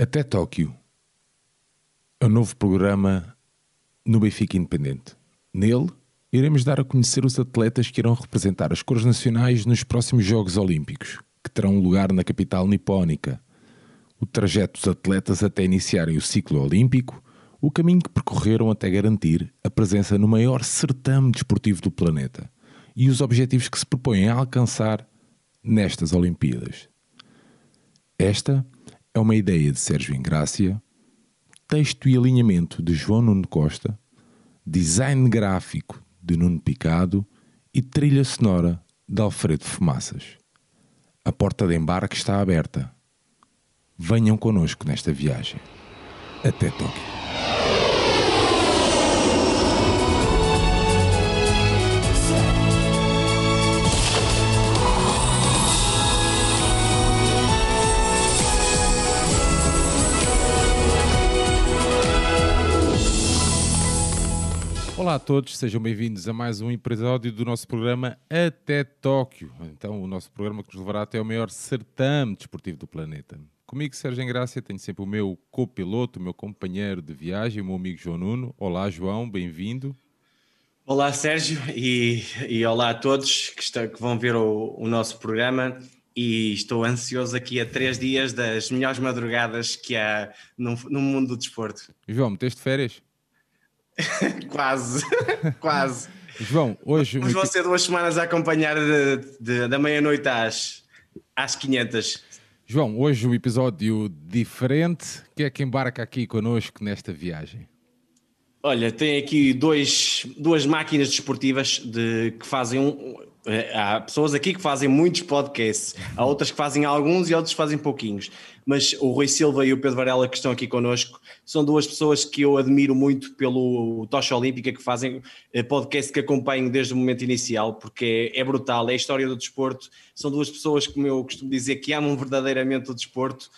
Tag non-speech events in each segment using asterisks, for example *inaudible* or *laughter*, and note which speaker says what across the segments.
Speaker 1: Até Tóquio. É um novo programa no Benfica Independente. Nele, iremos dar a conhecer os atletas que irão representar as cores nacionais nos próximos Jogos Olímpicos, que terão lugar na capital nipónica. O trajeto dos atletas até iniciarem o ciclo olímpico, o caminho que percorreram até garantir a presença no maior certame desportivo do planeta e os objetivos que se propõem a alcançar nestas Olimpíadas. Esta é uma ideia de Sérgio Ingrácia, texto e alinhamento de João Nuno Costa, design gráfico de Nuno Picado e trilha sonora de Alfredo Fumaças. A porta de embarque está aberta. Venham connosco nesta viagem. Até Tóquio. Olá a todos, sejam bem-vindos a mais um episódio do nosso programa Até Tóquio. Então, o nosso programa que nos levará até o maior certame desportivo do planeta. Comigo, Sérgio Engrácia, tenho sempre o meu copiloto, o meu companheiro de viagem, o meu amigo João Nuno. Olá, João, bem-vindo.
Speaker 2: Olá, Sérgio, e, e, olá a todos que, estão, que vão ver o, o nosso programa e estou ansioso aqui a três dias das melhores madrugadas que há no, no mundo do desporto.
Speaker 1: João, meteste férias? *laughs*
Speaker 2: quase, *laughs* quase.
Speaker 1: João, hoje.
Speaker 2: Mas vão ser duas semanas a acompanhar de, de, da meia-noite às, às 500.
Speaker 1: João, hoje o um episódio diferente. Quem é que embarca aqui connosco nesta viagem?
Speaker 2: Olha, tem aqui dois, duas máquinas desportivas de, que fazem um, é, há pessoas aqui que fazem muitos podcasts, há outras que fazem alguns e outros que fazem pouquinhos. Mas o Rui Silva e o Pedro Varela, que estão aqui connosco, são duas pessoas que eu admiro muito pelo Tocha Olímpica, que fazem eh, podcast que acompanho desde o momento inicial, porque é, é brutal, é a história do desporto. São duas pessoas, como eu costumo dizer, que amam verdadeiramente o desporto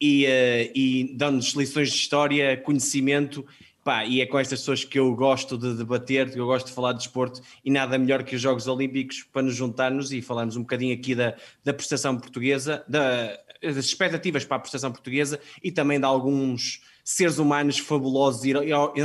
Speaker 2: e, uh, e dão-nos lições de história, conhecimento Pá, e é com estas pessoas que eu gosto de debater, que eu gosto de falar de desporto, e nada melhor que os Jogos Olímpicos para nos juntarmos e falarmos um bocadinho aqui da, da prestação portuguesa, da, das expectativas para a prestação portuguesa e também de alguns seres humanos fabulosos,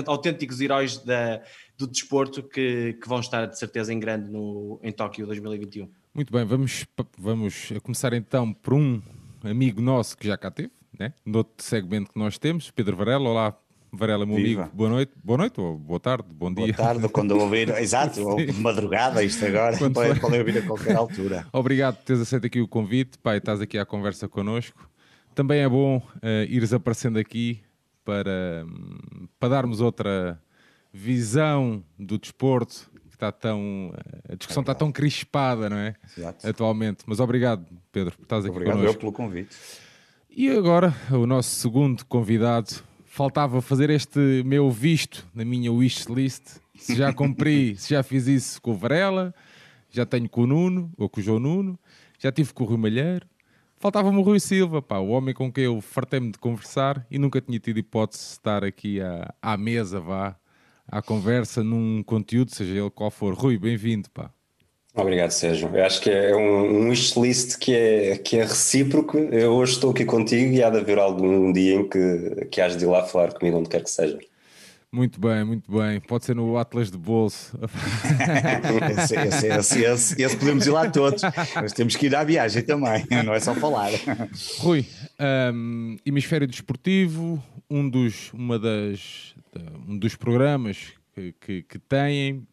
Speaker 2: autênticos heróis da, do desporto que, que vão estar de certeza em grande no, em Tóquio 2021.
Speaker 1: Muito bem, vamos, vamos começar então por um amigo nosso que já cá teve, né? no outro segmento que nós temos, Pedro Varela. Olá, Varela, meu Viva. amigo, boa noite, boa noite ou boa tarde, bom dia.
Speaker 3: Boa tarde, quando eu ouvir, *laughs* exato, ou madrugada, isto agora, pode, pode ouvir a qualquer altura. *laughs*
Speaker 1: Obrigado por teres aceito aqui o convite, pai, estás aqui à conversa connosco. Também é bom uh, ires aparecendo aqui para, para darmos outra visão do desporto, que está tão, a discussão é está tão crispada, não é? Exato. Atualmente. Mas obrigado, Pedro, por estás aqui
Speaker 3: obrigado
Speaker 1: connosco.
Speaker 3: Obrigado pelo convite.
Speaker 1: E agora, o nosso segundo convidado, faltava fazer este meu visto na minha wishlist. Se já cumpri, *laughs* se já fiz isso com o Varela, já tenho com o Nuno, ou com o João Nuno, já tive com o Rui Malheiro. Faltava-me o Rui Silva, pá, o homem com quem eu fartei-me de conversar e nunca tinha tido hipótese de estar aqui à, à mesa, vá, à conversa, num conteúdo, seja ele qual for. Rui, bem-vindo, pá.
Speaker 4: Obrigado, Sérgio. Eu acho que é um, um wishlist que é, que é recíproco. Eu hoje estou aqui contigo e há de haver algum dia em que, que has de ir lá falar comigo, onde quer que seja.
Speaker 1: Muito bem, muito bem. Pode ser no Atlas de Bolso. *laughs*
Speaker 3: esse, esse, esse, esse, esse podemos ir lá todos, mas temos que ir à viagem também, *laughs* não é só falar.
Speaker 1: Rui, um, Hemisfério Desportivo, um dos, uma das, um dos programas que, que, que têm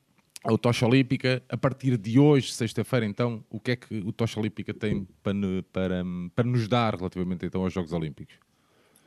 Speaker 1: a Tocha Olímpica. A partir de hoje, sexta-feira, então, o que é que o Tocha Olímpica tem para, para, para nos dar relativamente então aos Jogos Olímpicos?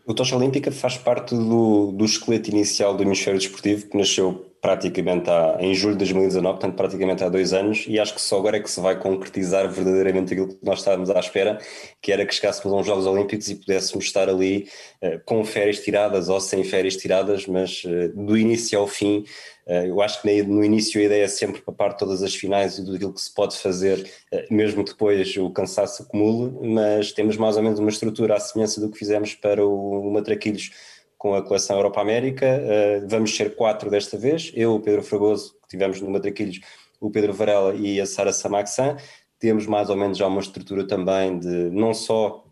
Speaker 4: O Tocha Olímpica faz parte do, do esqueleto inicial do hemisfério desportivo, que nasceu praticamente há, em julho de 2019, portanto praticamente há dois anos, e acho que só agora é que se vai concretizar verdadeiramente aquilo que nós estávamos à espera, que era que chegássemos a uns Jogos Olímpicos e pudéssemos estar ali uh, com férias tiradas ou sem férias tiradas, mas uh, do início ao fim eh, eu acho que no início a ideia é sempre papar todas as finais e tudo aquilo que se pode fazer, eh, mesmo depois o cansaço acumule, mas temos mais ou menos uma estrutura à semelhança do que fizemos para o Matraquilhos com a coleção Europa-América. Eh, vamos ser quatro desta vez, eu, o Pedro Fragoso, que tivemos no Matraquilhos, o Pedro Varela e a Sara Samaxan. Temos mais ou menos já uma estrutura também de não só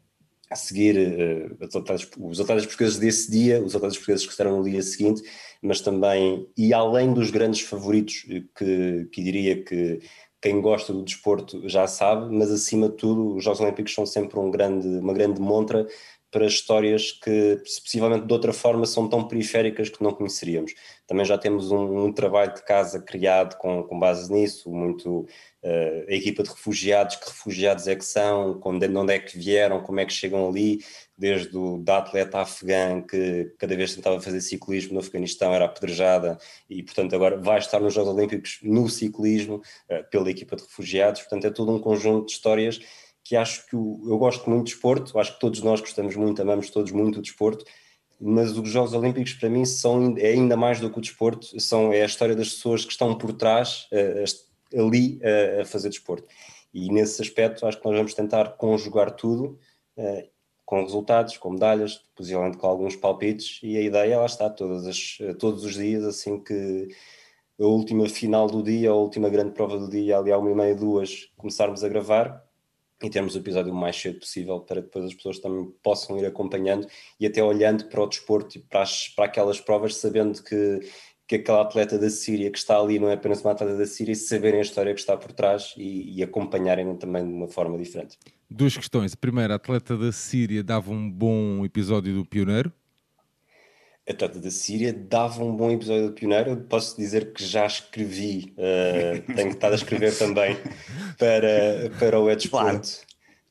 Speaker 4: a seguir uh, os atletas portugueses desse dia, os atletas portugueses que estarão no dia seguinte, mas também, e além dos grandes favoritos, que, que diria que quem gosta do desporto já sabe, mas acima de tudo, os Jogos Olímpicos são sempre um grande, uma grande montra para histórias que, possivelmente de outra forma, são tão periféricas que não conheceríamos. Também já temos um, um trabalho de casa criado com, com base nisso, muito a equipa de refugiados, que refugiados é que são, de onde é que vieram, como é que chegam ali, desde o da atleta afegã que cada vez tentava fazer ciclismo no Afeganistão, era apedrejada e, portanto, agora vai estar nos Jogos Olímpicos no ciclismo uh, pela equipa de refugiados. Portanto, é todo um conjunto de histórias que acho que o, eu gosto muito de desporto, acho que todos nós gostamos muito, amamos todos muito o desporto, mas os Jogos Olímpicos para mim são é ainda mais do que o desporto, são, é a história das pessoas que estão por trás, uh, ali uh, a fazer desporto. E nesse aspecto acho que nós vamos tentar conjugar tudo uh, com resultados, com medalhas, possivelmente com alguns palpites, e a ideia lá está, todas as, todos os dias, assim que a última final do dia, a última grande prova do dia, ali há uma e meia, duas, começarmos a gravar, e termos o episódio o mais cedo possível para depois as pessoas também possam ir acompanhando e até olhando para o desporto e para, as, para aquelas provas, sabendo que, que aquela atleta da Síria que está ali não é apenas uma atleta da Síria, e saberem a história que está por trás e, e acompanharem também de uma forma diferente.
Speaker 1: Duas questões. A primeira, a atleta da Síria dava um bom episódio do Pioneiro?
Speaker 4: a Atleta da Síria dava um bom episódio do Pioneiro. Posso dizer que já escrevi, uh, *laughs* tenho estado a escrever também para, para o Edsport.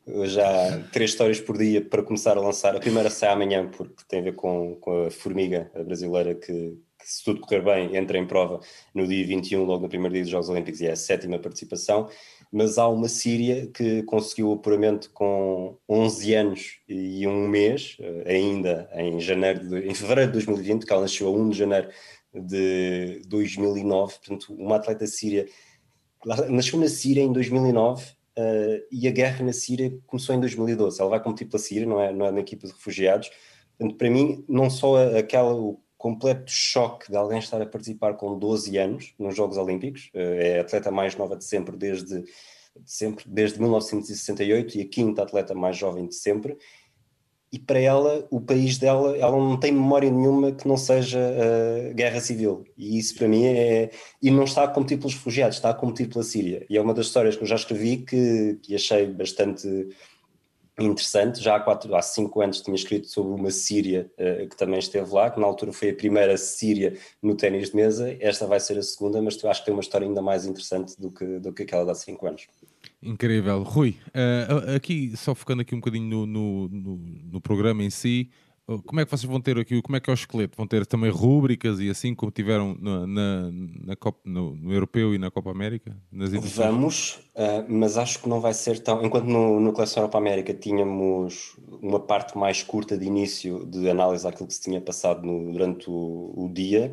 Speaker 4: Claro. Já três histórias por dia para começar a lançar. A primeira sai amanhã, porque tem a ver com, com a formiga a brasileira que, se tudo correr bem, entra em prova no dia 21, logo no primeiro dia dos Jogos Olímpicos, e é a sétima participação mas há uma Síria que conseguiu o apuramento com 11 anos e um mês, eh, ainda em janeiro de, em fevereiro de 2020, que ela nasceu a 1 de janeiro de 2009, portanto, uma atleta síria nasceu na Síria em 2009 uh, eh, e a guerra na Síria começou em 2012. Ela vai competir pela Síria, não é, não é na equipa de refugiados. Portanto, para mim, não só aquela, o completo choque de alguém estar a participar com 12 anos nos Jogos Olímpicos, eh, é a atleta mais nova de sempre desde, de sempre, desde 1968 e a quinta atleta mais jovem de sempre, e para ela, o país dela, ela não tem memória nenhuma que não seja uh, guerra civil. E isso para mim é. E não está a competir pelos refugiados, está a competir pela Síria. E é uma das histórias que eu já escrevi que, que achei bastante interessante. Já há, quatro, há cinco anos tinha escrito sobre uma Síria uh, que também esteve lá, que na altura foi a primeira Síria no ténis de mesa. Esta vai ser a segunda, mas acho que tem uma história ainda mais interessante do que, do que aquela de há cinco anos.
Speaker 1: Incrível. Rui, uh, aqui, só focando aqui um bocadinho no, no, no, no programa em si, como é que vocês vão ter aqui, como é que é o esqueleto? Vão ter também rúbricas e assim como tiveram na, na, na Copa, no, no, Europeu e na Copa América?
Speaker 4: Vamos, uh, mas acho que não vai ser tão. Enquanto no, no Coleção Europa América tínhamos uma parte mais curta de início de análise daquilo que se tinha passado no, durante o, o dia,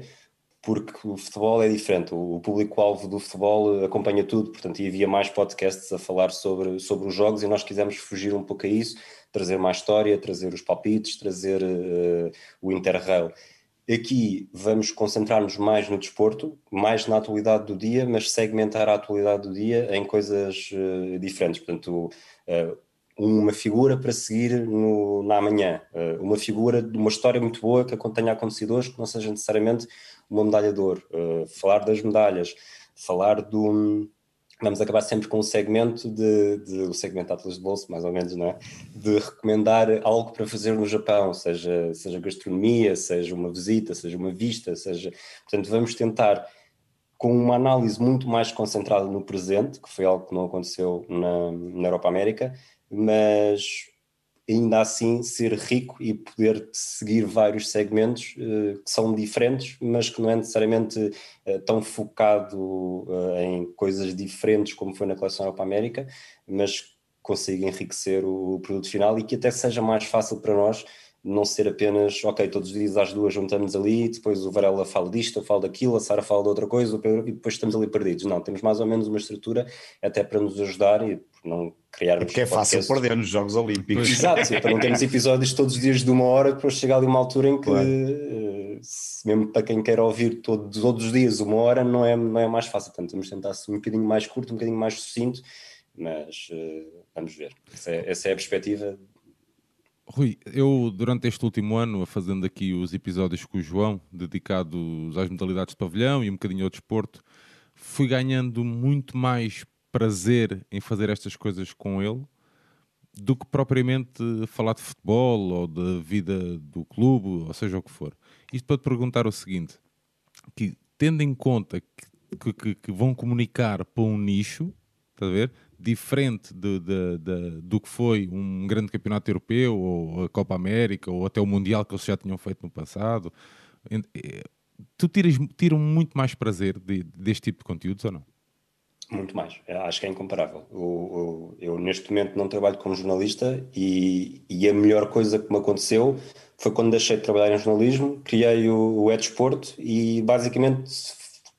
Speaker 4: porque o futebol é diferente, o público-alvo do futebol acompanha tudo, portanto, havia mais podcasts a falar sobre, sobre os jogos e nós quisemos fugir um pouco a isso trazer mais história, trazer os palpites, trazer uh, o Interrail. Aqui vamos concentrar-nos mais no desporto, mais na atualidade do dia, mas segmentar a atualidade do dia em coisas uh, diferentes. Portanto, uh, uma figura para seguir no, na manhã, uh, uma figura de uma história muito boa que tenha acontecido hoje, que não seja necessariamente uma medalha de ouro. falar das medalhas, falar do, vamos acabar sempre com um segmento de, de o segmento Atlas de Bolso, mais ou menos, não é? De recomendar algo para fazer no Japão, seja, seja gastronomia, seja uma visita, seja uma vista, seja. Portanto, vamos tentar, com uma análise muito mais concentrada no presente, que foi algo que não aconteceu na, na Europa América, mas ainda assim ser rico e poder seguir vários segmentos uh, que são diferentes, mas que não é necessariamente uh, tão focado uh, em coisas diferentes como foi na coleção Europa América, mas consiga enriquecer o, o produto final e que até seja mais fácil para nós não ser apenas, ok, todos os dias às duas juntamos ali, depois o Varela fala disto, eu falo daquilo, a Sara fala de outra coisa, e depois estamos ali perdidos. Não, temos mais ou menos uma estrutura até para nos ajudar e não criar.
Speaker 3: É porque é fácil perder nos Jogos Olímpicos.
Speaker 4: Exato, sim, para não termos episódios todos os dias de uma hora, depois chega ali uma altura em que, claro. mesmo para quem quer ouvir todos, todos os dias uma hora, não é, não é mais fácil. Portanto, vamos tentar ser um bocadinho mais curto, um bocadinho mais sucinto, mas uh, vamos ver. Essa é, essa é a perspectiva
Speaker 1: Rui, eu durante este último ano, fazendo aqui os episódios com o João, dedicados às modalidades de pavilhão e um bocadinho ao desporto, fui ganhando muito mais prazer em fazer estas coisas com ele do que propriamente falar de futebol ou da vida do clube, ou seja o que for. Isto para te perguntar o seguinte: que tendo em conta que, que, que vão comunicar para um nicho, está a ver? Diferente de, de, de, do que foi um grande campeonato europeu, ou a Copa América, ou até o Mundial que eles já tinham feito no passado. Eh, tu tiras, tiram muito mais prazer de, deste tipo de conteúdos ou não?
Speaker 4: Muito mais, acho que é incomparável. Eu, eu, eu, neste momento não trabalho como jornalista e, e, a melhor coisa que me aconteceu foi quando deixei de trabalhar em jornalismo, criei o, o e basicamente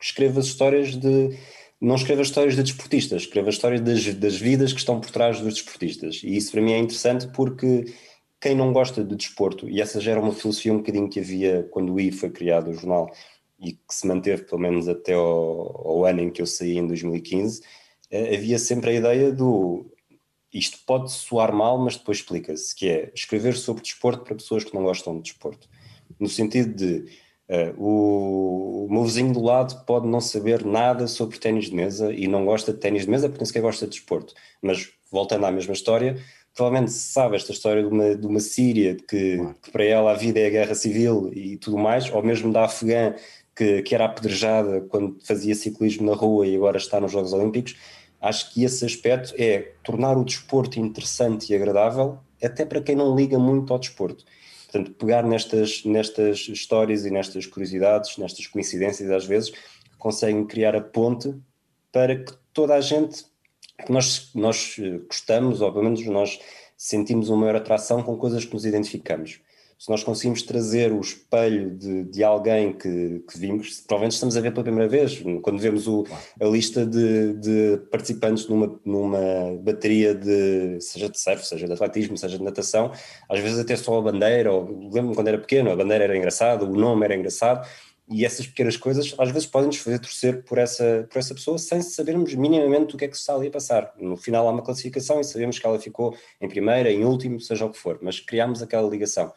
Speaker 4: escrevo as histórias de não escreva histórias de desportistas, escreva histórias das, das vidas que estão por trás dos desportistas. E isso para mim é interessante porque quem não gosta de desporto, e essa já era uma filosofia um bocadinho que havia quando o I foi criado, o jornal, e que se manteve pelo menos até ao, ao ano em que eu saí, em 2015, eh, havia sempre a ideia do isto pode soar mal, mas depois explica-se, que é escrever sobre desporto para pessoas que não gostam de desporto. No sentido de o, o meu vizinho do lado pode não saber nada sobre ténis de mesa e não gosta de ténis de mesa porque nem sequer gosta de desporto. Mas voltando à mesma história, provavelmente sabe esta história de uma, de uma Síria que, que, para ela a vida é a guerra civil e tudo mais, ou mesmo da Afegã que, que era apedrejada quando fazia ciclismo na rua e agora está nos Jogos Olímpicos. Acho que esse aspecto é tornar o desporto interessante e agradável, até para quem não liga muito ao desporto. Portanto, pegar nestas, nestas histórias e nestas curiosidades, nestas coincidências, às vezes, conseguem criar a ponte para que toda a gente, que nós, nós eh, gostamos, ou pelo menos nós sentimos uma maior atração com coisas que nos identificamos se nós conseguimos trazer o espelho de, de alguém que, que, vimos, provavelmente estamos a ver pela primeira vez, quando vemos o, a lista de, de, participantes numa, numa bateria de, seja de surf, seja de atletismo, seja de natação, às vezes até só a bandeira, ou lembro-me quando era pequeno, a bandeira era engraçada, o nome era engraçado, e essas pequenas coisas às vezes podem nos fazer torcer por essa, por essa pessoa sem sabermos minimamente o que é que se está ali a passar. No final há uma classificação e sabemos que ela ficou em primeira, em último, seja o que for, mas criamos aquela ligação.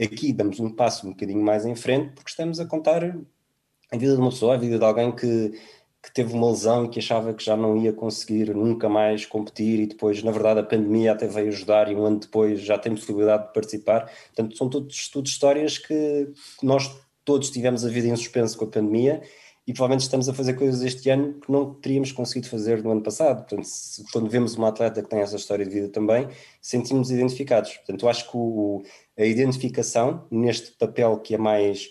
Speaker 4: Aqui damos um passo um bocadinho mais em frente porque estamos a contar a vida de uma pessoa, a vida de alguém que, que teve uma lesão e que achava que já não ia conseguir nunca mais competir e depois, na verdade, a pandemia até veio ajudar e um ano depois já tem possibilidade de participar. Portanto, são todos, todos histórias que nós todos tivemos a vida em suspenso com a pandemia e provavelmente estamos a fazer coisas este ano que não teríamos conseguido fazer no ano passado. Portanto, se, quando vemos uma atleta que tem essa história de vida também, sentimos identificados. Portanto, eu acho que o, a identificação neste papel que é mais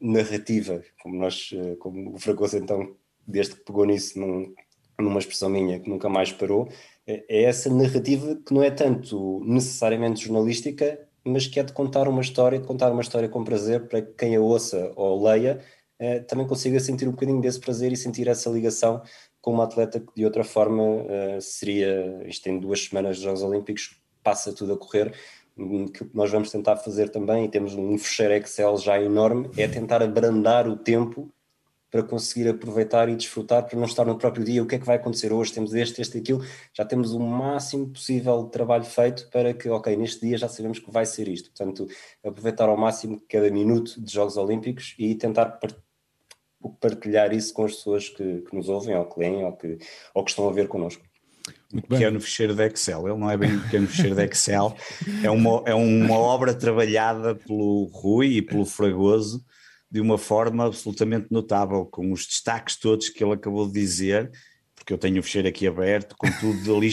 Speaker 4: narrativa, como nós, eh, como o Fragoso então, desde que pegou nisso num, numa expressão minha que nunca mais parou, é, é essa narrativa que não é tanto necessariamente jornalística, mas que é de contar uma história, de contar uma história com prazer para quem a ouça ou leia eh, também consiga sentir um bocadinho desse prazer e sentir essa ligação com uma atleta que de outra forma eh, seria, isto em duas semanas dos Jogos Olímpicos, passa tudo a correr, hum, que nós vamos tentar fazer também, e temos um fecheiro Excel já enorme, é tentar abrandar o tempo para conseguir aproveitar e desfrutar, para não estar no próprio dia, o que é que vai acontecer hoje, temos este, este aquilo, já temos o máximo possível de trabalho feito para que, ok, neste dia já sabemos que vai ser isto. Portanto, aproveitar ao máximo cada minuto de Jogos Olímpicos e tentar partilhar isso com as pessoas que, que nos ouvem, ou que leem, ou que, ou que estão a ver connosco.
Speaker 3: Muito bem. pequeno fecheiro de Excel, ele não é bem um pequeno fecheiro de Excel, é uma, é uma obra trabalhada pelo Rui e pelo Fragoso de uma forma absolutamente notável, com os destaques todos que ele acabou de dizer, porque eu tenho o fecheiro aqui aberto, com tudo ali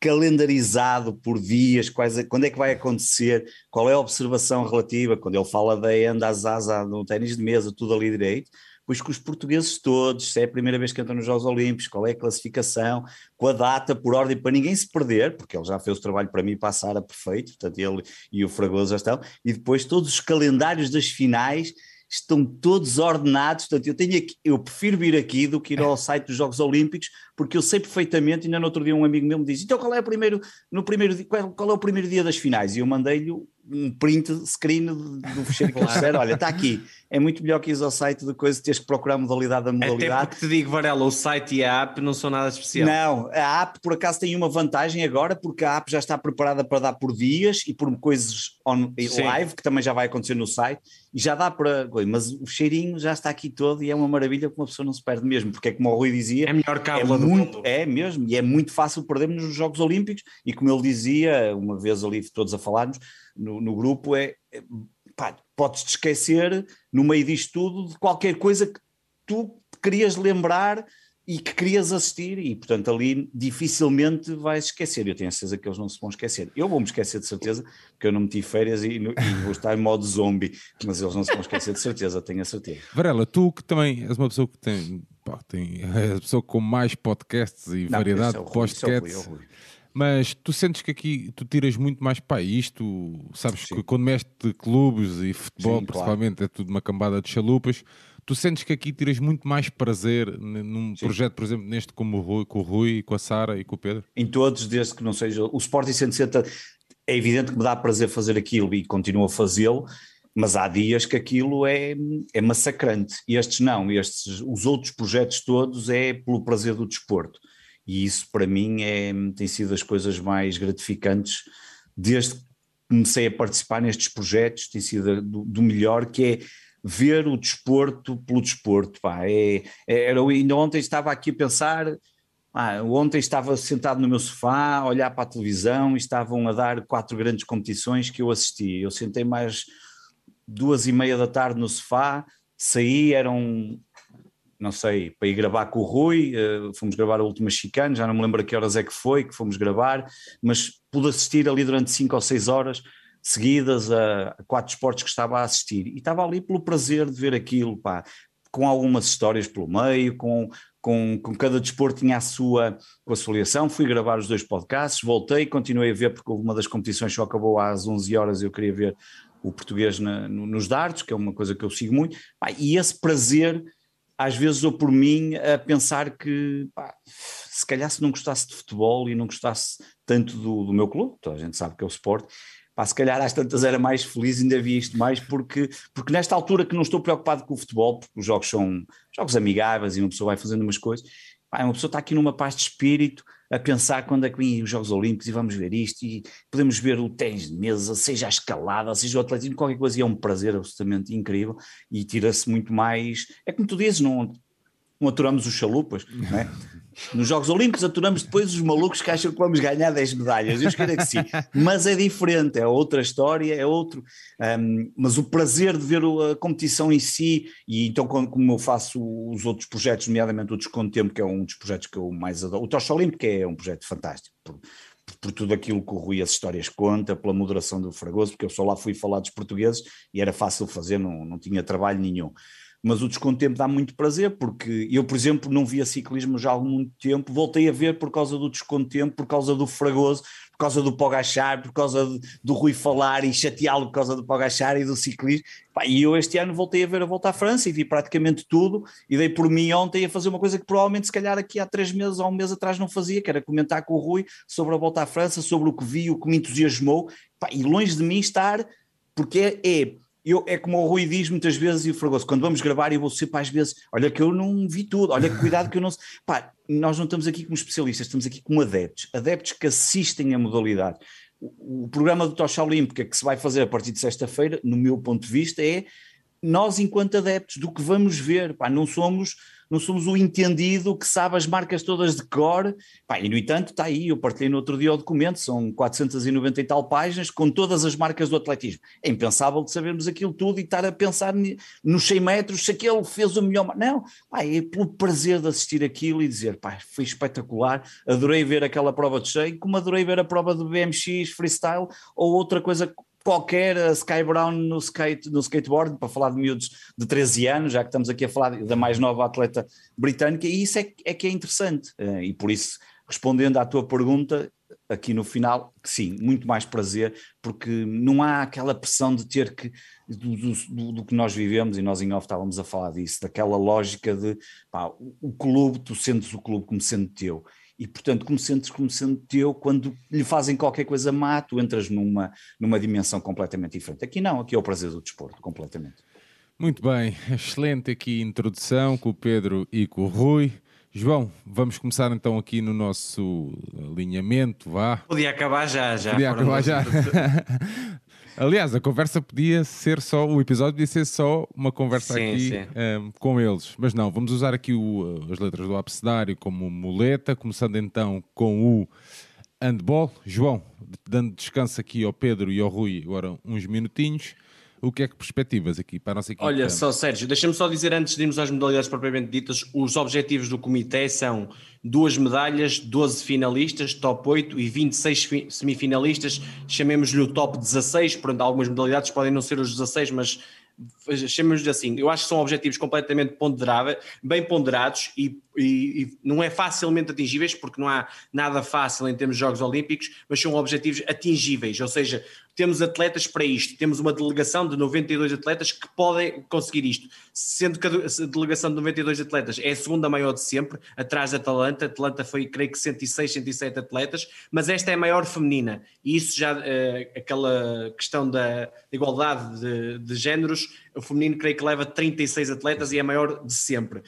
Speaker 3: calendarizado por dias, quais, é, quando é que vai acontecer, qual é a observação relativa, quando ele fala da enda, a zaza, no ténis de mesa, tudo ali direito, pois com os portugueses todos, se é a primeira vez que entram nos Jogos Olímpicos, qual é a classificação, com a data, por ordem, para ninguém se perder, porque ele já fez o trabalho para mim passar a perfeito, portanto ele e o Fragoso já estão, e depois todos os calendários das finais, estão todos ordenados, portanto eu tenho aqui, eu prefiro vir aqui do que ir ao site dos Jogos Olímpicos, porque eu sei perfeitamente, ainda no outro dia um amigo meu me disse, então qual é o primeiro, no primeiro qual, qual é o primeiro dia das finais? E eu mandei-lhe um print screen do fecheiro que eles olha, está aqui, é muito melhor que ir ao site de coisa, teres que procurar a modalidade da modalidade.
Speaker 2: Até porque te digo, Varela, o site e a app não são nada especial.
Speaker 3: Não, a app por acaso tem uma vantagem agora, porque a app já está preparada para dar por dias e por coisas on, live, que também já vai acontecer no site, e já dá para. Mas o cheirinho já está aqui todo e é uma maravilha que uma pessoa não se perde mesmo, porque é como o Rui dizia.
Speaker 2: É melhor que
Speaker 3: é
Speaker 2: do
Speaker 3: muito,
Speaker 2: mundo.
Speaker 3: É mesmo, e é muito fácil perdermos nos Jogos Olímpicos, e como ele dizia, uma vez ali todos a falarmos no, no grupo, é, é pá, podes-te esquecer, no meio disto tudo, de qualquer coisa que tu querias lembrar e que querias assistir, e portanto ali dificilmente vais esquecer. Eu tenho a certeza que eles não se vão esquecer. Eu vou-me esquecer de certeza, porque eu não meti férias e, e vou estar em modo zombie, mas eles não se vão esquecer de certeza, tenho a certeza.
Speaker 1: Varela, tu que também és uma pessoa que tem, pá, tem és a pessoa com mais podcasts e não, variedade é de podcasts. Mas tu sentes que aqui tu tiras muito mais para isto, sabes Sim. que quando de clubes e futebol, Sim, principalmente, claro. é tudo uma cambada de chalupas. Tu sentes que aqui tiras muito mais prazer num Sim. projeto, por exemplo, neste como o Rui, com o Rui, com a Sara e com o Pedro?
Speaker 3: Em todos, desde que não seja. O Sporting 160 é evidente que me dá prazer fazer aquilo e continuo a fazê-lo, mas há dias que aquilo é, é massacrante. Estes não, estes, os outros projetos todos é pelo prazer do desporto e isso para mim é, tem sido as coisas mais gratificantes desde que comecei a participar nestes projetos, tem sido do, do melhor, que é ver o desporto pelo desporto. Pá. É, é, era, ainda ontem estava aqui a pensar, ah, ontem estava sentado no meu sofá, a olhar para a televisão e estavam a dar quatro grandes competições que eu assisti. Eu sentei mais duas e meia da tarde no sofá, saí, eram não sei, para ir gravar com o Rui, uh, fomos gravar a última chicane, já não me lembro a que horas é que foi que fomos gravar, mas pude assistir ali durante cinco ou seis horas seguidas a, a quatro esportes que estava a assistir. E estava ali pelo prazer de ver aquilo, pá, com algumas histórias pelo meio, com, com, com cada desporto tinha a sua, com a sua fui gravar os dois podcasts, voltei, continuei a ver porque uma das competições só acabou às 11 horas e eu queria ver o português na, no, nos dardos, que é uma coisa que eu sigo muito, e esse prazer às vezes ou por mim a pensar que pá, se calhar se não gostasse de futebol e não gostasse tanto do, do meu clube, toda a gente sabe que é o Sport, pá, se calhar às tantas era mais feliz, ainda via isto mais, porque, porque nesta altura que não estou preocupado com o futebol, porque os jogos são jogos amigáveis e uma pessoa vai fazendo umas coisas, pá, uma pessoa está aqui numa paz de espírito, a pensar quando é que vêm os Jogos Olímpicos e vamos ver isto e podemos ver o tênis de mesa, seja a escalada, seja o atletismo, qualquer coisa, e é um prazer absolutamente incrível e tira-se muito mais. É como tu dizes, não, não aturamos os chalupas, não é? Nos Jogos Olímpicos aturamos depois os malucos que acham que vamos ganhar 10 medalhas. Eu espero que sim. Mas é diferente, é outra história, é outro. Um, mas o prazer de ver a competição em si, e então como eu faço os outros projetos, nomeadamente o Desconto Tempo, que é um dos projetos que eu mais adoro. O Tocha Olímpico é um projeto fantástico. Por, por tudo aquilo que o Rui as histórias conta, pela moderação do Fragoso, porque eu só lá fui falar dos portugueses e era fácil fazer, não, não tinha trabalho nenhum mas o descontempo dá muito prazer, porque eu, por exemplo, não via ciclismo já há muito tempo, voltei a ver por causa do descontempo, por causa do Fragoso, por causa do Pogachar, por causa de, do Rui falar e chateá-lo por causa do Pogachar e do ciclismo. e eu este ano voltei a ver a Volta à França e vi praticamente tudo, e dei por mim ontem a fazer uma coisa que provavelmente se calhar aqui há três meses ou um mês atrás não fazia, que era comentar com o Rui sobre a Volta à França, sobre o que vi, o que me entusiasmou, e longe de mim estar, porque é, é eu, é como o Rui diz muitas vezes e o Fragoso, quando vamos gravar eu vou sempre às vezes, olha que eu não vi tudo, olha que cuidado que eu não pá, nós não estamos aqui como especialistas, estamos aqui como adeptos, adeptos que assistem a modalidade. O, o programa do Tocha Olímpica que se vai fazer a partir de sexta-feira, no meu ponto de vista, é nós enquanto adeptos do que vamos ver, pá, não somos não somos o entendido que sabe as marcas todas de cor, Pá, e no entanto está aí, eu partilhei no outro dia o documento, são 490 e tal páginas com todas as marcas do atletismo. É impensável de sabermos aquilo tudo e estar a pensar nos 100 metros se aquele fez o melhor. Não, pá, é pelo prazer de assistir aquilo e dizer, pá, foi espetacular, adorei ver aquela prova de 100, como adorei ver a prova do BMX freestyle ou outra coisa qualquer Sky Brown no, skate, no skateboard, para falar de miúdos de 13 anos, já que estamos aqui a falar da mais nova atleta britânica, e isso é, é que é interessante. Eh, e por isso, respondendo à tua pergunta, aqui no final, sim, muito mais prazer, porque não há aquela pressão de ter que, do, do, do que nós vivemos, e nós em off estávamos a falar disso, daquela lógica de pá, o clube, tu sentes o clube como sendo teu e portanto, como sentes como sendo teu, quando lhe fazem qualquer coisa má, tu entras numa, numa dimensão completamente diferente. Aqui não, aqui é o prazer do desporto, completamente.
Speaker 1: Muito bem, excelente aqui introdução com o Pedro e com o Rui. João, vamos começar então aqui no nosso alinhamento, vá.
Speaker 2: Podia acabar já, já.
Speaker 1: Podia acabar já. *laughs* Aliás, a conversa podia ser só, o episódio podia ser só uma conversa sim, aqui sim. Um, com eles. Mas não, vamos usar aqui o, as letras do abecedário como muleta, começando então com o handball. João, dando descanso aqui ao Pedro e ao Rui agora uns minutinhos. O que é que perspectivas aqui para a nossa equipe?
Speaker 2: Olha só, Sérgio, deixa-me só dizer antes de irmos às modalidades propriamente ditas, os objetivos do comitê são duas medalhas, 12 finalistas, top 8 e 26 semifinalistas, chamemos-lhe o top 16, pronto, algumas modalidades podem não ser os 16, mas chamemos assim, eu acho que são objetivos completamente ponderáveis, bem ponderados e, e, e, não é facilmente atingíveis, porque não há nada fácil em termos de Jogos Olímpicos, mas são objetivos atingíveis, ou seja, temos atletas para isto, temos uma delegação de 92 atletas que podem conseguir isto, sendo que a delegação de 92 atletas é a segunda maior de sempre, atrás da Atalanta, Atalanta foi creio que 106, 107 atletas, mas esta é a maior feminina, e isso já, uh, aquela questão da igualdade de, de géneros, o feminino creio que leva 36 atletas e é a maior de sempre.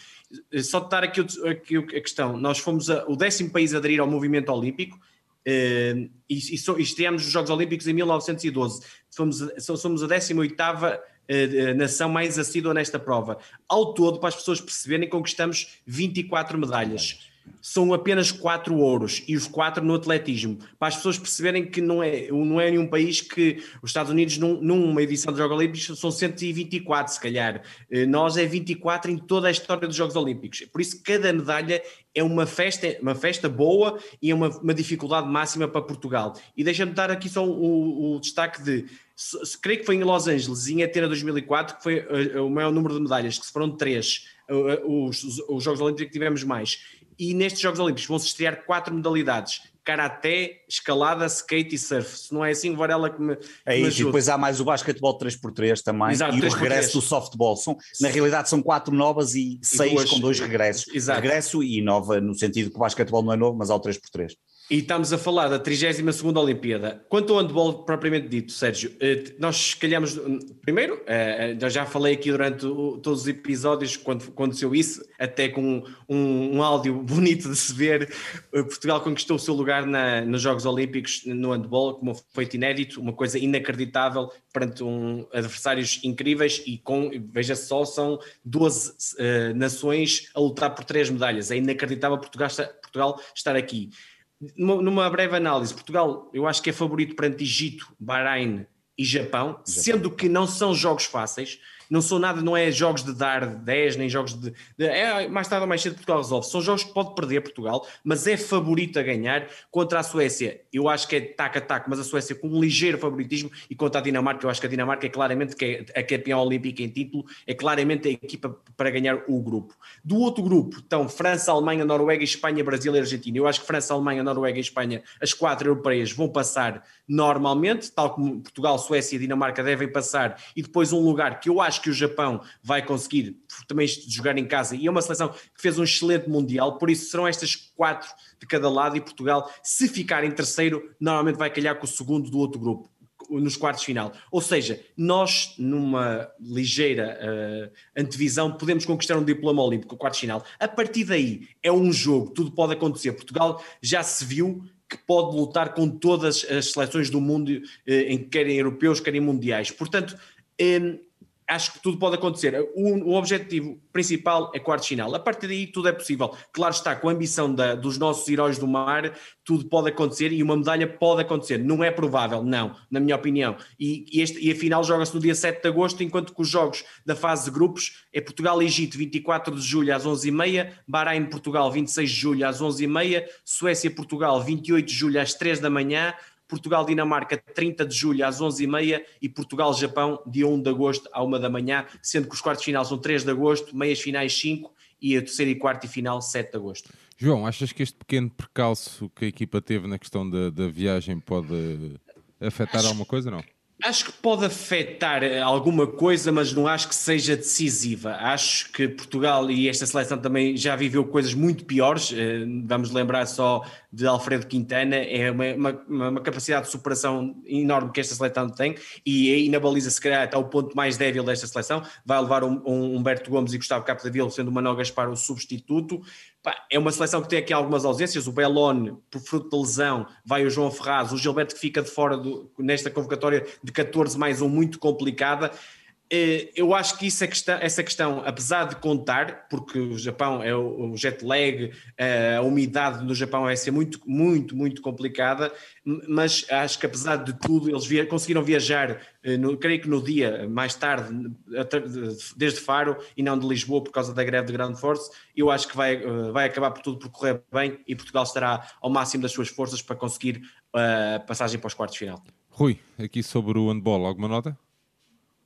Speaker 2: Só de dar aqui, aqui a questão, nós fomos a, o décimo país a aderir ao movimento olímpico, Uh, e, e, so, e estreámos os Jogos Olímpicos em 1912. Somos, somos a 18 uh, nação mais assídua nesta prova. Ao todo, para as pessoas perceberem, conquistamos 24 medalhas são apenas quatro ouros e os quatro no atletismo, para as pessoas perceberem que não é, não é nenhum país que os Estados Unidos, num, numa edição dos Jogos Olímpicos, são 124, se calhar. Eh, nós é 24 em toda a história dos Jogos Olímpicos. Por isso, cada medalha é uma festa, uma festa boa e é uma, uma dificuldade máxima para Portugal. E deixa-me dar aqui só o, o destaque de creio que foi em Los Angeles, em Atena 2004, que foi eh, o maior número de medalhas, que foram três, eh, os, os Jogos Olímpicos que tivemos mais e nestes Jogos Olímpicos vão-se estrear quatro modalidades: karaté, escalada, skate e surf. Se não é assim, Varela que me.
Speaker 3: É isso, e depois há mais o basquetebol 3x3 também Exato, e o regresso do softball. São, na realidade, são quatro novas e, e seis duas, com dois regressos. Exato. Regresso e nova no sentido que o basquetebol não é novo, mas há o 3x3.
Speaker 2: E estamos a falar da 32 Olimpíada. Quanto ao handball propriamente dito, Sérgio, eh, nós calhamos. Primeiro, eh, eh, já falei aqui durante todos os episódios, quando aconteceu isso, até com um, um áudio *laughs* bonito de se ver. Portugal conquistou o seu lugar na, nos Jogos Olímpicos no handball, como foi inédito, uma coisa inacreditável perante um, adversários incríveis. E com, veja só, são 12 uh, nações a lutar por três medalhas. É inacreditável Portugal, Portugal estar aqui numa breve análise, Portugal eu acho que é favorito perante Egito, Bahrein e Japão, Japão, sendo que não são jogos fáceis não são nada, não é jogos de dar 10, nem jogos de, de. é, mais tarde ou mais cedo Portugal resolve. São jogos que pode perder Portugal, mas é favorito a ganhar contra a Suécia. Eu acho que é tac a tac, mas a Suécia com um ligeiro favoritismo e contra a Dinamarca, eu acho que a Dinamarca é claramente é a campeã olímpica em título, é claramente a equipa para ganhar o grupo. Do outro grupo estão França, Alemanha, Noruega, Espanha, Brasil e Argentina. Eu acho que França, Alemanha, Noruega e Espanha, as quatro europeias, vão passar normalmente, tal como Portugal, Suécia e Dinamarca devem passar, e depois um lugar que eu acho que o Japão vai conseguir também jogar em casa, e é uma seleção que fez um excelente Mundial, por isso serão estas quatro de cada lado, e Portugal, se ficar em terceiro, normalmente vai calhar com o segundo do outro grupo nos quartos final. Ou seja, nós, numa ligeira uh, antevisão, podemos conquistar um diploma olímpico, quartos final. A partir daí, é um jogo, tudo pode acontecer. Portugal já se viu que pode lutar com todas as seleções do mundo, eh, em querem europeus, querem mundiais. Portanto, eh, acho que tudo pode acontecer. O, o objetivo principal é quarto final. A partir daí tudo é possível. Claro está, com a ambição da, dos nossos heróis do mar, tudo pode acontecer e uma medalha pode acontecer. Não é provável, não, na minha opinião. E, e, este, e a final joga-se no dia 7 de agosto, enquanto que os jogos da fase de grupos é Portugal e Egito 24 de julho às 11h30, Bahrein Portugal 26 de julho às 11h30, Suécia Portugal 28 de julho às 3 da manhã, Portugal-Dinamarca, 30 de julho às 11h30 e Portugal-Japão, dia 1 de agosto à 1 da manhã, sendo que os quartos finais são 3 de agosto, meias finais 5 e a terceira e quarta e final 7 de agosto.
Speaker 1: João, achas que este pequeno percalço que a equipa teve na questão da, da viagem pode afetar Acho... alguma coisa não?
Speaker 2: Acho que pode afetar alguma coisa, mas não acho que seja decisiva. Acho que Portugal e esta seleção também já viveu coisas muito piores. Eh, vamos lembrar só de Alfredo Quintana, é uma, uma, uma capacidade de superação enorme que esta seleção tem e aí na baliza se calhar está o ponto mais débil desta seleção. Vai levar um, um Humberto Gomes e Gustavo Capdeville sendo uma Nogas para o substituto. É uma seleção que tem aqui algumas ausências. O Belone, por fruto da lesão, vai o João Ferraz, o Gilberto que fica de fora do, nesta convocatória de 14 mais um, muito complicada. Eh, eu acho que isso é questão, essa questão, apesar de contar, porque o Japão é o, jet lag, eh, a umidade no Japão vai ser muito, muito, muito complicada, mas acho que apesar de tudo, eles via, conseguiram viajar, eh, no, creio que no dia mais tarde, desde Faro e não de Lisboa por causa da greve de Ground Force. Eu acho que vai, vai acabar por tudo por correr bem e Portugal estará ao máximo das suas forças para conseguir a passagem para os quartos de final.
Speaker 1: Rui, aqui sobre o handball, alguma nota?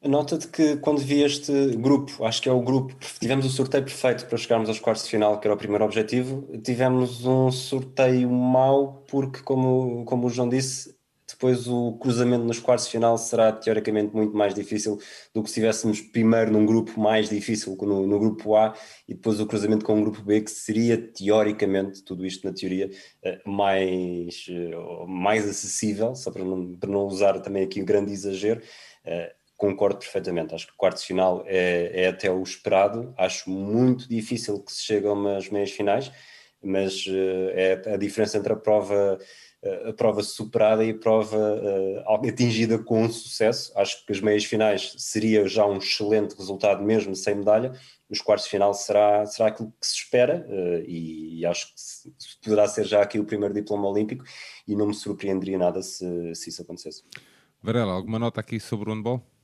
Speaker 4: Nota de que quando vi este grupo, acho que é o grupo, tivemos o sorteio perfeito para chegarmos aos quartos de final, que era o primeiro objetivo. Tivemos um sorteio mau, porque, como, como o João disse, depois o cruzamento nos quartos de final será teoricamente muito mais difícil do que se estivéssemos primeiro num grupo mais difícil, no, no grupo A, e depois o cruzamento com o grupo B, que seria teoricamente, tudo isto na teoria, eh, mais, eh, mais acessível, só para não, para não usar também aqui um grande exagero eh, concordo perfeitamente. Acho que o quarto final é, é, até o esperado. Acho muito difícil que se chegue a umas meias finais, mas uh, é a diferença entre a prova, uh, a prova superada e a prova uh, atingida com sucesso. Acho que as meias finais seria já um excelente resultado, mesmo sem medalha. Os quartos final será, será aquilo que se espera e, e, acho que se, poderá ser já aqui o primeiro diploma olímpico e não me surpreenderia nada se, se isso acontecesse.
Speaker 1: Varela, alguma nota aqui sobre o handball?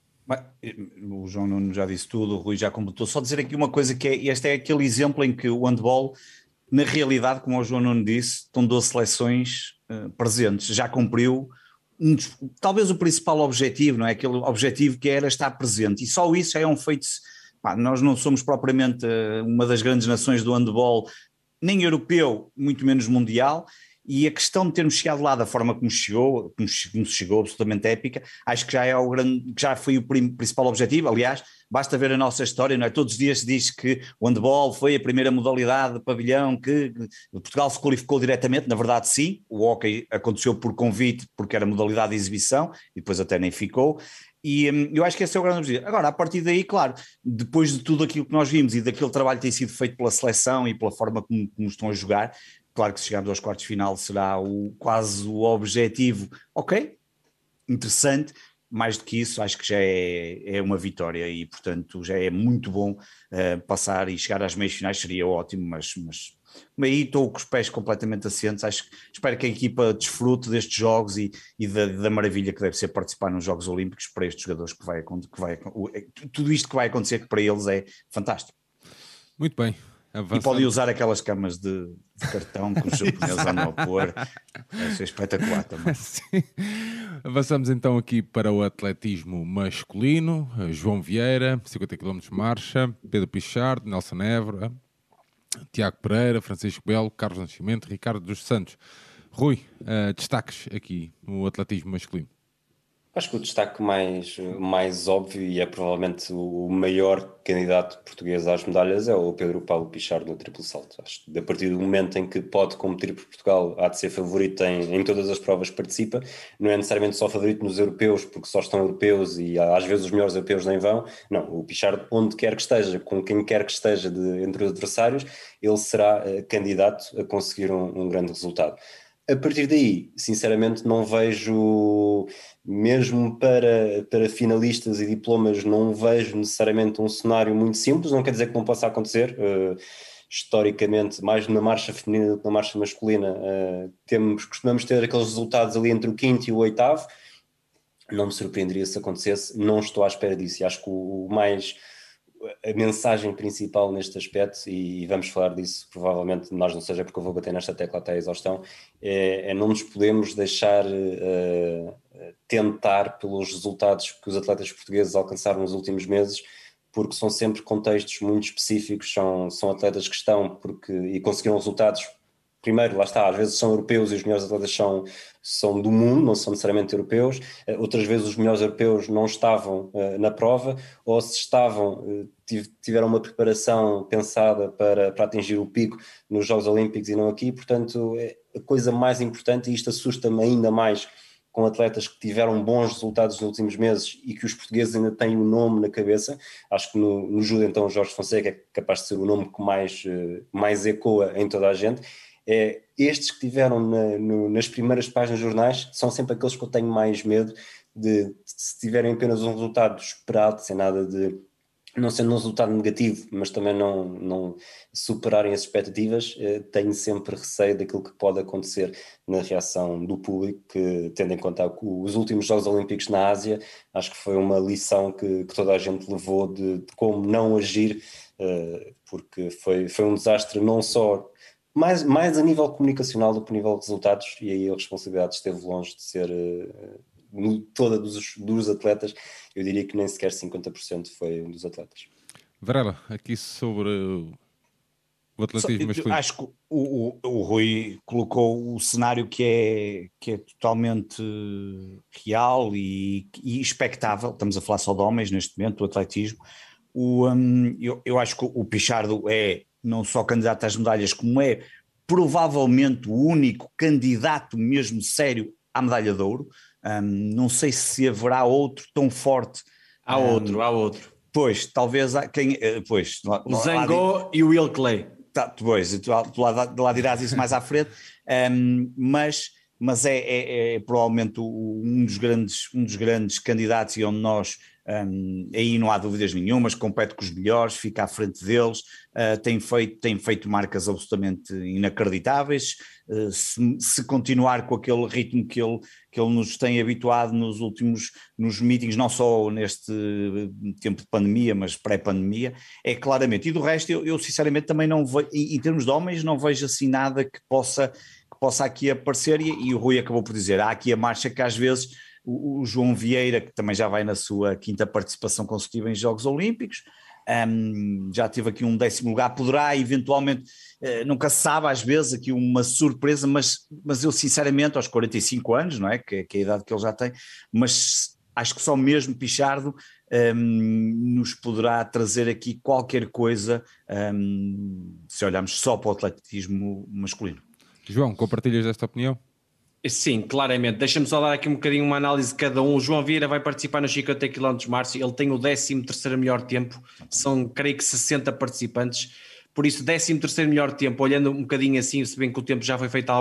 Speaker 3: O João Nuno já disse tudo, o Rui já completou. Só dizer aqui uma coisa que é, este é aquele exemplo em que o handball, na realidade, como o João Nuno disse, estão duas seleções uh, presentes, já cumpriu um, talvez o principal objetivo, não é? Aquele objetivo que era estar presente, e só isso é um feito. Pá, nós não somos propriamente uh, uma das grandes nações do handball, nem europeu, muito menos mundial, e a questão de termos chegado lá da forma como chegou, como chegou, absolutamente épica, acho que já, é o grande, já foi o principal objetivo. Aliás, basta ver a nossa história, não é? Todos os dias se diz que o handball foi a primeira modalidade de pavilhão que Portugal se qualificou diretamente, na verdade sim, o hockey aconteceu por convite, porque era modalidade de exibição, e depois até nem ficou, e hum, eu acho que esse é o grande objetivo. Agora, a partir daí, claro, depois de tudo aquilo que nós vimos e daquele trabalho que tem sido feito pela seleção e pela forma como, como estão a jogar, Claro que se chegarmos aos quartos de final será o, quase o objetivo. Ok, interessante, mais do que isso, acho que já é, é uma vitória e, portanto, já é muito bom uh, passar e chegar às meias finais, seria ótimo, mas, mas aí estou com os pés completamente assentes. Acho, espero que a equipa desfrute destes jogos e, e da, da, maravilha que deve ser participar nos Jogos Olímpicos para estes jogadores que vai, que vai tudo isto que vai acontecer que para eles é fantástico.
Speaker 1: Muito bem,
Speaker 3: Avançando. E podem usar aquelas camas de, de cartão que os japoneses andam a pôr. Vai ser espetacular também. *laughs* Sim.
Speaker 1: Avançamos então aqui para o atletismo masculino. João Vieira, 50 km de marcha. Pedro Pichard, Nelson Évora, Tiago Pereira, Francisco Belo, Carlos Nascimento, Ricardo dos Santos. Rui, uh, destaques aqui no atletismo masculino.
Speaker 4: Acho que o destaque mais, mais óbvio e é provavelmente o maior candidato português às medalhas é o Pedro Paulo Pichard no triplo salto. Acho que a partir do momento em que pode competir por Portugal, há de ser favorito em, em todas as provas que participa. Não é necessariamente só favorito nos europeus, porque só estão europeus e às vezes os melhores europeus nem vão. Não, o Pichard, onde quer que esteja, com quem quer que esteja de, entre os adversários, ele será uh, candidato a conseguir um, um grande resultado. A partir daí, sinceramente, não vejo, mesmo para, para finalistas e diplomas, não vejo necessariamente um cenário muito simples. Não quer dizer que não possa acontecer. Uh, historicamente, mais na marcha feminina do que na marcha masculina, uh, temos, costumamos ter aqueles resultados ali entre o quinto e o oitavo. Não me surpreenderia se acontecesse, não estou à espera disso. E acho que o, o mais a mensagem principal neste aspecto, e vamos falar disso provavelmente, nós não seja porque eu vou bater nesta tecla até a exaustão, é, é não nos podemos deixar uh, tentar pelos resultados que os atletas portugueses alcançaram nos últimos meses, porque são sempre contextos muito específicos, são, são atletas que estão porque, e conseguiram resultados primeiro, lá está, às vezes são europeus e os melhores atletas são, são do mundo, não são necessariamente europeus, uh, outras vezes os melhores europeus não estavam uh, na prova, ou se estavam, tiveram uma preparação pensada para, para atingir o pico nos Jogos Olímpicos e não aqui, portanto, é a coisa mais importante, e isto assusta-me ainda mais com atletas que tiveram bons resultados nos últimos meses e que os portugueses ainda têm o nome na cabeça. Acho que no, no Judo, então, Jorge Fonseca é capaz de ser o nome que mais, eh, mais ecoa em toda a gente. É, estes que tiveram na, no, nas primeiras páginas dos jornais são sempre aqueles que eu tenho mais medo de, se tiverem apenas um resultado esperado, sem nada de não sendo um resultado negativo, mas também não, não superarem as expectativas, eh, tenho sempre receio daquilo que pode acontecer na reação do público, que, tendo em conta os últimos Jogos Olímpicos na Ásia, acho que foi uma lição que, que toda a gente levou de, de como não agir, eh, porque foi, foi um desastre não só mais, mais a nível comunicacional do que a nível de resultados, e aí a responsabilidade esteve longe de ser eh, toda dos, dos atletas, eu diria que nem sequer 50% foi dos atletas.
Speaker 1: Varela, aqui sobre o atletismo masculino.
Speaker 3: Acho que o, o, o, Rui colocou o cenário que é, que é totalmente real e, e expectável. Estamos a falar só de homens neste momento, do atletismo. O, um, eu, eu acho que o Pichardo é não só candidato às medalhas, como é provavelmente o único candidato mesmo sério à medalha de ouro. Um, não sei se haverá outro tão forte.
Speaker 2: Há um, outro, há outro.
Speaker 3: Pois, talvez quem. Eh, pois,
Speaker 2: o Zangô e o Will Clay.
Speaker 3: Tá, pois, tu, tu lá, lá dirás isso mais à frente, um, mas, mas é, é, é provavelmente um dos, grandes, um dos grandes candidatos e onde nós um, aí não há dúvidas nenhumas, compete com os melhores, fica à frente deles, uh, tem, feito, tem feito marcas absolutamente inacreditáveis. Uh, se, se, continuar com aquele ritmo que ele, que ele nos tem habituado nos últimos nos meetings, não só neste tempo de pandemia, mas pré-pandemia, é claramente. E do resto, eu, eu sinceramente também não vejo, em, em termos de homens, não vejo assim nada que possa, que possa aqui aparecer. E, e o Rui acabou por dizer: há aqui a marcha que às vezes o, o, João Vieira, que também já vai na sua quinta participação consecutiva em Jogos Olímpicos, um, já teve aqui um décimo lugar, poderá eventualmente, uh, nunca se sabe às vezes aqui uma surpresa, mas, mas eu sinceramente aos 45 anos, não é, que, que é a idade que ele já tem, mas acho que só mesmo Pichardo um, nos poderá trazer aqui qualquer coisa um, se olharmos só para o atletismo masculino.
Speaker 1: João, compartilhas esta opinião?
Speaker 2: Sim, claramente. Deixa-me só dar aqui um bocadinho uma análise de cada um. O João Vieira vai participar nos 50 km de março. Ele tem o 13 melhor tempo. São, creio que, 60 participantes. Por isso, 13 melhor tempo, olhando um bocadinho assim, se bem que o tempo já foi feito há,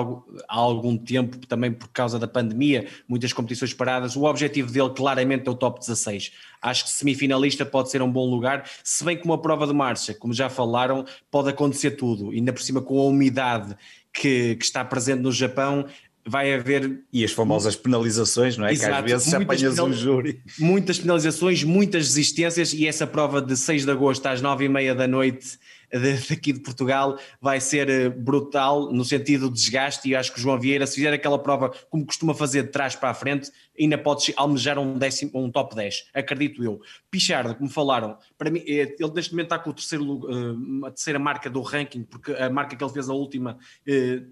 Speaker 2: há algum tempo, também por causa da pandemia, muitas competições paradas. O objetivo dele, claramente, é o top 16. Acho que semifinalista pode ser um bom lugar, se bem que uma prova de marcha, como já falaram, pode acontecer tudo. Ainda por cima, com a umidade que, que, está presente no Japão, vai haver.
Speaker 3: E as famosas penalizações, não é? Exato, que às vezes apanhas penal... um júri.
Speaker 2: Muitas penalizações, muitas desistências, e essa prova de 6 de agosto às 9 e meia da noite daqui de Portugal vai ser eh, brutal no sentido de desgaste e acho que o João Vieira, se fizer aquela prova como costuma fazer de trás para a frente, ainda pode almejar um, décimo, um top 10, acredito eu. Pichardo, como falaram, para mim, eh, ele neste momento está com o terceiro, eh, a terceira marca do ranking, porque a marca que ele fez a última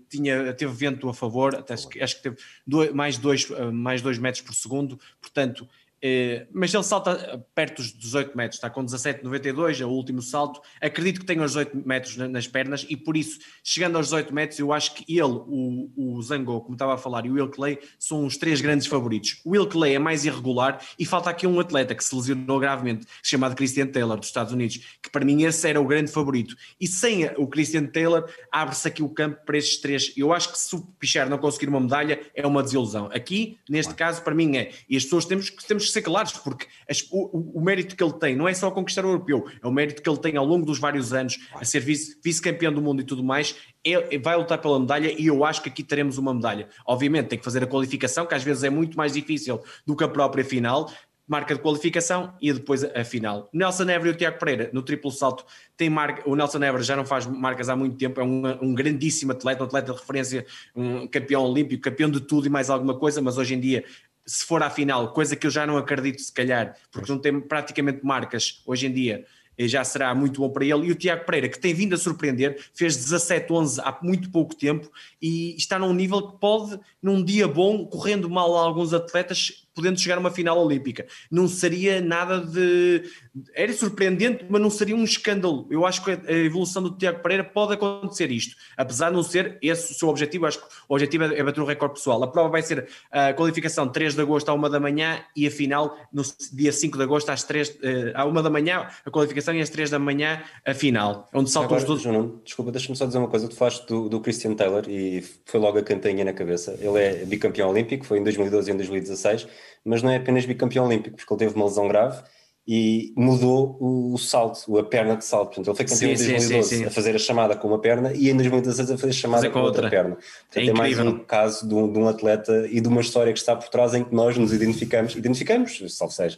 Speaker 2: tinha, teve vento a favor, até acho que teve dois, mais, dois, mais dois metros por segundo, portanto eh, mas ele salta perto dos 18 metros, está com 17,92, é o último salto. Acredito que tenha os 18 metros nas pernas e por isso, chegando aos 18 metros, eu acho que ele, o, o Zango, como estava a falar, e o Will Clay são os três grandes favoritos. O Will Clay é mais irregular e falta aqui um atleta que se lesionou gravemente, chamado Christian Taylor, dos Estados Unidos, que para mim esse era o grande favorito. E sem o Christian Taylor, abre-se aqui o campo para estes três. Eu acho que se o Pichar não conseguir uma medalha, é uma desilusão. Aqui, neste caso, para mim é. E as pessoas temos, temos ser claros, porque as, o, o, mérito que ele tem não é só conquistar o europeu, é o mérito que ele tem ao longo dos vários anos a ser vice-campeão do mundo e tudo mais. Vai lutar pela medalha e eu acho que aqui teremos uma medalha. Obviamente, tem que fazer a qualificação, que às vezes é muito mais difícil do que a própria final, marca de qualificação e depois a, final. Nelson Évora e o Tiago Pereira no triplo salto tem marca, o Nelson Évora já não faz marcas há muito tempo, é um, um, grandíssimo atleta, um atleta de referência, um campeão olímpico, campeão de tudo e mais alguma coisa, mas hoje em dia se for à final, coisa que eu já não acredito se calhar, porque não tem praticamente marcas hoje em dia já será muito bom para ele. E o Tiago Pereira, que tem vindo a surpreender, fez 17-11 há muito pouco tempo e está num nível que pode, num dia bom, correndo mal a alguns atletas, podendo chegar a uma final olímpica. Não seria nada de. Era surpreendente, mas não seria um escândalo. Eu acho que a evolução do Tiago Pereira pode acontecer isto, apesar de não ser esse o seu objetivo. Acho que o objetivo é bater o recorde pessoal. A prova vai ser a qualificação 3 de agosto à 1 da manhã e a final no dia 5 de agosto às 3 eh, à 1 da manhã, a qualificação e às 3 da manhã a final, onde saltam os
Speaker 4: todos. João, desculpa, deixa-me só dizer uma coisa. Tu falaste do, do Christian Taylor e foi logo a cantainha na cabeça. Ele é bicampeão olímpico, foi em 2012 e em 2016 mas não é apenas bicampeão olímpico, porque ele teve uma lesão grave e mudou o salto, a perna de salto. Portanto, ele foi campeão sim, em 2012 sim, sim, a fazer a chamada com uma perna e em 2016 a fazer a chamada fazer com, outra. outra perna. Portanto, é, é mais um caso de um, de um, atleta e de uma história que está por trás em que nós nos identificamos, identificamos, salvo seja,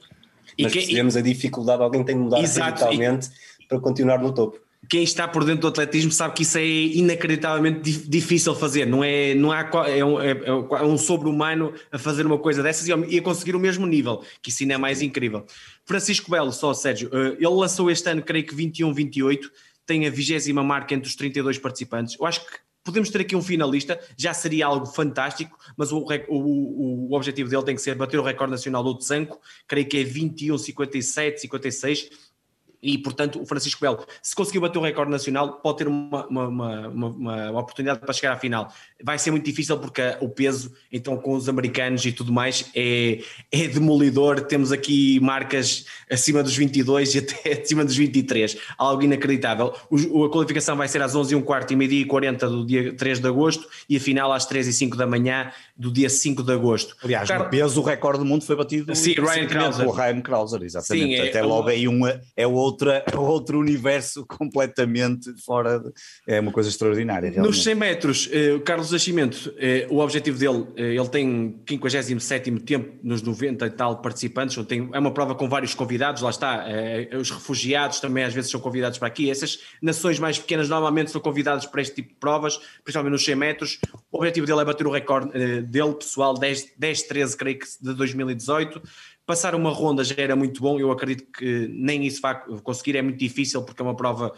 Speaker 4: mas que, percebemos e... a dificuldade, alguém tem de mudar radicalmente e... para continuar no topo
Speaker 2: quem está por dentro do atletismo sabe que isso é inacreditavelmente difícil fazer, não é, não há, é, um, é, é um sobre-humano a fazer uma coisa dessas e a conseguir o mesmo nível, que isso ainda é mais incrível. Francisco Belo, só Sérgio, eh, ele lançou este ano, creio que 21-28, tem a vigésima marca entre os 32 participantes. Eu acho que podemos ter aqui um finalista, já seria algo fantástico, mas o, o, o objetivo dele tem que ser bater o recorde nacional do Tsanco, creio que é 21, 57, 56 e, portanto, o Francisco Belo, se conseguir bater o recorde nacional, pode ter uma, uma, uma, uma, oportunidade para chegar à final. Vai ser muito difícil porque o peso, então, com os americanos e tudo mais, é, é demolidor. Temos aqui marcas acima dos 22 e até *laughs* acima dos 23. Algo inacreditável. O, a qualificação vai ser às 11h15 e meio-dia e 40 do dia 3 de agosto e a final às 3 e 5 da manhã do dia 5 de agosto.
Speaker 3: Aliás, Car... no peso, o recorde do mundo foi batido
Speaker 2: Sim, Ryan Krauser.
Speaker 3: o Ryan Krauser, exatamente. Sim, é, até logo aí um, é outra, outro universo *laughs* completamente fora. De, é uma coisa extraordinária. Realmente.
Speaker 2: Nos 100 metros, eh, o Carlos Nascimento, eh, o objetivo dele, eh, ele tem 57 tempo nos 90 e tal participantes, tem, é uma prova com vários convidados, lá está. os refugiados também às vezes são convidados para aqui. Essas nações mais pequenas normalmente são convidadas para este tipo de provas, principalmente nos 100 metros. O objetivo dele é bater o recorde dele, pessoal, 10-13, creio que de 2018. Passar uma ronda já era muito bom, eu acredito que nem isso vai conseguir, é muito difícil porque é uma prova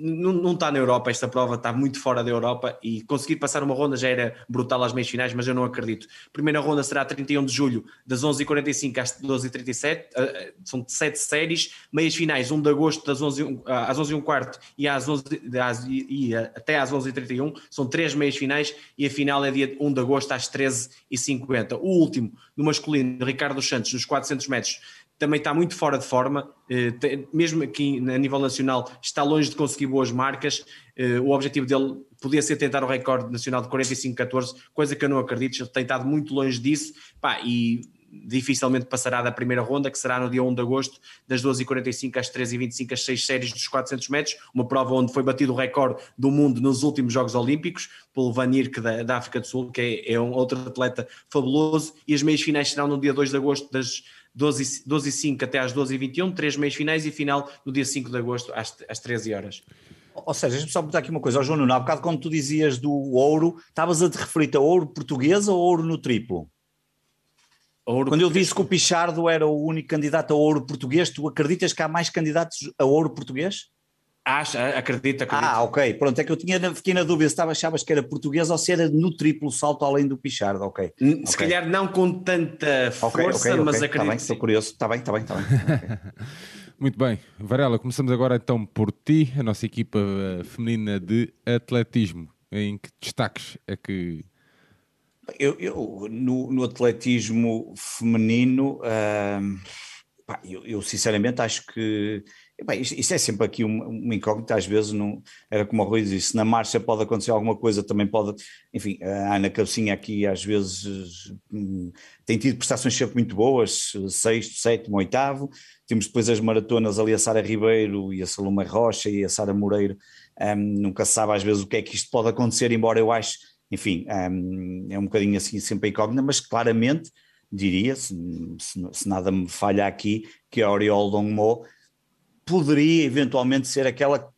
Speaker 2: não, não está na Europa, esta prova está muito fora da Europa e conseguir passar uma ronda já era brutal às meias finais, mas eu não acredito. Primeira ronda será 31 de julho, das 11h45 às 12h37, uh, são sete séries, meias finais 1 de agosto das 11, às 11h15 e, às 11, às, e até às 11h31, são três meias finais e a final é dia 1 de agosto às 13h50. O último, no masculino, Ricardo Santos, nos 400 metros, também está muito fora de forma, eh, mesmo aqui a nível nacional está longe de conseguir boas marcas. Eh, o objetivo dele podia ser tentar o recorde nacional de 45-14, coisa que eu não acredito, ele tem estado muito longe disso, pá, e dificilmente passará da primeira ronda, que será no dia 1 de agosto, das 12h45 às 13h25, as seis séries dos 400 metros, uma prova onde foi batido o recorde do mundo nos últimos Jogos Olímpicos, pelo Van Irk da, da África do Sul, que é, é um outro atleta fabuloso, e as meias finais serão no dia 2 de agosto das 12, 12 e 5 até às 12 e 21, três meios finais e final no dia 5 de agosto às, às 13 horas.
Speaker 3: Ou seja, deixa-me só botar aqui uma coisa, ao João Nuno, há bocado quando tu dizias do ouro, estavas a te referir a ouro português ou ouro no triplo? Ouro quando eu disse que o Pichardo era o único candidato a ouro português, tu acreditas que há mais candidatos a ouro português?
Speaker 2: Acho, acredito, acredito.
Speaker 3: Ah, ok. Pronto, é que eu tinha, fiquei na dúvida se estava, achavas que era português ou se era no triplo salto além do Pichardo, ok.
Speaker 2: Se
Speaker 3: okay.
Speaker 2: calhar não com tanta força, okay, okay, mas acredito. Está
Speaker 3: bem, estou curioso. Está bem, está bem, está bem.
Speaker 1: Muito bem. Varela, começamos agora então por ti, a nossa equipa eh, feminina de atletismo. Em que destaques é que.
Speaker 3: Eu, eu no, no atletismo feminino, uh, pá, eu, eu sinceramente acho que Bem, isto, é sempre aqui uma, uma incógnita, às vezes não, era como o Rui disse, na marcha pode acontecer alguma coisa, também pode, enfim, a Ana Cabecinha aqui às vezes hum, tem tido prestações sempre muito boas, sexto, sétimo, oitavo, temos depois as maratonas ali a Sara Ribeiro e a Saloma Rocha e a Sara Moreiro, hum, nunca se sabe às vezes o que é que isto pode acontecer, embora eu acho, enfim, hum, é um bocadinho assim sempre a incógnita, mas claramente diria, se, se, se nada me falha aqui, que a Oriol Dongmo poderia eventualmente ser aquela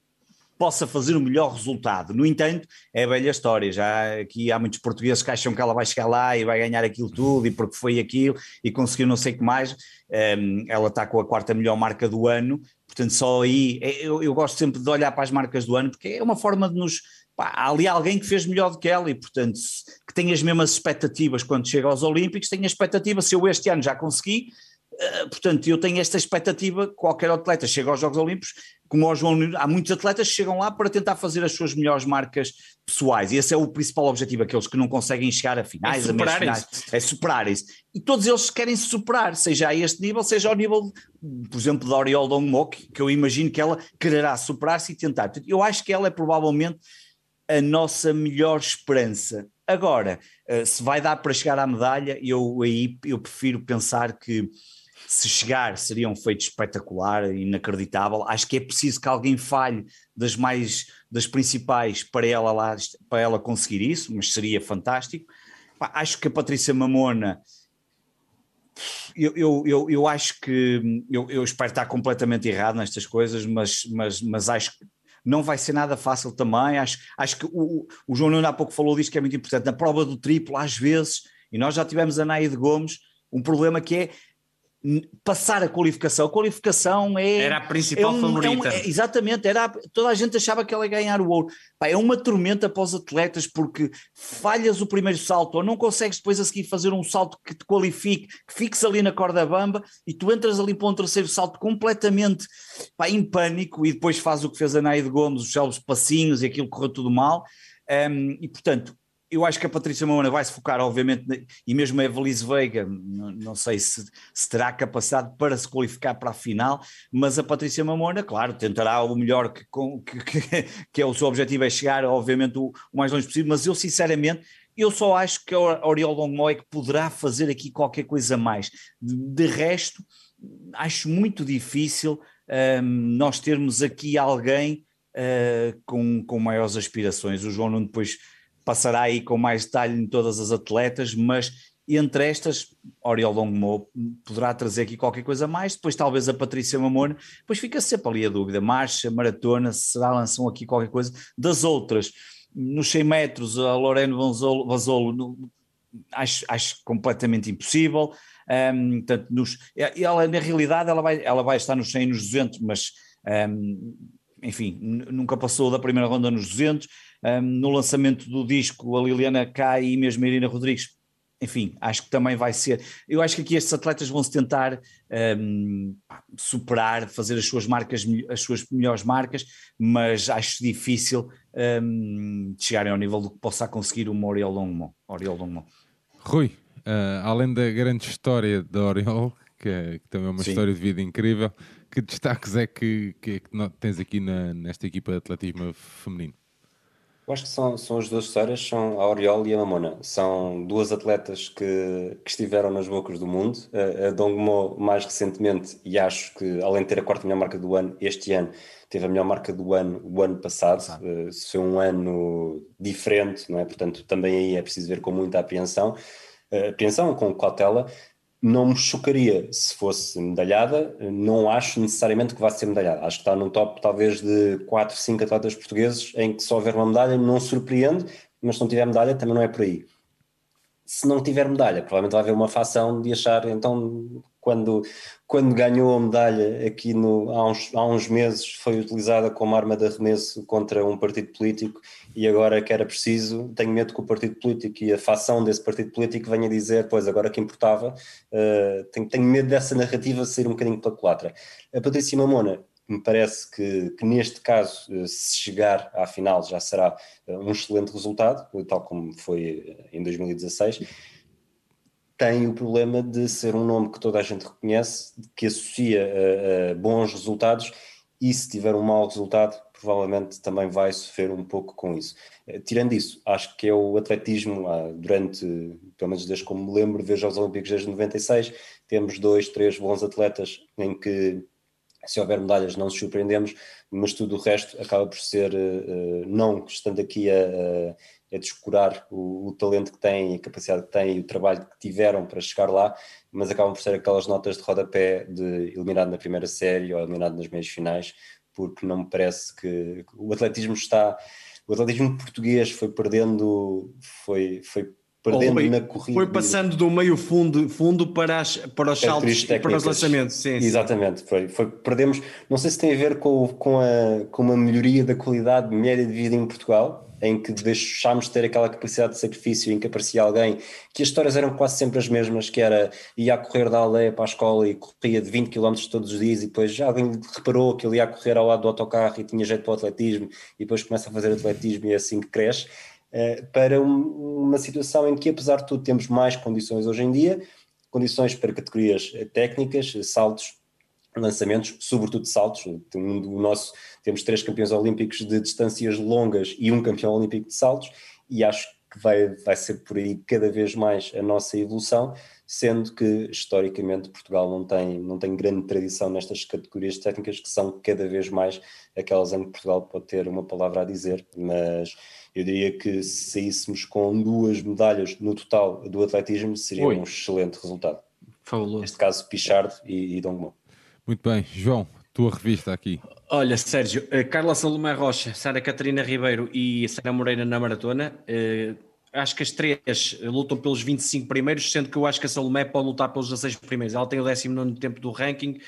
Speaker 3: possa fazer o melhor resultado. No entanto, é velha história, já aqui há muitos portugueses que acham que ela vai chegar lá e vai ganhar aquilo tudo, e porque foi aquilo, e conseguiu não sei o que mais, um, ela está com a quarta melhor marca do ano, portanto só aí, é, eu, eu gosto sempre de olhar para as marcas do ano, porque é uma forma de nos pá, há ali alguém que fez melhor do que ela e, portanto, que tem as mesmas expectativas quando chega aos Olímpicos, tem a expectativa, se eu este ano já consegui, portanto, eu tenho esta expectativa, qualquer atleta chega aos Jogos Olímpicos, como o João, há muitos atletas que chegam lá para tentar fazer as suas melhores marcas pessoais, e esse é o principal objetivo, aqueles que não conseguem chegar a finais,
Speaker 2: é
Speaker 3: a meias finais, é superar isso, e todos eles querem se superar, seja a este nível, seja ao nível, por exemplo, da Oriol Dongmok, que eu imagino que ela quererá superar-se e tentar, eu acho que ela é provavelmente a nossa melhor esperança. Agora, eh, se vai dar para chegar à medalha, eu aí eu prefiro pensar que se chegar seria um feito espetacular, inacreditável. Acho que é preciso que alguém falhe das mais das principais para ela lá para ela conseguir isso, mas seria fantástico. Acho que a Patrícia Mamona eu, eu, eu, eu acho que eu, eu espero estar completamente errado nestas coisas, mas, mas, mas acho que não vai ser nada fácil também. Acho, acho que o, o João Nuno há pouco falou disto que é muito importante. Na prova do triplo, às vezes, e nós já tivemos a Naide Gomes, um problema que é passar a qualificação. A qualificação é.
Speaker 2: Era a principal é um, favorita.
Speaker 3: É um, é, exatamente, era, toda a gente achava que ela ia ganhar o ouro. Pá, é uma tormenta para os atletas porque falhas o primeiro salto ou não consegues depois a seguir fazer um salto que te qualifique, que fiques ali na corda bamba e tu entras ali para um terceiro salto completamente pá, em pânico e depois faz o que fez a Naide Gomes, os salvos passinhos e aquilo correu tudo mal. Um, e portanto, eu acho que a Patrícia Mamona vai se focar, obviamente, e mesmo a Evelise Veiga, não, sei se, se, terá capacidade para se qualificar para a final, mas a Patrícia Mamona, claro, tentará o melhor que, que, que é o seu objetivo, é chegar, obviamente, o, o, mais longe possível, mas eu sinceramente. Eu só acho que a Oriol Longmoy que poderá fazer aqui qualquer coisa mais. De, de resto, acho muito difícil um, nós termos aqui alguém uh, com, com maiores aspirações. O João não depois passará aí com mais detalhe em todas as atletas, mas entre estas, Oriol Longmo poderá trazer aqui qualquer coisa mais, depois talvez a Patrícia Mamona, depois fica sempre ali a dúvida, marcha, maratona, será lançam aqui qualquer coisa, das outras, nos 100 metros a Lorena Vazolo, acho, acho completamente impossível, um, portanto, nos, ela na realidade ela vai, ela vai estar nos 100 e nos 200, mas um, enfim, nunca passou da primeira ronda nos 200, um, no lançamento do disco, a Liliana cai e mesmo a Irina Rodrigues. Enfim, acho que também vai ser. Eu acho que aqui estes atletas vão se tentar um, superar, fazer as suas marcas, as suas melhores marcas, mas acho difícil um, chegarem ao nível do que possa conseguir o Oriol Longmo. Oriol Longmo.
Speaker 1: Rui, uh, além da grande história da Oriol, que, é, que também é uma Sim. história de vida incrível, que destaques é que, que, que tens aqui na, nesta equipa de atletismo feminino?
Speaker 4: Eu acho que são, são as duas histórias, são a Oriol e a Mamona. São duas atletas que, que estiveram nas bocas do mundo. A, a Dongmo mais recentemente, e acho que além de ter a quarta melhor marca do ano, este ano teve a melhor marca do ano o ano passado. Uh, foi um ano diferente, não é? Portanto, também aí é preciso ver com muita apreensão. Uh, apreensão, com cautela, não me chocaria se fosse medalhada, não acho necessariamente que vá ser medalhada. Acho que está num top talvez de 4, 5 atletas portugueses em que só houver uma medalha não surpreende, mas se não tiver medalha também não é por aí. Se não tiver medalha, provavelmente vai haver uma facção de achar, então quando, quando ganhou a medalha aqui no, há, uns, há uns meses, foi utilizada como arma de arremesso contra um partido político e agora que era preciso, tenho medo que o partido político e a facção desse partido político venha dizer, pois agora que importava, uh, tenho, tenho medo dessa narrativa sair um bocadinho pela culatra. A Patrícia Mamona, me parece que, que, neste caso, eh, se chegar à final, já será eh, um excelente resultado, tal como foi em 2016 tem o problema de ser um nome que toda a gente reconhece, que associa a, a bons resultados e se tiver um mau resultado, provavelmente também vai sofrer um pouco com isso. Eh, tirando isso, acho que é o atletismo, ah, durante, pelo menos desde como me lembro, vejo os Olímpicos desde 96, temos dois, três bons atletas em que se houver medalhas não nos surpreendemos, mas tudo o resto acaba por ser, uh, não estando aqui a, a descurar o, o, talento que têm, a capacidade que têm e o trabalho que tiveram para chegar lá, mas acabam por ser aquelas notas de rodapé de eliminado na primeira série ou eliminado nas meias finais, porque não me parece que o atletismo está. O atletismo português foi perdendo, foi, foi perdendo na corrida.
Speaker 2: Foi passando do meio fundo, fundo para, as, para os saltos para os lançamentos. Sim,
Speaker 4: Exatamente, sim. Foi, foi, perdemos. Não sei se tem a ver com, com, a, com uma melhoria da qualidade média de vida em Portugal, em que deixámos de ter aquela capacidade de sacrifício em que aparecia alguém, que as histórias eram quase sempre as mesmas, que era ia a correr da aldeia para a escola e corria de 20 km todos os dias e depois já alguém reparou que ele ia a correr ao lado do autocarro e tinha jeito para o atletismo e depois começa a fazer atletismo e é assim que cresce, uh, para um, uma situação em que apesar de tudo temos mais condições hoje em dia, condições para categorias técnicas, saltos, lançamentos, sobretudo saltos. Nosso, temos três campeões olímpicos de distâncias longas e um campeão olímpico de saltos, e acho que vai, vai ser por aí cada vez mais a nossa evolução, sendo que historicamente Portugal não tem, não tem grande tradição nestas categorias técnicas que são cada vez mais aquelas em que Portugal pode ter uma palavra a dizer, mas eu diria que se saíssemos com duas medalhas no total do atletismo seria Oi. um excelente resultado.
Speaker 2: Fabuloso.
Speaker 4: Neste caso, Pichard e, e Dongmon.
Speaker 1: Muito bem, João, tua revista aqui.
Speaker 2: Olha, Sérgio, uh, Carla Salomé Rocha, Sara Catarina Ribeiro e Sara Moreira na maratona. Uh, acho que as três lutam pelos 25 primeiros, sendo que eu acho que a Salomé pode lutar pelos 16 primeiros. Ela tem o 19 tempo do ranking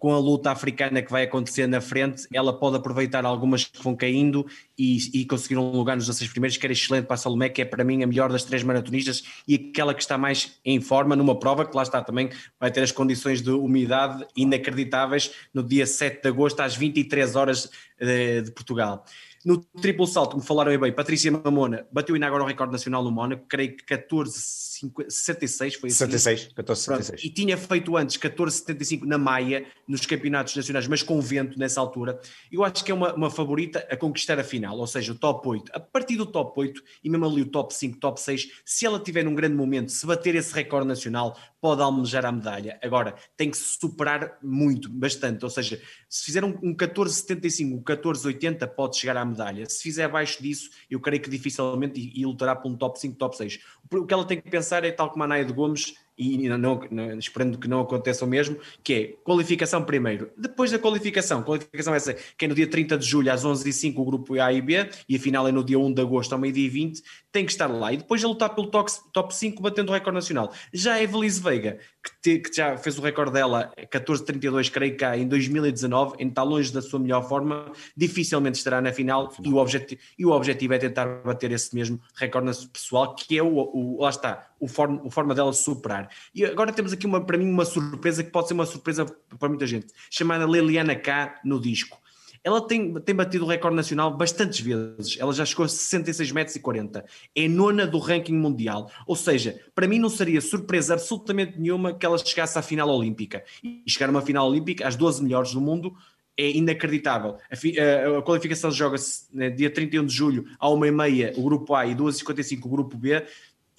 Speaker 2: com a luta africana que vai acontecer na frente, ela pode aproveitar algumas que vão caindo e, e conseguir um lugar nos 16 primeiros, que era excelente para a Salomé, que é para mim a melhor das três maratonistas e aquela que está mais em forma numa prova, que lá está também, vai ter as condições de umidade inacreditáveis no dia 7 de agosto, às 23 horas eh, de Portugal. No triplo salto, me falaram bem, Patrícia Mamona bateu ainda agora o recorde nacional no Mónaco, creio que 14,66 foi assim.
Speaker 3: 76, 14,76.
Speaker 2: E tinha feito antes 14,75 na Maia, nos campeonatos nacionais, mas com vento nessa altura. Eu acho que é uma, uma favorita a conquistar a final, ou seja, o top 8. A partir do top 8, e mesmo ali o top 5, top 6, se ela tiver num grande momento, se bater esse recorde nacional, pode almejar a medalha. Agora, tem que se superar muito, bastante. Ou seja, se fizer um, um 14,75, um 14,80, pode chegar à medalha. Se fizer abaixo disso, eu creio que dificilmente e, e lutará por um top 5, top 6. O que ela tem que pensar é, tal como a Naya de Gomes, e não, não, esperando que não aconteça o mesmo, que é qualificação primeiro. Depois da qualificação, qualificação essa que é no dia 30 de julho às 11h05 o grupo A e B, e a final é no dia 1 de agosto ao meio-dia 20, tem que estar lá. E depois a lutar pelo top, top 5 batendo o recorde nacional. Já a Evelise Veiga, que, te, que, já fez o recorde dela 14.32, creio que em 2019, em está longe da sua melhor forma, dificilmente estará na final, final. E, o objetivo, e o objetivo é tentar bater esse mesmo recorde pessoal, que é o, o lá está, o forma, o forma dela superar. E agora temos aqui uma, para mim uma surpresa que pode ser uma surpresa para muita gente, chamada Liliana K no disco. Ela tem, tem batido o recorde nacional bastantes vezes. Ela já chegou a 66 metros e 40. É nona do ranking mundial. Ou seja, para mim não seria surpresa absolutamente nenhuma que ela chegasse à final olímpica. E chegar a uma final olímpica, às 12 melhores do mundo, é inacreditável. A, a, a qualificação joga-se né, dia 31 de julho, à 1h30 o grupo A e 2h55 o grupo B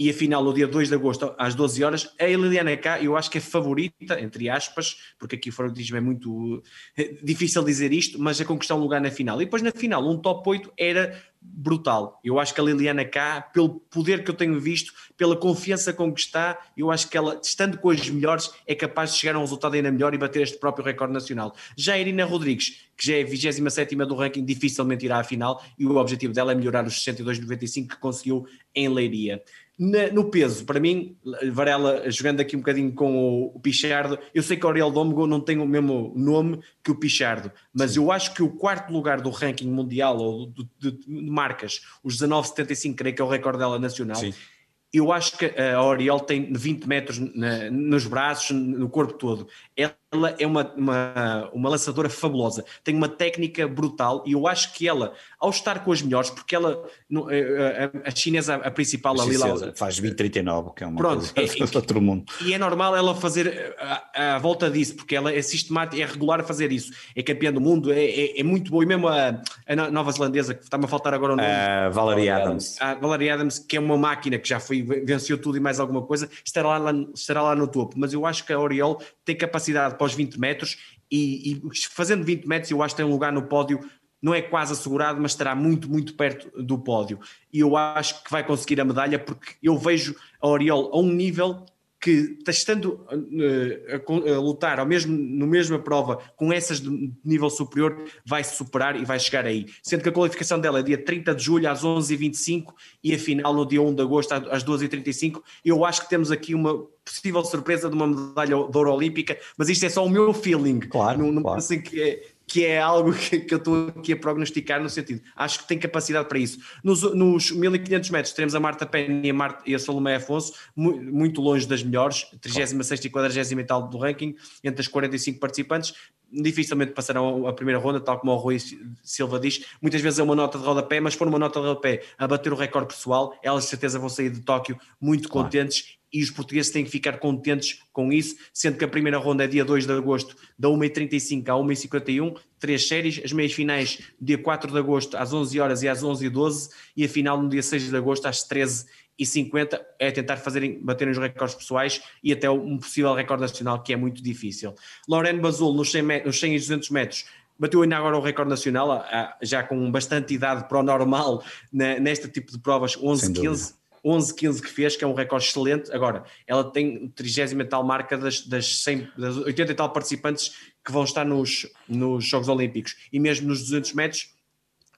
Speaker 2: e a final no dia 2 de agosto às 12 horas, a Liliana K eu acho que é favorita, entre aspas, porque aqui o favoritismo é muito é difícil dizer isto, mas a conquistar um lugar na final. E depois na final, um top 8 era brutal. Eu acho que a Liliana K, pelo poder que eu tenho visto, pela confiança com que eu acho que ela, estando com as melhores, é capaz de chegar a um resultado ainda melhor e bater este próprio recorde nacional. Já a Irina Rodrigues, que já é 27 do ranking, dificilmente irá à final e o objetivo dela é melhorar os 62,95 que conseguiu em Leiria. Na, no peso, para mim, Varela, jogando aqui um bocadinho com o, o Pichardo, eu sei que o Ariel Domingo não tem o mesmo nome que o Pichardo, mas eu acho que o quarto lugar do ranking mundial ou de, de, de marcas, os 19,75, creio que é o recorde dela nacional, Sim. eu acho que a Oriol tem 20 metros na, nos braços, no corpo todo. Ela é uma, uma, uma, lançadora fabulosa, tem uma técnica brutal e eu acho que ela, ao estar com as melhores, porque ela, a, a chinesa, a principal a ali lá.
Speaker 3: Faz 20,39, que é uma Pronto, coisa é, *laughs* outro mundo.
Speaker 2: E é normal ela fazer a, a, volta disso, porque ela é sistemática, é regular a fazer isso. É campeã do mundo, é, é, é muito boa. E mesmo a, a nova zelandesa, que está-me a faltar agora o nome.
Speaker 3: Uh, Valerie Adams.
Speaker 2: A Valerie Adams, que é uma máquina que já foi venceu tudo e mais alguma coisa, estará lá, estará lá no topo. Mas eu acho que a Oriol tem capacidade para os 20 metros e, e fazendo 20 metros eu acho que tem um lugar no pódio não é quase assegurado, mas estará muito, muito perto do pódio. E eu acho que vai conseguir a medalha porque eu vejo a Oriol a um nível que estando uh, a, a, lutar ao mesmo, no mesma prova com essas de nível superior, vai se superar e vai chegar aí. Sendo que a qualificação dela é dia 30 de julho às 11h25 e a final no dia 1 de agosto às 12h35. Eu acho que temos aqui uma possível surpresa de uma medalha de ouro olímpica, mas isto é só o meu feeling.
Speaker 3: Claro,
Speaker 2: não, não
Speaker 3: claro.
Speaker 2: pensem que é, que é algo *laughs* que, que eu estou aqui a prognosticar no sentido. Acho que tem capacidade para isso. Nos, nos 1500 metros teremos a Marta Penny e a, Marta, e a Salomé Afonso, mu muito longe das melhores, 36 e 40 e tal do ranking, entre as 45 participantes. Dificilmente passarão a primeira ronda, tal como o Rui Silva diz. Muitas vezes é uma nota de rodapé, mas se for uma nota de rodapé a bater o recorde pessoal, elas de certeza vão sair de Tóquio muito claro. contentes e os portugueses têm que ficar contentes com isso, sendo que a primeira ronda é dia 2 de agosto, da 1h35 à 1h51, três séries, as meias finais dia 4 de agosto às 11 horas e às 11h12 e a final no dia 6 de agosto às 13h50, é tentar fazerem, baterem os recordes pessoais e até um possível recorde nacional que é muito difícil. Lorene Bazul nos 100, nos 100 e 200 metros bateu ainda agora o recorde nacional, já com bastante idade para o normal neste tipo de provas, 11-15 11-15 que fez, que é um recorde excelente. Agora, ela tem 30 tal marca das, das, 100, das 80 e tal participantes que vão estar nos, nos Jogos Olímpicos. E mesmo nos 200 metros,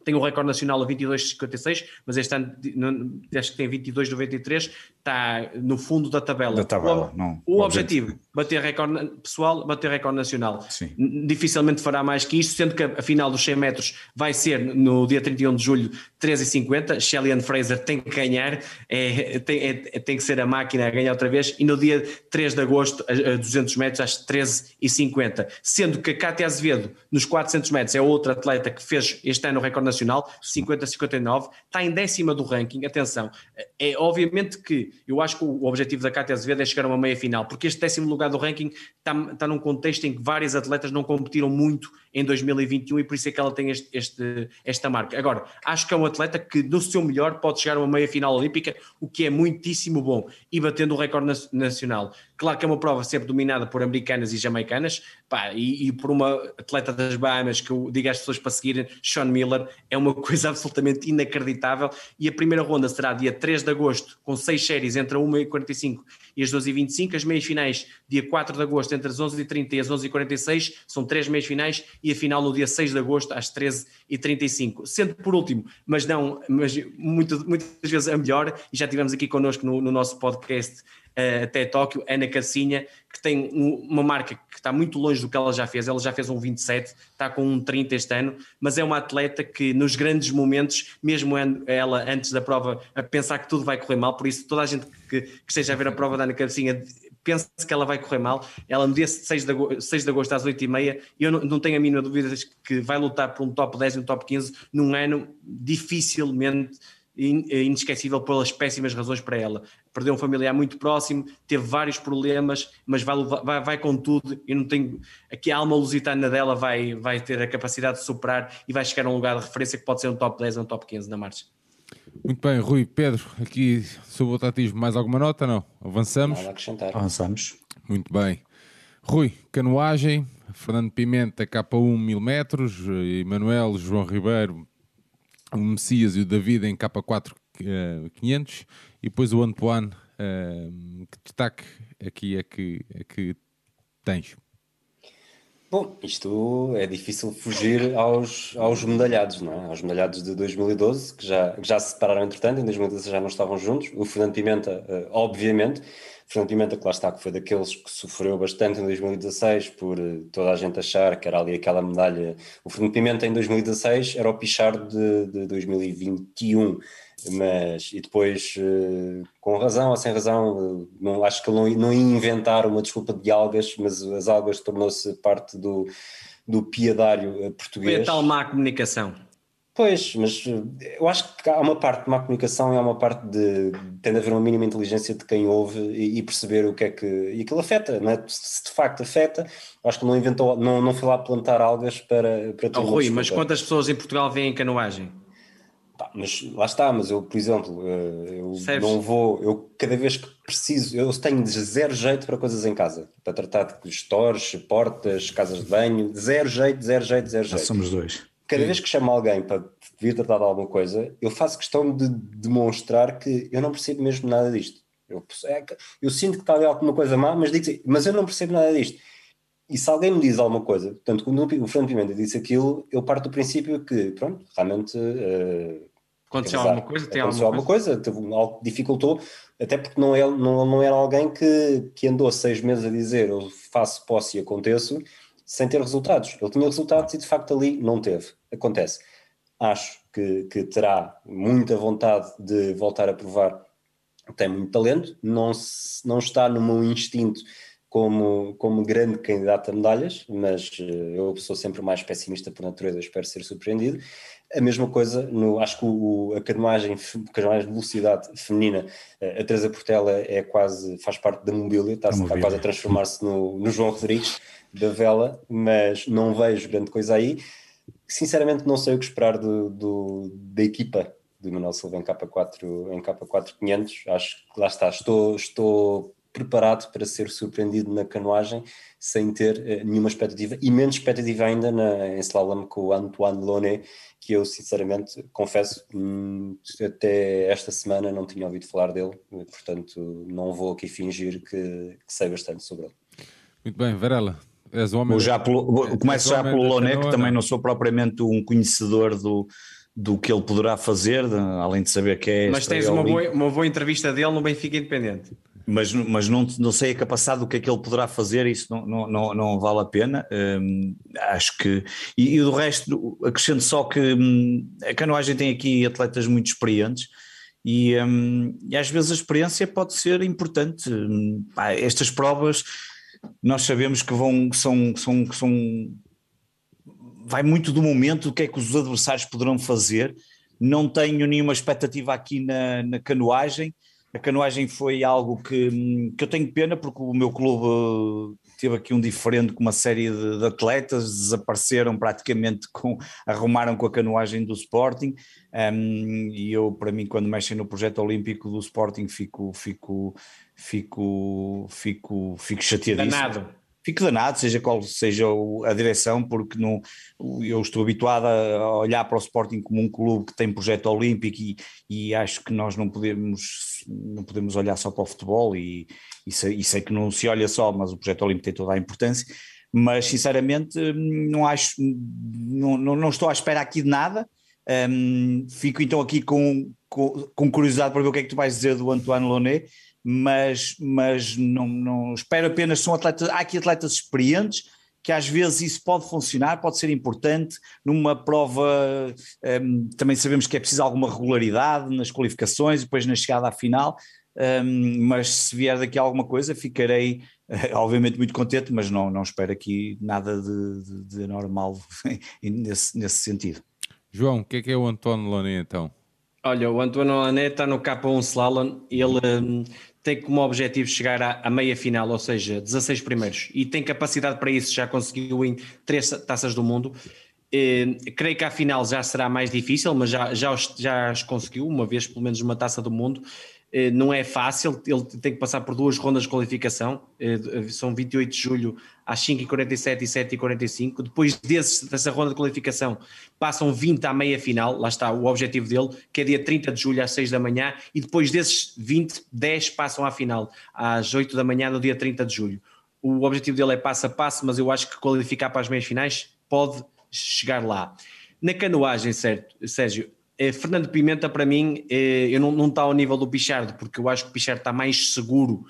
Speaker 2: tem o recorde nacional a 22,56, mas este ano acho que tem 22,93, está no fundo da tabela.
Speaker 3: Da tabela
Speaker 2: o,
Speaker 3: não,
Speaker 2: o objetivo, bater recorde pessoal, bater recorde nacional.
Speaker 3: Sim.
Speaker 2: Dificilmente fará mais que isto, sendo que a final dos 100 metros vai ser no dia 31 de julho, 13h50. Shelly Fraser tem que ganhar, é, tem, é, tem que ser a máquina a ganhar outra vez, e no dia 3 de agosto, a, a 200 metros, às 13h50. Sendo que a Cátia Azevedo, nos 400 metros, é outra atleta que fez este ano o recorde nacional, 50-59, está em décima do ranking. Atenção, é obviamente que eu acho que o objetivo da Cátia Azevedo é chegar a uma meia final, porque este décimo lugar do ranking está, está num contexto em que várias atletas não competiram muito em 2021 e por isso é que ela tem este, este, esta marca. Agora, acho que é um atleta que no seu melhor pode chegar a uma meia final olímpica, o que é muitíssimo bom, e batendo o recorde nacional. Claro que é uma prova sempre dominada por americanas e jamaicanas, pá, e, e, por uma atleta das Bahamas que eu digo às pessoas para seguirem, Sean Miller, é uma coisa *laughs* absolutamente inacreditável. E a primeira ronda será dia 3 de agosto, com seis séries entre a 1h45 e as 12h25. As meias finais, dia 4 de agosto, entre as 11h30 e as 11h46, são três meias finais, e a final no dia 6 de agosto, às 13h35. Sendo por último, mas não, mas muito, muitas vezes a melhor, e já tivemos aqui connosco no, no nosso podcast uh, até Tóquio, Ana Cassinha, que tem um, uma marca que está muito longe do que ela já fez, ela já fez um 27, está com um 30 este ano, mas é uma atleta que nos grandes momentos, mesmo ela antes da prova, a pensar que tudo vai correr mal, por isso toda a gente que, que esteja a ver a prova da Ana Cassinha pensa que ela vai correr mal. Ela no dia 6 de agosto, 6 de agosto às 8h30, eu não, não, tenho a mínima dúvida que vai lutar por um top 10 e um top 15 num ano dificilmente inesquecível pelas péssimas razões para ela. Perdeu um familiar muito próximo, teve vários problemas, mas vai, vai, vai com tudo e não tenho. Aqui a alma lusitana dela vai, vai ter a capacidade de superar e vai chegar a um lugar de referência que pode ser um top 10 ou um top 15 na marcha.
Speaker 1: Muito bem, Rui, Pedro, aqui sobre o tatismo, mais alguma nota? Não? Avançamos?
Speaker 4: Nada a acrescentar.
Speaker 3: Avançamos.
Speaker 1: Muito bem. Rui, canoagem, Fernando Pimenta, K1 1000 metros, Emanuel, João Ribeiro, o Messias e o David em K4 uh, 500 e depois o Antoine, uh, que destaque aqui é que, é que tens?
Speaker 4: Bom, isto é difícil fugir aos, aos medalhados, não é? Aos medalhados de 2012, que já, que já se separaram entretanto, em 2012 já não estavam juntos. O Fernando Pimenta, uh, obviamente, Fernando Pimenta, que lá está, que foi daqueles que sofreu bastante em 2016 por eh, toda a gente achar que era ali aquela medalha. O Fernando Pimenta em 2016 era o Pichard de, de 2021, mas e depois, eh, com razão ou sem razão, eh, não, acho que não, não ia inventar uma desculpa de algas, mas as algas tornou-se parte do, do piadário português.
Speaker 2: Foi a tal má comunicação.
Speaker 4: Pois, mas eh, eu acho que há uma parte de má comunicação e há uma parte de tem de haver uma mínima inteligência de quem ouve e, e perceber o que é que. E aquilo afeta, não é? Se de facto afeta, acho que não inventou, não, não foi lá plantar algas para, para ter
Speaker 2: oh, Rui, mas quantas pessoas em Portugal veem canoagem?
Speaker 4: Pá, mas lá está, mas eu, por exemplo, eh, eu Serves? não vou, eu cada vez que preciso, eu tenho zero jeito para coisas em casa, para tratar de stores, portas, casas de banho, zero jeito, zero jeito, zero jeito.
Speaker 3: Já somos dois
Speaker 4: cada vez que chamo alguém para vir tratar de alguma coisa, eu faço questão de demonstrar que eu não percebo mesmo nada disto. Eu, é, eu sinto que está ali alguma coisa má, mas, digo, mas eu não percebo nada disto. E se alguém me diz alguma coisa, portanto, quando o Fernando Pimenta disse aquilo, eu parto do princípio que, pronto, realmente. Uh,
Speaker 2: aconteceu alguma coisa? Tem
Speaker 4: aconteceu alguma coisa, coisa algo dificultou, até porque não, é, não, não era alguém que, que andou seis meses a dizer eu faço, posso e aconteço, sem ter resultados. Ele tinha resultados e de facto ali não teve. Acontece. Acho que, que terá muita vontade de voltar a provar tem muito talento, não, não está no meu instinto como, como grande candidato a medalhas, mas eh, eu sou sempre mais pessimista por natureza, espero ser surpreendido. A mesma coisa, no, acho que o, a canoagem, canoagem de velocidade feminina, eh, a Teresa Portela é quase, faz parte da mobília, está, está quase a transformar-se no, no João Rodrigues da vela, mas não vejo grande coisa aí. Sinceramente não sei o que esperar do, do da equipa do Manuel Silva em K4, em K4 500, acho que lá está, estou, estou preparado para ser surpreendido na canoagem sem ter uh, nenhuma expectativa e menos expectativa ainda na, em slalom com o Antoine Lonet, que eu sinceramente confesso hum, até esta semana não tinha ouvido falar dele, portanto não vou aqui fingir que, que sei bastante sobre ele.
Speaker 1: Muito bem, Varela, és o homem.
Speaker 3: Já pelo, começo já pelo Lonet, que também não sou propriamente um conhecedor do, do que ele poderá fazer, além de saber que é.
Speaker 2: Mas tens uma boa, uma boa entrevista dele no Benfica Independente
Speaker 3: mas, mas não, não sei a capacidade do que é que ele poderá fazer, isso não, não, não, não vale a pena. Hum, acho que. E, e do resto, acrescento só que hum, a canoagem tem aqui atletas muito experientes. E, hum, e às vezes a experiência pode ser importante. Hum, estas provas nós sabemos que vão são, são, são vai muito do momento do que é que os adversários poderão fazer. Não tenho nenhuma expectativa aqui na, na canoagem a canoagem foi algo que, que eu tenho pena porque o meu clube teve aqui um diferente com uma série de, de, atletas, desapareceram praticamente com, arrumaram com a canoagem do Sporting um, e eu para mim quando mexem no projeto olímpico do Sporting fico, fico, fico, fico, fico chateadíssimo.
Speaker 2: Danado
Speaker 3: fico danado, seja qual seja a direção, porque não, eu estou habituado a olhar para o Sporting como um clube que tem projeto olímpico e, e acho que nós não podemos, não podemos olhar só para o futebol e, e, sei, e sei que não se olha só, mas o projeto olímpico tem toda a importância, mas sinceramente não acho, não, não, não estou à espera aqui de nada, um, fico então aqui com, com, com curiosidade para ver o que é que tu vais dizer do Antoine Lonet, mas, mas não, não espero apenas, são atletas, há aqui atletas experientes, que às vezes isso pode funcionar, pode ser importante numa prova, um, também sabemos que é preciso alguma regularidade nas qualificações e depois na chegada à final, um, mas se vier daqui alguma coisa ficarei obviamente muito contente, mas não, não espero aqui nada de, de, de normal *laughs* nesse, nesse sentido.
Speaker 1: João, o que é que é o António Loni então?
Speaker 2: Olha, o António Lané está no K1 Slalom, ele um, tem como objetivo chegar à, à, meia final, ou seja, 16 primeiros, e tem capacidade para isso, já conseguiu em três taças do mundo. Eh, creio que a final já será mais difícil, mas já, já, já as conseguiu, uma vez pelo menos uma taça do mundo. Eh, não é fácil, ele tem que passar por duas rondas de qualificação, eh, são 28 de julho às 5h47 e 7h45. Depois desse, dessa ronda de qualificação, passam 20 à meia final, lá está o objetivo dele, que é dia 30 de julho às 6 da manhã, e depois desses 20, 10 passam à final, às 8 da manhã, no dia 30 de julho. O objetivo dele é passo a passo, mas eu acho que qualificar para as meias finais pode chegar lá. Na canoagem, certo, Sérgio, eh, Fernando Pimenta, para mim, eh, eu não, não está ao nível do Pichardo, porque eu acho que o Pichardo está mais seguro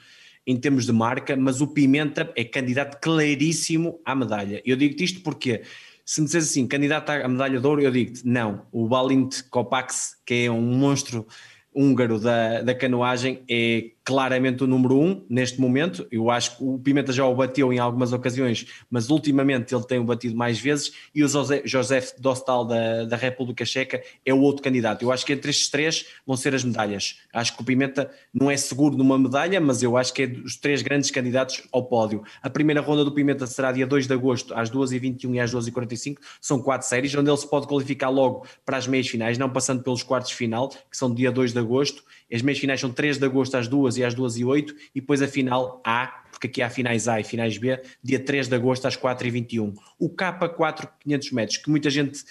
Speaker 2: em termos de marca, mas o Pimenta é candidato claríssimo à medalha. Eu digo-te isto porque, se me disseres assim, candidato à medalha de ouro, eu digo-te, não. O Balint Kopax, que é um monstro húngaro da, da canoagem é claramente o número um neste momento. Eu acho que o Pimenta já o bateu em algumas ocasiões, mas ultimamente ele tem o batido mais vezes. E o José, Dostal da, da República Checa é o outro candidato. Eu acho que entre estes três vão ser as medalhas. Acho que o Pimenta não é seguro numa medalha, mas eu acho que é dos três grandes candidatos ao pódio. A primeira ronda do Pimenta será dia 2 de agosto, às 2h21 e às 2h45. São quatro séries, onde ele se pode qualificar logo para as meias finais, não passando pelos quartos final, que são dia 2 de agosto As meias finais são 3 de agosto às 2 e às 2 e 8 e depois a final A, porque aqui há finais A e finais B, dia 3 de agosto às 4 e 21. O K4 500 metros, que muita gente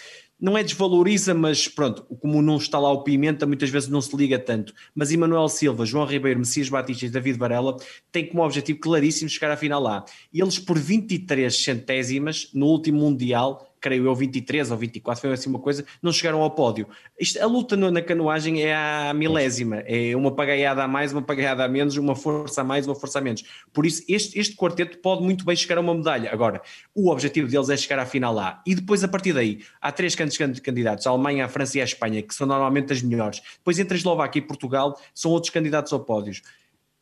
Speaker 2: não é desvaloriza, mas pronto, como não está lá o Pimenta, muitas vezes não se liga tanto. Mas Emanuel Silva, João Ribeiro, Messias Batista e David Varela têm como objetivo claríssimo chegar à final lá. E eles, por 23 centésimas, no último Mundial, creio eu, 23 ou 24, foi assim uma coisa, não chegaram ao pódio. Isto, a luta na canoagem é a milésima, é uma pagaiada a mais, uma pagaiada a menos, uma força a mais, uma força a menos. Por isso, este, este quarteto pode muito bem chegar a uma medalha. Agora, o objetivo deles é chegar à final lá. E depois, a partir daí, há três candidatos, a Alemanha, a França e a Espanha, que são normalmente as melhores. Depois, entre a Eslováquia e Portugal, são outros candidatos ao pódios.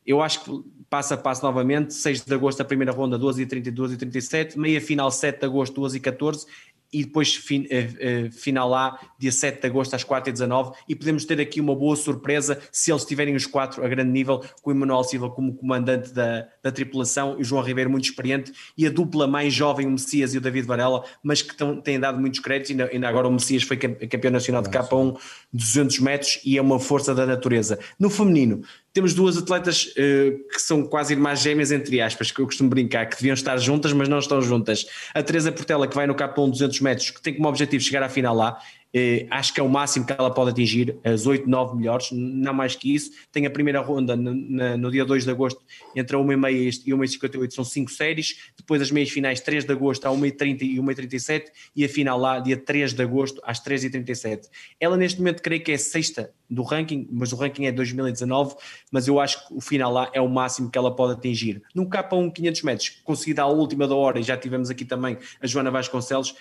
Speaker 2: Eu acho que passo a passo novamente, 6 de agosto a primeira ronda, 12 e 32 e 37, meia final 7 de agosto, 12 e 14 e depois fin, uh, uh, final lá, dia 7 de agosto às 4h19 e podemos ter aqui uma boa surpresa se eles tiverem os quatro a grande nível, com o Emanuel Silva como comandante da, da tripulação e o João Ribeiro muito experiente e a dupla mais jovem, o Messias e o David Varela, mas que tão, têm dado muitos créditos, ainda, ainda agora o Messias foi campeão nacional de K1 200 metros e é uma força da natureza. No feminino, temos duas atletas uh, que são quase irmãs gêmeas, entre aspas, que eu costumo brincar, que deviam estar juntas, mas não estão juntas. A Teresa Portela, que vai no K1 200 metros, que tem como objetivo chegar à final lá, Uh, acho que é o máximo que ela pode atingir, as 8, 9 melhores, não mais que isso. Tem a primeira ronda no, na, no dia 2 de agosto, entre a 1h30 e 1h58, são 5 séries. Depois as meias finais, 3 de agosto, a 1h30 e 1h37. E a final lá, dia 3 de agosto, às 3h37. Ela neste momento creio que é sexta do ranking, mas o ranking é 2019. Mas eu acho que o final lá é o máximo que ela pode atingir. Num K1 500 metros, conseguida à última da hora, e já tivemos aqui também a Joana Vasconcelos,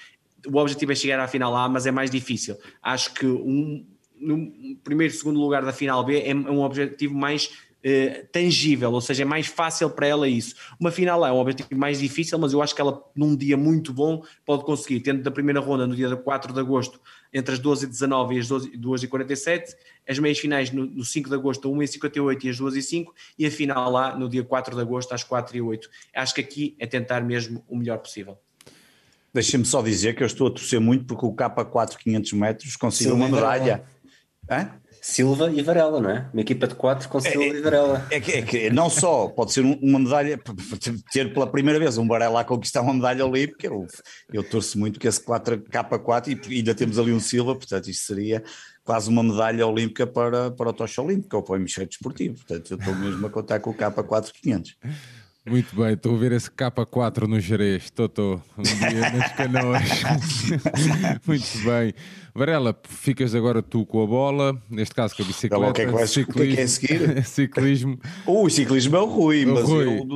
Speaker 2: o objetivo é chegar à final A, mas é mais difícil. Acho que um, no primeiro, segundo lugar da final B é um objetivo mais eh, tangível, ou seja, é mais fácil para ela isso. Uma final A é um objetivo mais difícil, mas eu acho que ela, num dia muito bom, pode conseguir. Tendo da primeira ronda, no dia 4 de agosto, entre as 12 e 19 e as 12, 2 e 47, as meias finais no, no 5 de agosto, 1 e 58 e as 2 e 5, e a final lá no dia 4 de agosto, às 4 e 8. Acho que aqui é tentar mesmo o melhor possível.
Speaker 3: Deixa-me só dizer que eu estou a torcer muito porque o K4 500 metros conseguiu uma medalha.
Speaker 4: Hã? Silva e Varela, não é? Uma equipa de quatro com Silva é, e Varela.
Speaker 3: É que, é que não só pode ser uma medalha, ter pela primeira vez um Varela a conquistar uma medalha olímpica, eu, eu torço muito que esse 4, K4 e ainda temos ali um Silva, portanto isto seria quase uma medalha olímpica para, para o Tocha Olímpica ou para o hemisfério desportivo, portanto eu estou mesmo a contar com o K4 500.
Speaker 1: Muito bem, estou a ver esse K4 no Jerez, estou, estou, um dia nas canoas. *laughs* Muito bem. Varela, ficas agora tu com a bola, neste caso com a bicicleta.
Speaker 3: o que é que, vai, ciclismo. O que, é que é seguir? *laughs*
Speaker 1: ciclismo.
Speaker 3: o ciclismo é o Rui, o mas Rui. Eu,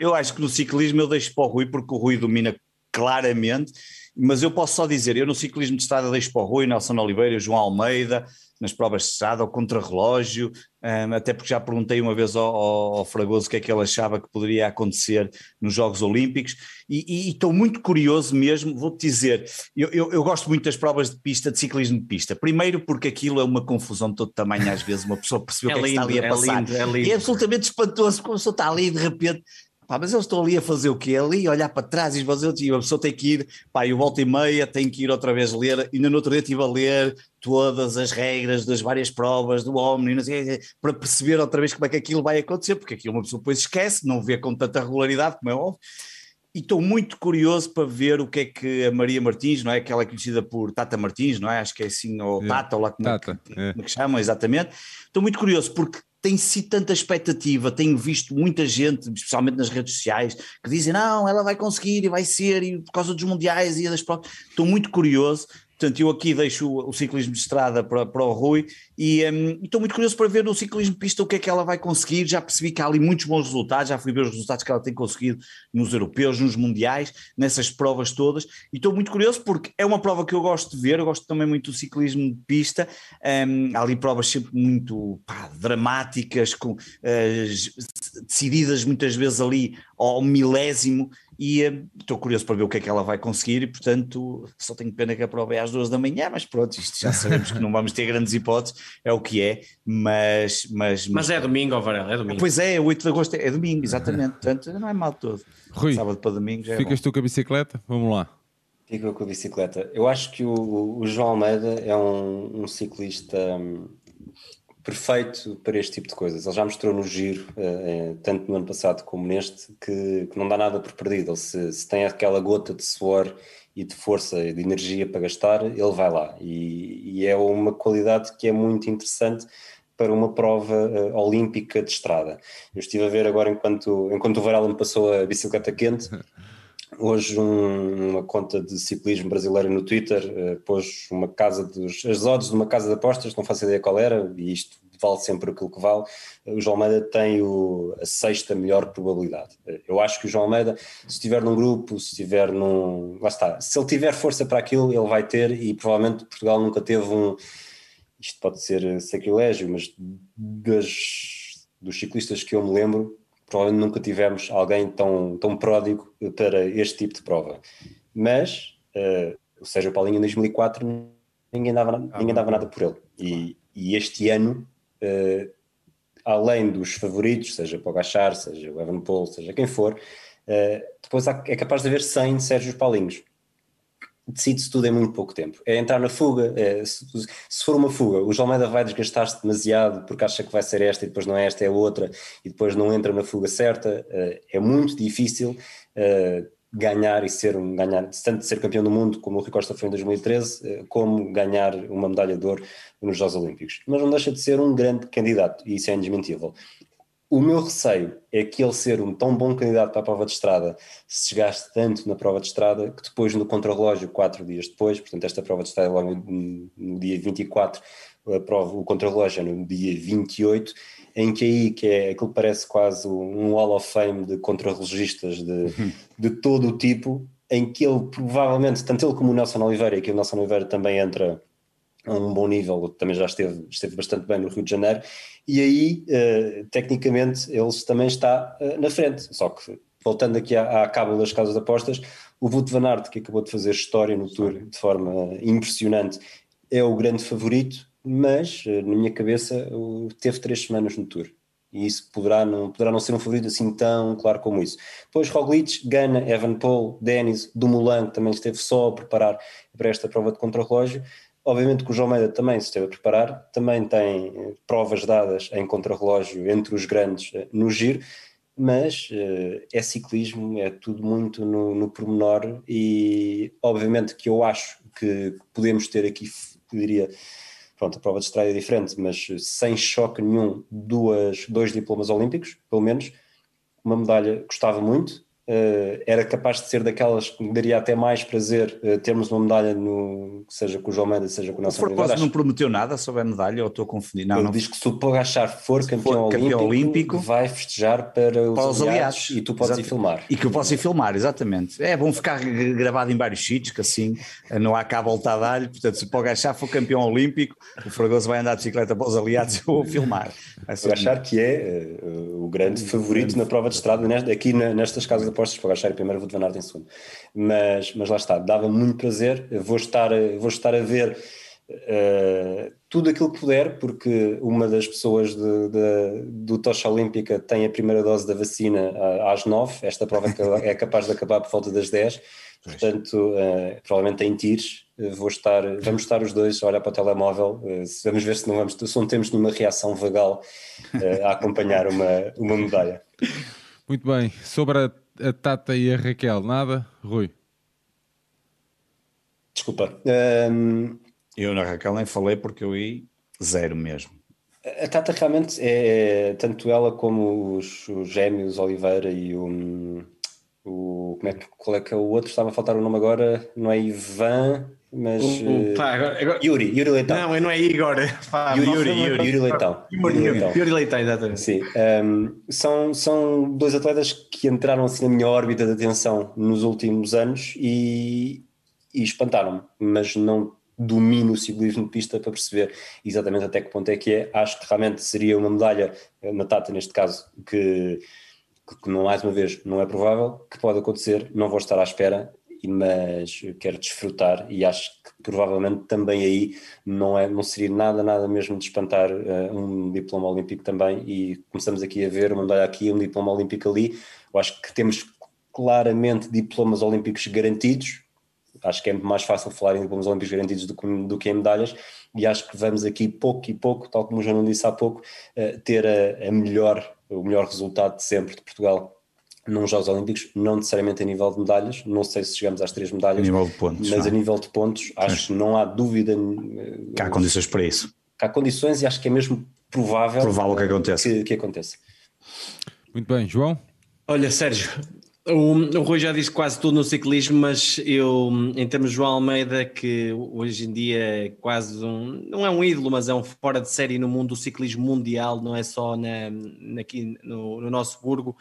Speaker 3: eu acho que no ciclismo eu deixo para o Rui, porque o Rui domina claramente, mas eu posso só dizer, eu no ciclismo de estrada deixo para o Rui, Nelson Oliveira, João Almeida, nas provas de estrada, ao contrarrelógio, um, até porque já perguntei uma vez ao, ao, Fragoso o que é que ele achava que poderia acontecer nos Jogos Olímpicos, e, estou muito curioso mesmo, vou-te dizer, eu, eu, eu, gosto muito das provas de pista, de ciclismo de pista, primeiro porque aquilo é uma confusão de todo tamanho às vezes, uma pessoa percebe é o que lindo, é que está ali a passar, é, lindo, é, lindo. é absolutamente espantoso, porque a pessoa está ali e de repente Pá, mas eles estão ali a fazer o quê? Ali olhar para trás e fazer e a pessoa tem que ir, pá, e volta e meia tem que ir outra vez ler, e no outro dia estive a ler todas as regras das várias provas do homem, para perceber outra vez como é que aquilo vai acontecer, porque aquilo uma pessoa depois esquece, não vê com tanta regularidade como é óbvio. E estou muito curioso para ver o que é que a Maria Martins, não é? Que ela é conhecida por Tata Martins, não é? Acho que é assim, ou é. Tata, ou lá como, Tata, é que, é. como é que chamam, exatamente. Estou muito curioso porque tem sido tanta expectativa, tenho visto muita gente, especialmente nas redes sociais, que dizem não, ela vai conseguir e vai ser, e por causa dos mundiais e das provas. Estou muito curioso, Portanto, eu aqui deixo o, o ciclismo de estrada para, para o Rui e um, estou muito curioso para ver no ciclismo pista o que é que ela vai conseguir. Já percebi que há ali muitos bons resultados, já fui ver os resultados que ela tem conseguido nos europeus, nos mundiais, nessas provas todas. E estou muito curioso porque é uma prova que eu gosto de ver, eu gosto também muito do ciclismo de pista. Um, há ali provas sempre muito pá, dramáticas, com, uh, decididas muitas vezes ali ao milésimo e estou uh, curioso para ver o que é que ela vai conseguir e portanto só tenho pena que a prova é às duas da manhã, mas pronto, isto já sabemos que não vamos ter grandes hipóteses, é o que é, mas... Mas,
Speaker 2: mas, mas é domingo, Varela, é domingo.
Speaker 3: Pois é, 8 de agosto é, é domingo, exatamente, portanto não é mal todo.
Speaker 1: Rui,
Speaker 3: Sábado para domingo já
Speaker 1: é ficas
Speaker 3: bom.
Speaker 1: tu com a bicicleta? Vamos lá.
Speaker 4: Fico com a bicicleta. Eu acho que o, o João Almeida é um, um ciclista... Hum, perfeito para este tipo de coisas. Ele já mostrou no giro, uh, tanto no ano passado como neste, que, que não dá nada por perdido. Ele se, se, tem aquela gota de suor e de força e de energia para gastar, ele vai lá. E, e é uma qualidade que é muito interessante para uma prova uh, olímpica de estrada. Eu estive a ver agora, enquanto, enquanto o Varela me passou a bicicleta quente, *laughs* Hoje um, uma conta de ciclismo brasileira no Twitter uh, pôs uma casa dos as odds de uma casa de apostas, não faço ideia qual era, e isto vale sempre aquilo que vale. O João Almeida tem o, a sexta melhor probabilidade. Eu acho que o João Almeida, se estiver num grupo, se estiver num. Lá está, se ele tiver força para aquilo, ele vai ter, e provavelmente Portugal nunca teve um. Isto pode ser sacrilégio, mas das, dos ciclistas que eu me lembro, provavelmente nunca tivemos alguém tão, tão pródigo para este tipo de prova. Mas, uh, o Sérgio Paulinho em 2004, ninguém dava, ah, ninguém dava nada por ele. E, e este ano, uh, além dos favoritos, seja Pogachar, seja o Evan Paul, seja quem for, uh, depois há, é capaz de haver 100 Sérgio Paulinhos decide-se tudo em muito pouco tempo. É entrar na fuga, é, se, se, for uma fuga, o Almeida vai desgastar-se demasiado porque acha que vai ser esta e depois não é esta, é outra, e depois não entra na fuga certa. Uh, é muito difícil ganhar e ser um ganhar, tanto ser campeão do mundo, como o Rui Costa foi em 2013, uh, eh, como ganhar uma medalha de ouro nos Jogos Olímpicos. Mas não deixa de ser um grande candidato, e isso é indesmentível. O meu receio é que ele ser um tão bom candidato para a prova de estrada se chegasse tanto na prova de estrada que depois no contrarrelógio, quatro dias depois, portanto esta prova de estrada é logo no, no dia 24, a prova, o contrarrelógio é no dia 28, em que aí, que é aquilo que parece quase um Hall of Fame de contrarrelogistas de, de todo o tipo, em que ele provavelmente, tanto ele como o Nelson Oliveira, e que o Nelson Oliveira também entra a um bom nível, também já esteve, esteve bastante bem no Rio de Janeiro, e aí, uh, tecnicamente, ele também está uh, na frente. Só que, voltando aqui à, à cabo das casas de apostas, o Wout van Aert, que acabou de fazer história no Tour de forma impressionante, é o grande favorito, mas, uh, na minha cabeça, teve três semanas no Tour. E isso poderá não, poderá não ser um favorito assim tão claro como isso. Depois Roglic, Gana, Evan Paul, Denis, Dumoulin, que também esteve só a preparar para esta prova de contrarrelógio. Obviamente que o João Almeida também se esteve a preparar, também tem eh, provas dadas em contrarrelógio entre os grandes eh, no giro, mas é ciclismo, é tudo muito no, no pormenor e obviamente que eu acho que podemos ter aqui, diria, pronto, a prova de estrada é diferente, mas sem choque nenhum, duas, dois diplomas olímpicos, pelo menos, uma medalha gostava muito, era capaz de ser daquelas que me daria até mais prazer uh, termos uma medalha, no, seja com o João Mendes, seja com o Nelson
Speaker 3: Oliveira. não prometeu nada sobre a medalha ou estou a confundir? Não,
Speaker 4: Ele
Speaker 3: não.
Speaker 4: diz que se o Pogachar for campeão, for campeão olímpico, olímpico, vai festejar para os, para os aliados, aliados, e tu podes ir filmar.
Speaker 3: E que eu posso ir filmar, exatamente. É bom ficar gravado em vários sítios, que assim eh, não há cá volta a dar-lhe. Portanto, se o Pogachar for campeão olímpico, o Fragoso vai andar de bicicleta para os aliados e eu vou filmar.
Speaker 4: O Pogachar que é uh, o grande favorito grande na prova de estrada, aqui nestas casas de apostas, Pogachar em primeiro vou Van Aert em segundo. Mas, mas lá está, dava muito prazer, vou estar, vou estar a ver uh, tudo aquilo que puder, porque uma das pessoas de, de, do Tocha Olímpica tem a primeira dose da vacina às nove, esta prova é capaz de acabar por volta das dez, portanto, uh, provavelmente em tiros, vou estar, vamos estar os dois a olhar para o telemóvel, vamos ver se não, vamos, se não temos nenhuma reação vagal a acompanhar uma, uma medalha.
Speaker 1: Muito bem, sobre a a Tata e a Raquel, nada? Rui?
Speaker 4: Desculpa.
Speaker 3: Um, eu na Raquel nem falei porque eu ia zero mesmo.
Speaker 4: A Tata realmente é, tanto ela como os, os gêmeos Oliveira e o, o como é, qual é que é o outro? Estava a faltar o nome agora, não é Ivan, mas. Uh, pá, agora, agora... Yuri, Yuri Leitão.
Speaker 2: Não, não é Igor. *laughs*
Speaker 4: Pá, Yuri, Yuri, Yuri, Yuri Leitão.
Speaker 2: Yuri, Leitão. Yuri Leitão, exatamente.
Speaker 4: Sim. Um, são, são dois atletas que entraram assim na minha órbita de atenção nos últimos anos e, e espantaram-me, mas não domino o ciclismo de pista para perceber exatamente até que ponto é que é. Acho que realmente seria uma medalha, na Tata neste caso, que, que mais uma vez não é provável, que pode acontecer, não vou estar à espera mas quero desfrutar e acho que provavelmente também aí não, é, não seria nada, nada mesmo de espantar uh, um diploma olímpico também. E começamos aqui a ver uma medalha aqui, um diploma olímpico ali, eu acho que temos claramente diplomas olímpicos garantidos, acho que é mais fácil falar em diplomas olímpicos garantidos do que, do que em medalhas, e acho que vamos aqui pouco e pouco, tal como o João disse há pouco, uh, ter a, a melhor, o melhor resultado de sempre de Portugal nos Jogos Olímpicos, não necessariamente a nível de medalhas, não sei se chegamos às três medalhas,
Speaker 3: a nível de pontos,
Speaker 4: mas
Speaker 3: não.
Speaker 4: a nível de pontos, acho que não há dúvida
Speaker 3: que há condições para isso.
Speaker 4: Que há condições e acho que é mesmo provável,
Speaker 3: provável que aconteça.
Speaker 4: Que, que aconteça.
Speaker 1: Muito bem, João?
Speaker 2: Olha, Sérgio, o, o Rui já disse quase tudo no ciclismo, mas eu, em termos de João Almeida, que hoje em dia é quase um, não é um ídolo, mas é um fora de série no mundo do ciclismo mundial, não é só na, aqui no, no nosso burgo.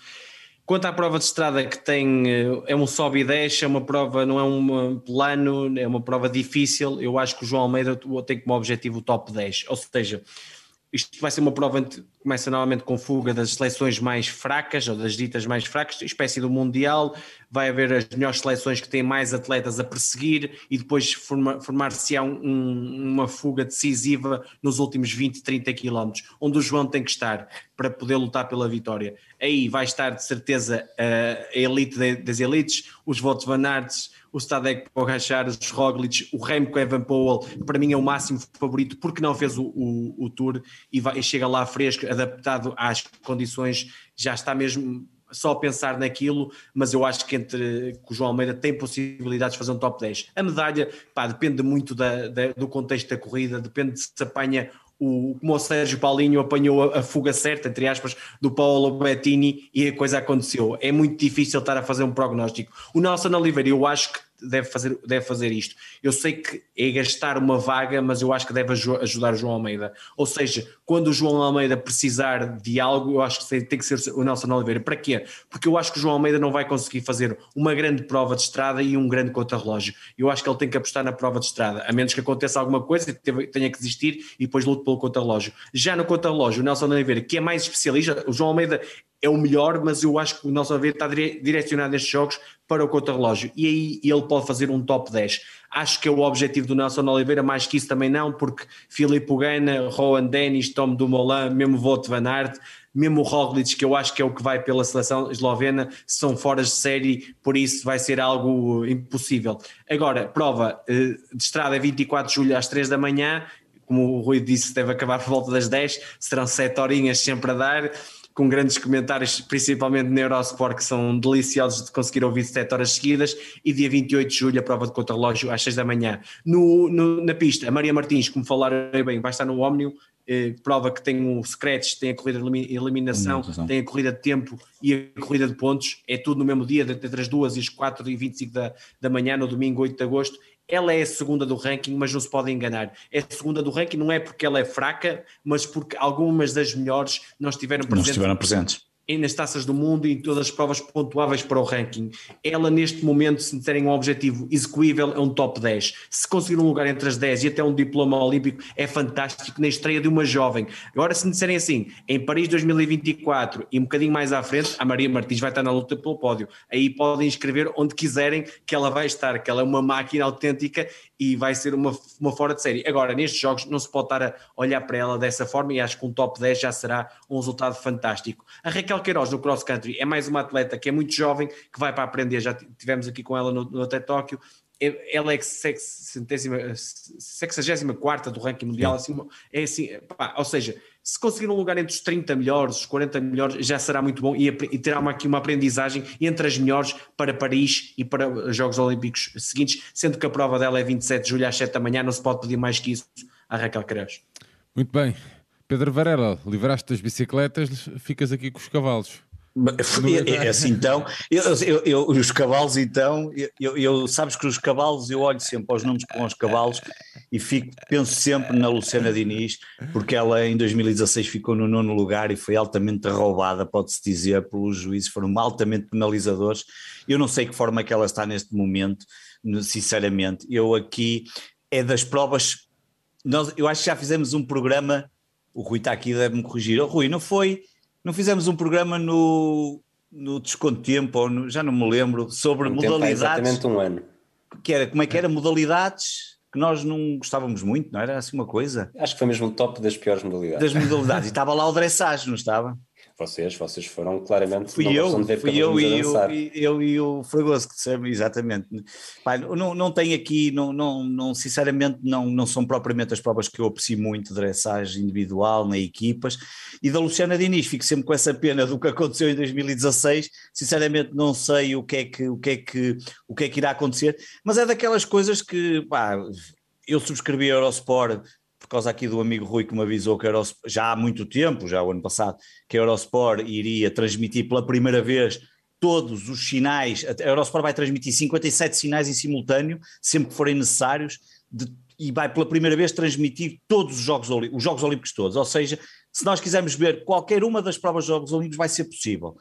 Speaker 2: Quanto à prova de estrada que tem, é um sobe e desce, é uma prova, não é um plano, é uma prova difícil. Eu acho que o João Almeida tem como objetivo o top 10, ou seja, isto vai ser uma prova que começa normalmente com fuga das seleções mais fracas, ou das ditas mais fracas, espécie do Mundial, vai haver as melhores seleções que têm mais atletas a perseguir e depois formar, formar-se-á um, uma fuga decisiva nos últimos 20, 30 quilómetros, onde o João tem que estar para poder lutar pela vitória. Aí vai estar de certeza a elite das elites, os Votos Van Aerts, o Stadek Pogacar, os Roglic, o Remco Evan Powell, para mim é o máximo favorito porque não fez o, o, o Tour e, vai, e chega lá fresco, adaptado às condições, já está mesmo só pensar naquilo, mas eu acho que entre que o João Almeida tem possibilidades de fazer um top 10. A medalha, pá, depende muito da, da, do contexto da corrida, depende se apanha o, como o Sérgio Paulinho apanhou a, a, fuga certa, entre aspas, do Paulo Bettini e a coisa aconteceu. É muito difícil estar a fazer um prognóstico. O Nelson Oliveira, eu acho que deve fazer, deve fazer isto. Eu sei que é gastar uma vaga, mas eu acho que deve ajudar o João Almeida. Ou seja, quando o João Almeida precisar de algo, eu acho que tem que ser o Nelson Oliveira. Para quê? Porque eu acho que o João Almeida não vai conseguir fazer uma grande prova de estrada e um grande contrarrelógio. Eu acho que ele tem que apostar na prova de estrada, a menos que aconteça alguma coisa e tenha que desistir e depois lute pelo contrarrelógio. Já no contrarrelógio, o Nelson Oliveira, que é mais especialista, o João Almeida é o melhor, mas eu acho que o Nelson Oliveira está direcionado nestes jogos para o contrarrelógio e aí ele pode fazer um top 10. Acho que é o objetivo do Nelson Oliveira, mais que isso também não, porque Filipe Gana, Rowan Dennis, Tom Dumoulin, mesmo Voto Van Aert, mesmo Roglic, que eu acho que é o que vai pela seleção eslovena, são fora de série, por isso vai ser algo impossível. Agora, prova eh, de estrada é 24 de julho às 3 da manhã, como o Rui disse, deve acabar por volta das 10, serão 7 horinhas sempre a dar com grandes comentários, principalmente na Eurosport, que são deliciosos de conseguir ouvir 7 horas seguidas, e dia 28 de julho a prova de contrarrelógio às 6 da manhã. No, no, na pista, a Maria Martins, como falaram bem, vai estar no Omnium, eh, prova que tem o scratch, tem a corrida de eliminação, tem a corrida de tempo e a corrida de pontos, é tudo no mesmo dia, entre as 2 e as 4 e 25 da, da manhã, no domingo 8 de agosto, ela é a segunda do ranking, mas não se pode enganar. É a segunda do ranking não é porque ela é fraca, mas porque algumas das melhores não estiveram presentes.
Speaker 3: Não estiveram presentes
Speaker 2: nas taças do mundo e em todas as provas pontuáveis para o ranking. Ela, neste momento, se terem um objetivo execuível, é um top 10. Se conseguir um lugar entre as 10 e até um diploma olímpico, é fantástico na estreia de uma jovem. Agora, se me disserem assim, em Paris 2024 e um bocadinho mais à frente, a Maria Martins vai estar na luta pelo pódio. Aí podem escrever onde quiserem que ela vai estar, que ela é uma máquina autêntica e vai ser uma, uma fora de série. Agora, nestes jogos não se pode estar a olhar para ela dessa forma e acho que um top 10 já será um resultado fantástico. A Raquel Queiroz no cross country é mais uma atleta que é muito jovem, que vai para aprender, já tivemos aqui com ela no, no até Tóquio, ela é 64 do ranking mundial, assim, é assim, pá, ou seja, se conseguir um lugar entre os 30 melhores, os 40 melhores, já será muito bom e, e terá uma, aqui uma aprendizagem entre as melhores para Paris e para os Jogos Olímpicos seguintes, sendo que a prova dela é 27 de julho às 7 da manhã, não se pode pedir mais que isso à Raquel Queiroz.
Speaker 1: Muito bem. Pedro Varela, livraste das bicicletas, ficas aqui com os cavalos.
Speaker 3: É, é assim, então, eu, eu, eu, os cavalos, então, eu, sabes que os cavalos, eu olho sempre aos nomes com os cavalos e fico, penso sempre na Luciana Diniz, porque ela em 2016 ficou no nono lugar e foi altamente roubada, pode-se dizer, pelos juízes, foram altamente penalizadores. Eu não sei que forma é que ela está neste momento, sinceramente. Eu aqui, é das provas, nós, eu acho que já fizemos um programa, o Rui está aqui, deve-me corrigir. O Rui, não foi não fizemos um programa no, no Desconto Tempo, ou no, já não me lembro, sobre um modalidades.
Speaker 4: exatamente um ano.
Speaker 3: Que era, como é que era? Modalidades que nós não gostávamos muito, não era assim uma coisa?
Speaker 4: Acho que foi mesmo o top das piores modalidades.
Speaker 3: Das modalidades. e estava lá o dressage, não estava?
Speaker 4: Vocês, vocês foram claramente.
Speaker 3: Fui eu, fui eu e, eu, eu e o Fragoso, que sabe, exatamente. Pai, não, não tenho aqui, não, não, não, sinceramente, não, não são propriamente as provas que eu aprecio muito de dressagem individual, nem equipas. E da Luciana Diniz, fico sempre com essa pena do que aconteceu em 2016. Sinceramente, não sei o que é que, o que, é que, o que, é que irá acontecer, mas é daquelas coisas que, pá, eu subscrevi a Eurosport por causa aqui do amigo Rui que me avisou que Eurosport, já há muito tempo, já o ano passado, que a Eurosport iria transmitir pela primeira vez todos os sinais, a Eurosport vai transmitir 57 sinais em simultâneo, sempre que forem necessários, de, e vai pela primeira vez transmitir todos os Jogos, os Jogos Olímpicos todos, ou seja, se nós quisermos ver qualquer uma das provas dos Jogos Olímpicos vai ser possível.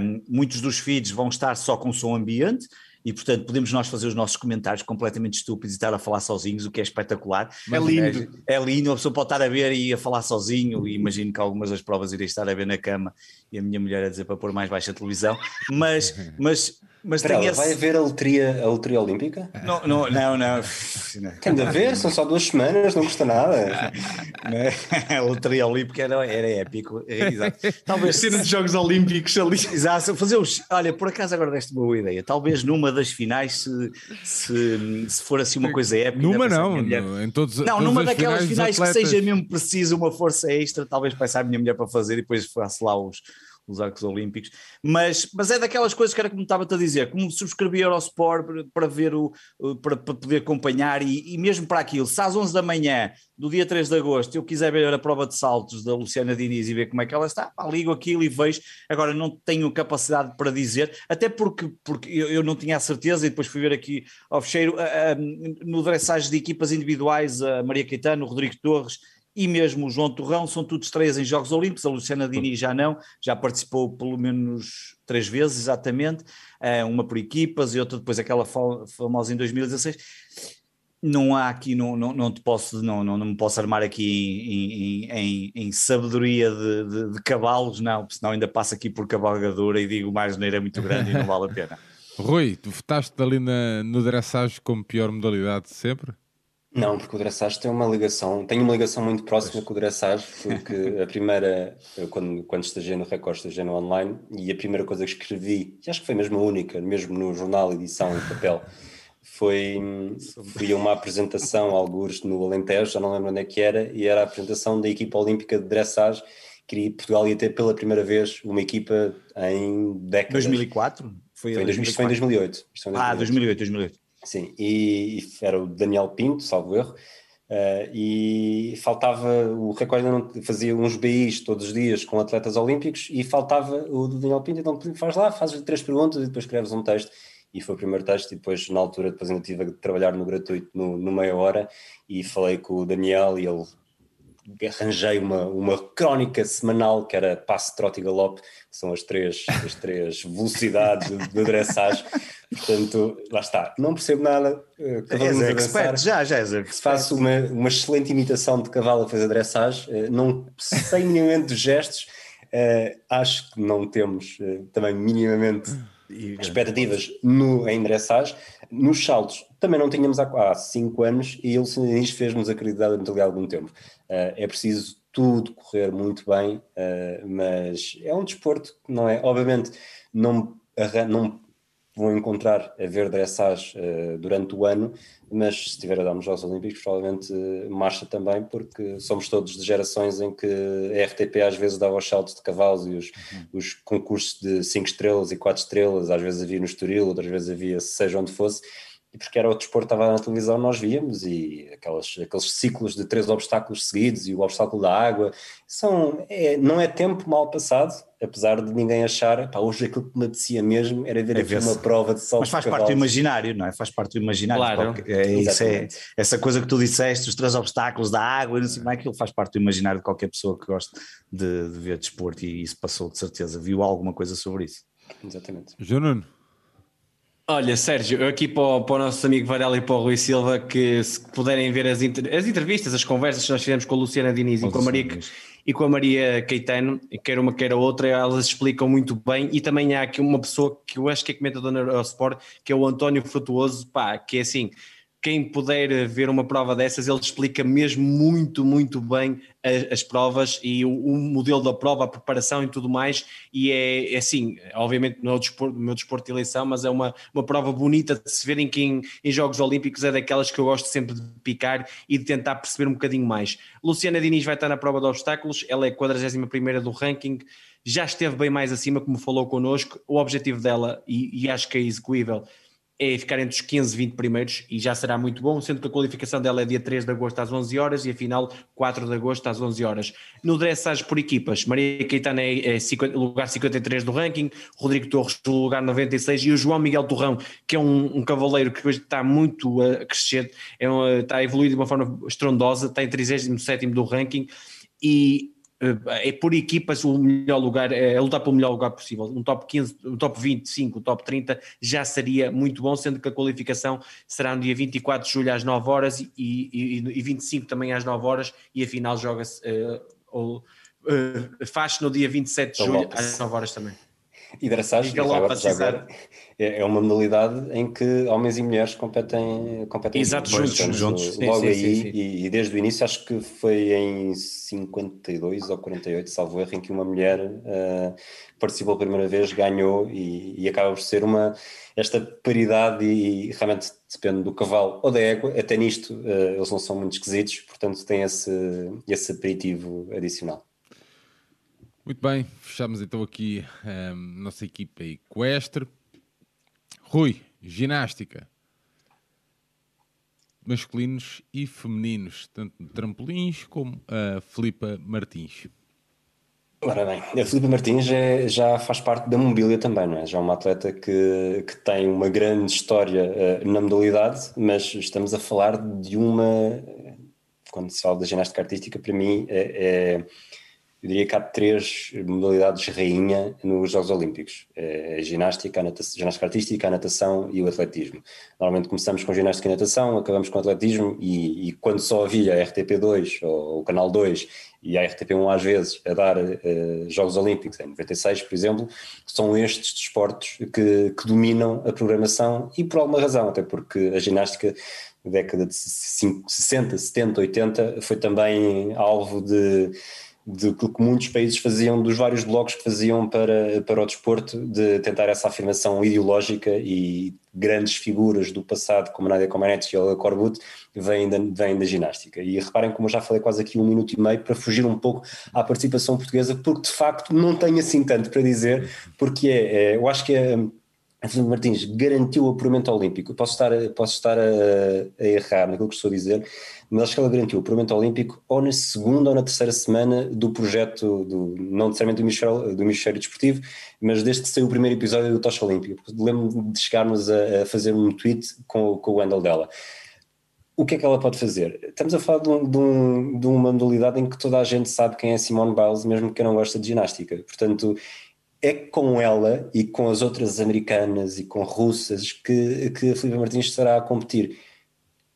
Speaker 3: Um, muitos dos feeds vão estar só com som ambiente, e portanto podemos nós fazer os nossos comentários completamente estúpidos e estar a falar sozinhos, o que é espetacular.
Speaker 2: É lindo.
Speaker 3: É, é lindo, a pessoa pode estar a ver e a falar sozinho, e imagino que algumas das provas irei estar a ver na cama e a minha mulher a dizer para pôr mais baixa a televisão, mas, mas mas
Speaker 4: tem esse... vai haver a loteria, a loteria olímpica?
Speaker 3: Não, não, não, não.
Speaker 4: Tem de haver, são só duas semanas, não custa nada. *laughs*
Speaker 3: a loteria olímpica era, era épico. Exato.
Speaker 2: Talvez cena de Jogos Olímpicos ali.
Speaker 3: Exato, fazer os. Olha, por acaso agora deste uma boa ideia. Talvez numa das finais, se, se, se for assim uma coisa épica.
Speaker 1: Numa não, em todos
Speaker 3: Não, numa daquelas finais, finais que seja mesmo preciso uma força extra, talvez peça a minha mulher para fazer e depois faço lá os os Arcos Olímpicos, mas, mas é daquelas coisas que era como estava-te a dizer, como subscrever ao Sport para ver o, para, para poder acompanhar e, e, mesmo para aquilo, se às 11 da manhã do dia 3 de agosto eu quiser ver a prova de saltos da Luciana Diniz e ver como é que ela está, pá, ligo aquilo e vejo, agora não tenho capacidade para dizer, até porque, porque eu, eu não tinha a certeza e depois fui ver aqui ao fecheiro, no dressage de equipas individuais, a Maria Caetano, o Rodrigo Torres e mesmo o João Torrão são todos estreias em Jogos Olímpicos, a Luciana Dini já não, já participou pelo menos três vezes exatamente, eh, uma por equipas e outra depois aquela famosa em 2016. Não há aqui, não, não, não te posso, não, não, não me posso armar aqui em, em, em, em sabedoria de, de, de, cavalos, não, senão ainda passo aqui por cavalgadura e digo mais neira é muito grande e não vale a pena. *laughs*
Speaker 1: Rui, tu votaste ali na, no dressage como pior modalidade de sempre?
Speaker 4: Não, porque o dressage tem uma ligação, tem uma ligação muito próxima pois. com o dressage, porque a primeira, quando, quando estagiei no Record, estagiei no online, e a primeira coisa que escrevi, e acho que foi mesmo a única, mesmo no jornal, edição em papel, foi, foi uma apresentação, alguns no Alentejo, já não lembro onde é que era, e era a apresentação da equipa olímpica de dressage, que Portugal ia ter pela primeira vez uma equipa em décadas.
Speaker 3: 2004?
Speaker 4: Foi, foi, em, 2004. foi em 2008.
Speaker 3: Foi em 2008. Ah, 2008, 2008.
Speaker 4: Sim, e, e, era o Daniel Pinto, salvo erro, uh, e faltava, o recorde não fazia uns BIs todos os dias com atletas olímpicos e faltava o do Daniel Pinto, então faz lá, fazes três perguntas e depois escreves um texto. E foi o primeiro texto e depois na altura depois ainda tive a trabalhar no gratuito no, no meia hora e falei com o Daniel e ele arranjei uma, uma crónica semanal que era passo, trote e galope, que são as três, as três *laughs* velocidades de, dressage. Portanto, lá está. Não percebo nada.
Speaker 3: Uh, és expert, já, já és expert.
Speaker 4: Faço uma, uma excelente imitação de cavalo a fazer dressage. Uh, não sei minimamente dos gestos. Uh, acho que não temos também minimamente expectativas no, em dressage. Nos saltos também não tínhamos há 5 anos e ele fez-nos acreditar durante algum tempo. Uh, é preciso tudo correr muito bem, uh, mas é um desporto que não é, obviamente, não, não vão encontrar a ver dressage uh, durante o ano, mas se estiver a dar nos Jogos Olímpicos, provavelmente marcha também, porque somos todos de gerações em que a RTP às vezes dava os saltos de cavalos e os, uhum. os concursos de 5 estrelas e 4 estrelas, às vezes havia no Estoril, outras vezes havia seja onde fosse, e porque era o desporto que estava na televisão, nós víamos, e aquelas, aqueles ciclos de três obstáculos seguidos e o obstáculo da água, são, é, não é tempo mal passado, apesar de ninguém achar, pá, hoje aquilo que me apetecia mesmo era ver é aqui uma prova de saltos.
Speaker 3: Mas faz parte do imaginário, não é? Faz parte do imaginário. Claro. É, isso é, essa coisa que tu disseste, os três obstáculos da água, não sei mais, aquilo faz parte do imaginário de qualquer pessoa que gosta de, de ver desporto e isso passou de certeza, viu alguma coisa sobre isso.
Speaker 4: Exatamente.
Speaker 1: João
Speaker 2: Olha, Sérgio, aqui para o, para o, nosso amigo Varela e para o Rui Silva, que se puderem ver as, inter, as entrevistas, as conversas que nós fizemos com a Luciana Diniz e com, a Maria, e com a Maria Caetano, quer uma quer a outra, elas explicam muito bem. E também há aqui uma pessoa que eu acho que é comentador na Eurosport, que é o António Frutuoso, pá, que é assim, quem puder ver uma prova dessas, ele explica mesmo muito, muito bem as, as provas e o, o, modelo da prova, a preparação e tudo mais. E é, é assim, obviamente não é o, desporto, o meu desporto de eleição, mas é uma, uma prova bonita de se ver em que em, em, Jogos Olímpicos é daquelas que eu gosto sempre de picar e de tentar perceber um bocadinho mais. Luciana Diniz vai estar na prova de obstáculos, ela é a 41 do ranking já esteve bem mais acima, como falou connosco. O objetivo dela, e, e acho que é execuível, é ficar entre os 15 e 20 primeiros e já será muito bom, sendo que a qualificação dela é dia 3 de agosto às 11 horas e a final 4 de agosto às 11 horas. No dressage por equipas, Maria Caetana é, é 50, lugar 53 do ranking, Rodrigo Torres lugar 96 e o João Miguel Torrão, que é um, um cavaleiro que hoje está muito a crescer, é um, está a evoluir de uma forma estrondosa, está em 37 do ranking e é por equipas o melhor lugar, é, lutar pelo melhor lugar possível. Um top 15, um top 25, um top 30 já seria muito bom, sendo que a qualificação será no dia 24 de julho às 9 horas e, e, e 25 também às 9 horas e a final joga-se uh, uh, faz no dia 27 de julho às 9 horas também.
Speaker 4: E agora, é, é uma modalidade em que homens e mulheres competem, competem
Speaker 2: Exato, juntos, juntos,
Speaker 4: juntos. Logo sim, aí, sim, sim. E, e, desde o início, acho que foi em 52 ou 48, salvo erro, em que uma mulher uh, participou pela primeira vez, ganhou e, e, acaba por ser uma esta paridade e, e, realmente depende do cavalo ou da égua, até nisto uh, eles não são muito esquisitos, portanto tem esse, esse aperitivo adicional.
Speaker 1: Muito bem, fechamos então aqui a um, nossa equipa equestre. Rui, ginástica. Masculinos e femininos, tanto trampolins como a Filipa Martins.
Speaker 4: Ora bem, a Filipe Martins é, já faz parte da mobília também, não é? Já é uma atleta que, que tem uma grande história uh, na modalidade, mas estamos a falar de uma. Quando se fala da ginástica artística, para mim é, é eu diria que há três modalidades rainha nos Jogos Olímpicos: é a ginástica, a natação, ginástica artística, a natação e o atletismo. Normalmente começamos com ginástica e natação, acabamos com atletismo, e, e quando só havia a RTP2 ou o Canal 2 e a RTP1 às vezes a dar uh, Jogos Olímpicos, em 96, por exemplo, são estes desportos que, que dominam a programação e por alguma razão, até porque a ginástica década de 60, 70, 80 foi também alvo de do que muitos países faziam, dos vários blocos que faziam para, para o desporto, de tentar essa afirmação ideológica e grandes figuras do passado, como Nadia Comaneci e Olga Korbut, vêm da, vêm da ginástica. E reparem como eu já falei quase aqui um minuto e meio para fugir um pouco à participação portuguesa, porque de facto não tenho assim tanto para dizer, porque é, é eu acho que é Fernando Martins garantiu o apuramento olímpico. Posso estar, posso estar a, a, errar naquilo que estou a dizer, mas acho que ela garantiu o apuramento olímpico ou na segunda ou na terceira semana do projeto, do, não necessariamente do Ministério, do Ministério Desportivo, mas desde que saiu o primeiro episódio do Tocha Olímpico. Lembro-me de chegarmos a, a, fazer um tweet com, com o handle dela. O que é que ela pode fazer? Estamos a falar de, um, de, um, de uma modalidade em que toda a gente sabe quem é Simone Biles, mesmo que não gosta de ginástica. Portanto, é com ela e com as outras americanas e com russas que, que a Filipe Martins estará a competir.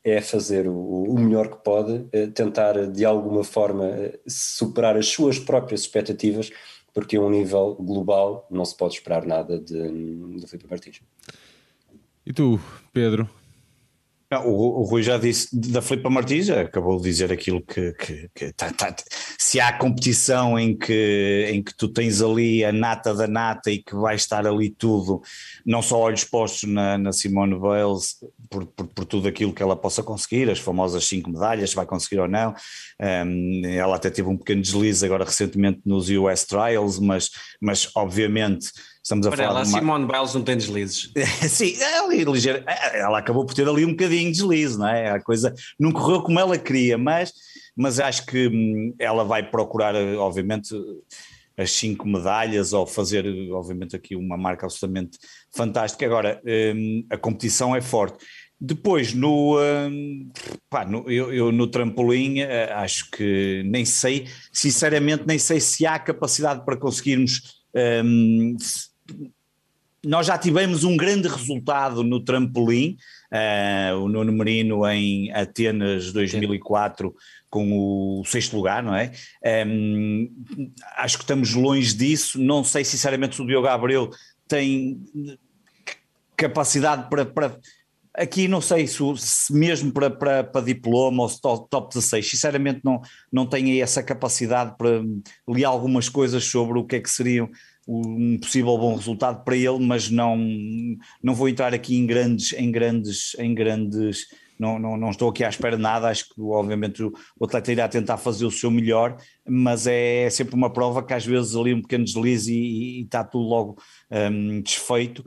Speaker 4: É fazer o, o melhor que pode, é tentar de alguma forma superar as suas próprias expectativas, porque a um nível global não se pode esperar nada de, de Filipe Martins.
Speaker 1: E tu, Pedro,
Speaker 3: o, o, Rui já disse da Filipa Martins, acabou de dizer aquilo que, que, que tá, tá, se há competição em que, em que tu tens ali a nata da nata e que vai estar ali tudo, não só olhos postos na, na Simone Biles por, por, por, tudo aquilo que ela possa conseguir, as famosas cinco medalhas, se vai conseguir ou não. Um, ela até teve um pequeno deslize agora recentemente nos US Trials, mas, mas obviamente Estamos a
Speaker 2: Para
Speaker 3: falar
Speaker 2: ela,
Speaker 3: uma...
Speaker 2: Simone Biles não tem deslizes. *laughs*
Speaker 3: Sim, ela, ligeira, ela acabou por ter ali um bocadinho de deslize, não é? A coisa não correu como ela queria, mas, mas acho que hum, ela vai procurar, obviamente, as cinco medalhas ou fazer, obviamente, aqui uma marca absolutamente fantástica. Agora, hum, a competição é forte. Depois, no, hum, pá, no eu, eu, no trampolim, eh, acho que nem sei, sinceramente, nem sei se há capacidade para conseguirmos nós já tivemos um grande resultado no trampolim, uh, o Nuno Merino em Atenas 2004 Sim. com o sexto lugar, não é? Um, acho que estamos longe disso, não sei sinceramente se o Diogo Abreu tem capacidade para, para Aqui não sei se, se mesmo para, para, para, diploma ou se top, top 16, sinceramente não, não tenho essa capacidade para ler algumas coisas sobre o que é que seria um possível bom resultado para ele, mas não, não vou entrar aqui em grandes, em grandes, em grandes não, não, não estou aqui à espera de nada, acho que obviamente o, atleta irá tentar fazer o seu melhor, mas é sempre uma prova que às vezes ali um pequeno deslize e, e, e está tudo logo um, desfeito.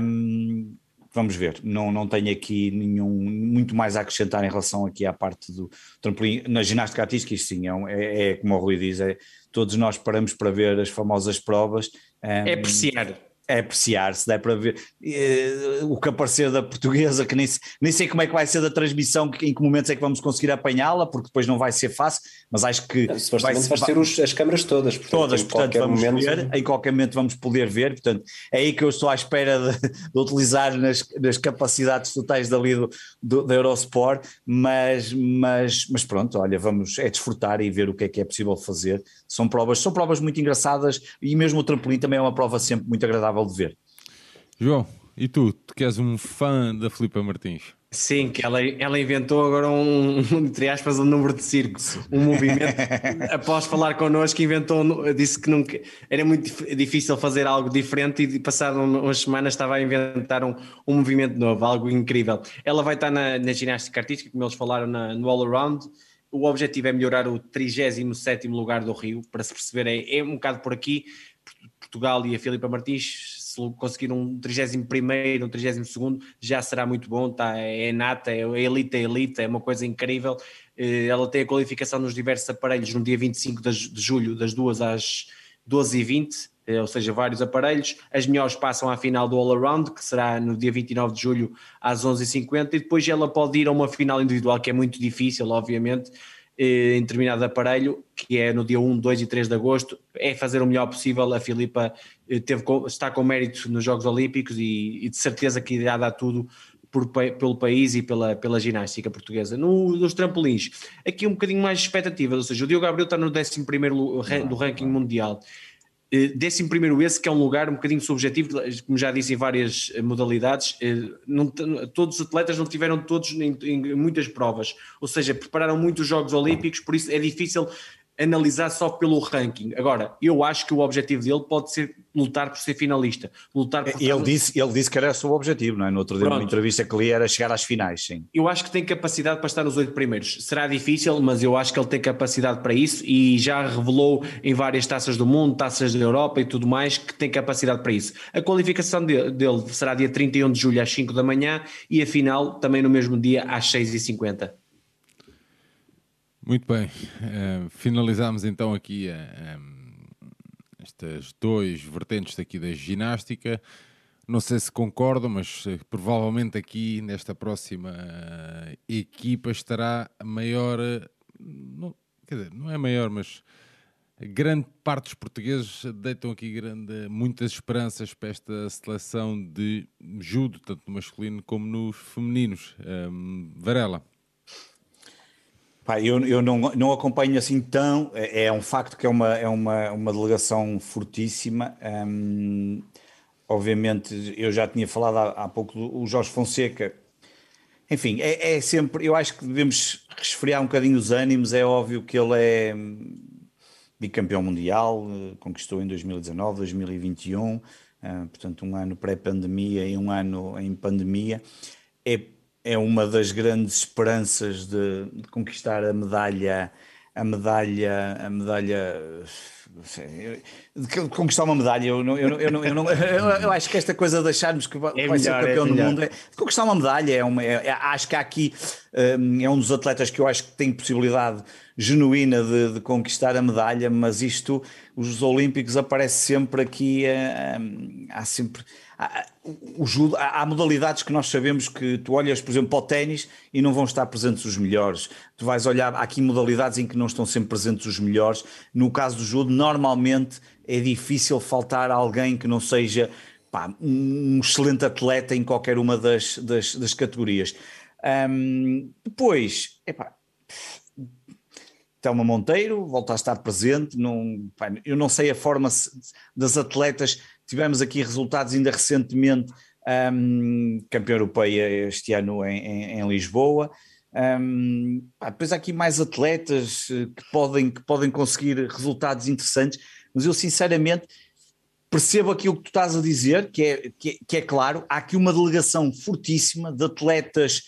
Speaker 3: Um, vamos ver, não, não tenho aqui nenhum, muito mais a acrescentar em relação aqui à parte do trampolim. Na ginástica artística, isto sim, é, é, é como o Rui diz, é, todos nós paramos para ver as famosas provas.
Speaker 2: Um, é apreciar
Speaker 3: é apreciar, se der para ver uh, o que aparecer da portuguesa, que nem, nem sei como é que vai ser da transmissão, que, em que momentos é que vamos conseguir apanhá-la, porque depois não vai ser fácil, mas acho que
Speaker 4: não, vai, vai ser os, as câmaras todas,
Speaker 3: portanto, todas, portanto vamos momento... ver, em qualquer momento vamos poder ver, portanto é aí que eu estou à espera de, de utilizar nas, nas, capacidades totais dali do, do, da Eurosport, mas, mas, mas pronto, olha, vamos é desfrutar e ver o que é que é possível fazer, são provas, são provas muito engraçadas e mesmo o trampolim também é uma prova sempre muito agradável agradável de ver.
Speaker 1: João, e tu? Tu que és um fã da Filipa Martins?
Speaker 2: Sim, que ela, ela inventou agora *laughs* um, entre aspas, um número de circo, um movimento. *laughs* após falar connosco, inventou, disse que nunca, era muito difícil fazer algo diferente e passado umas semanas estava a inventar um, um movimento novo, algo incrível. Ela vai estar na, na ginástica artística, como eles falaram, na, no All Around. O objetivo é melhorar o 37 lugar do Rio, para se perceber, é, é um bocado por aqui. Portugal e a Filipa Martins, se conseguir um 31 um 32 já será muito bom, tá, é nata, é elite, é elite, é uma coisa incrível. Eh, ela tem a qualificação nos diversos aparelhos no dia 25 de julho, das 2 às 12h20, eh, ou seja, vários aparelhos. As melhores passam à final do All Around, que será no dia 29 de julho às 11h50, e depois ela pode ir a uma final individual, que é muito difícil, obviamente em determinado aparelho, que é no dia 1, 2 e 3 de agosto, é fazer o melhor possível. A Filipa eh, teve, está com mérito nos Jogos Olímpicos e, e de certeza que irá dar tudo por, pelo país e pela, pela ginástica portuguesa. No, nos trampolins, aqui um bocadinho mais expectativas, ou seja, o Diogo Gabriel está no 11 do ranking mundial. Eh, décimo primeiro esse, que é um lugar um bocadinho subjetivo, como já disse em várias eh, modalidades, eh, não, todos os atletas não tiveram todos em, em, muitas provas, ou seja, prepararam muitos Jogos Olímpicos, por isso é difícil analisar só pelo ranking. Agora, eu acho que o objetivo dele pode ser lutar por ser finalista. Lutar por
Speaker 3: ele, disse, ele disse que era o seu objetivo, não é? No outro dia, numa entrevista que li, era chegar às finais, sim.
Speaker 2: Eu acho que tem capacidade para estar nos oito primeiros. Será difícil, mas eu acho que ele tem capacidade para isso e já revelou em várias taças do mundo, taças da Europa e tudo mais, que tem capacidade para isso. A qualificação dele, dele será dia 31 de julho às 5 da manhã e a final também no mesmo dia às 6h50.
Speaker 1: Muito bem, uh, finalizamos então aqui uh, eh, um, estas dois vertentes aqui da ginástica. Não sei se concordam, mas uh, provavelmente aqui nesta próxima equipa estará a maior, não, quer dizer, não é maior, mas grande parte dos portugueses deitam aqui grande, muitas esperanças para esta seleção de judo, tanto no masculino como nos femininos. Um, Varela.
Speaker 3: Pá, eu, eu não, não acompanho assim tão. É, é um facto que é uma, é uma, uma delegação fortíssima. Hum, obviamente, eu já tinha falado há, há pouco do Jorge Fonseca. Enfim, é, é, sempre. Eu acho que devemos resfriar um bocadinho os ânimos. É óbvio que ele é hum, bicampeão mundial, conquistou em 2019, 2021, uh, portanto, um ano pré-pandemia e um ano em pandemia. É é uma das grandes esperanças de, de, conquistar a medalha, a medalha, a medalha, de conquistar uma medalha. Eu, não, eu, eu, não, eu, não, *laughs* eu, acho que esta coisa de acharmos que vai, é vai melhor, ser campeão é do mundo, é, de conquistar uma medalha é uma, é, acho que há aqui um, é um dos atletas que eu acho que tem possibilidade genuína de, de conquistar a medalha, mas isto, os Olímpicos aparece sempre aqui, um, há sempre o judo, há, modalidades que nós sabemos que tu olhas, por exemplo, para o ténis e não vão estar presentes os melhores. Tu vais olhar, há aqui modalidades em que não estão sempre presentes os melhores. No caso do judo, normalmente é difícil faltar alguém que não seja pá, um excelente atleta em qualquer uma das, das, das categorias. Um, depois, epá, Telma Monteiro volta a estar presente. Não, eu não sei a forma das atletas Tivemos aqui resultados ainda recentemente um, campeã europeia este ano em, em, em Lisboa. Um, pá, depois há aqui mais atletas eh, que podem, que podem conseguir resultados interessantes, mas eu sinceramente percebo aquilo que tu estás a dizer, que é, que é, que é claro, há aqui uma delegação fortíssima de atletas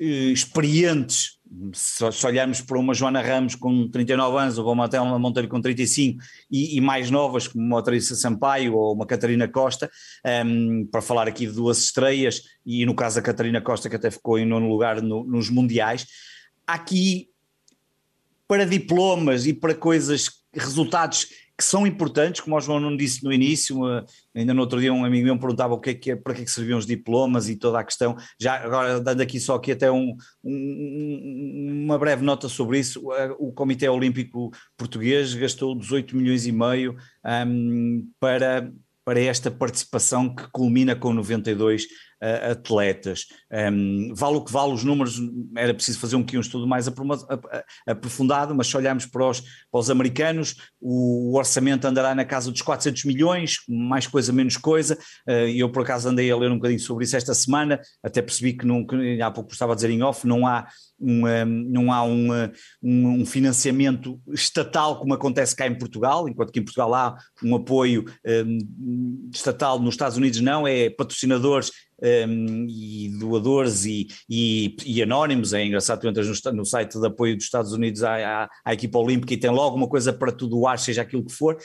Speaker 3: eh, experientes, se, olharmos para uma Joana Ramos com 39 anos, ou uma Thelma Monteiro com 35, e, e, mais novas, como uma Teresa Sampaio ou uma Catarina Costa, um, ehm, para falar aqui de duas estreias, e no caso da Catarina Costa, que até ficou em nono lugar no, nos Mundiais, aqui para diplomas e para coisas, resultados que são importantes, como o João não disse no início, uh, ainda no outro dia um amigo meu me perguntava o que é que é, para que, é que serviam os diplomas e toda a questão, já agora dando aqui só aqui até um, um, uma breve nota sobre isso, uh, o Comitê Olímpico Português gastou 18 milhões e meio um, para, para esta participação que culmina com 92 uh, atletas. Um, vale o que vale os números, era preciso fazer um, um estudo mais aprofundado, mas se olharmos para os, para os americanos, o, orçamento andará na casa dos 400 milhões, mais coisa, menos coisa, uh, eu por acaso andei a ler um bocadinho sobre isso esta semana, até percebi que, não, que há pouco estava a dizer em off, não há um, não há um, um, um, estatal como acontece cá em Portugal, enquanto que em Portugal há um apoio um, estatal, nos Estados Unidos não, é patrocinadores um, e doadores e, e, e, anónimos. É engraçado, tu entras no, no, site de apoio dos Estados Unidos à, à, à, equipa olímpica e tem logo uma coisa para tu doar, seja aquilo que for.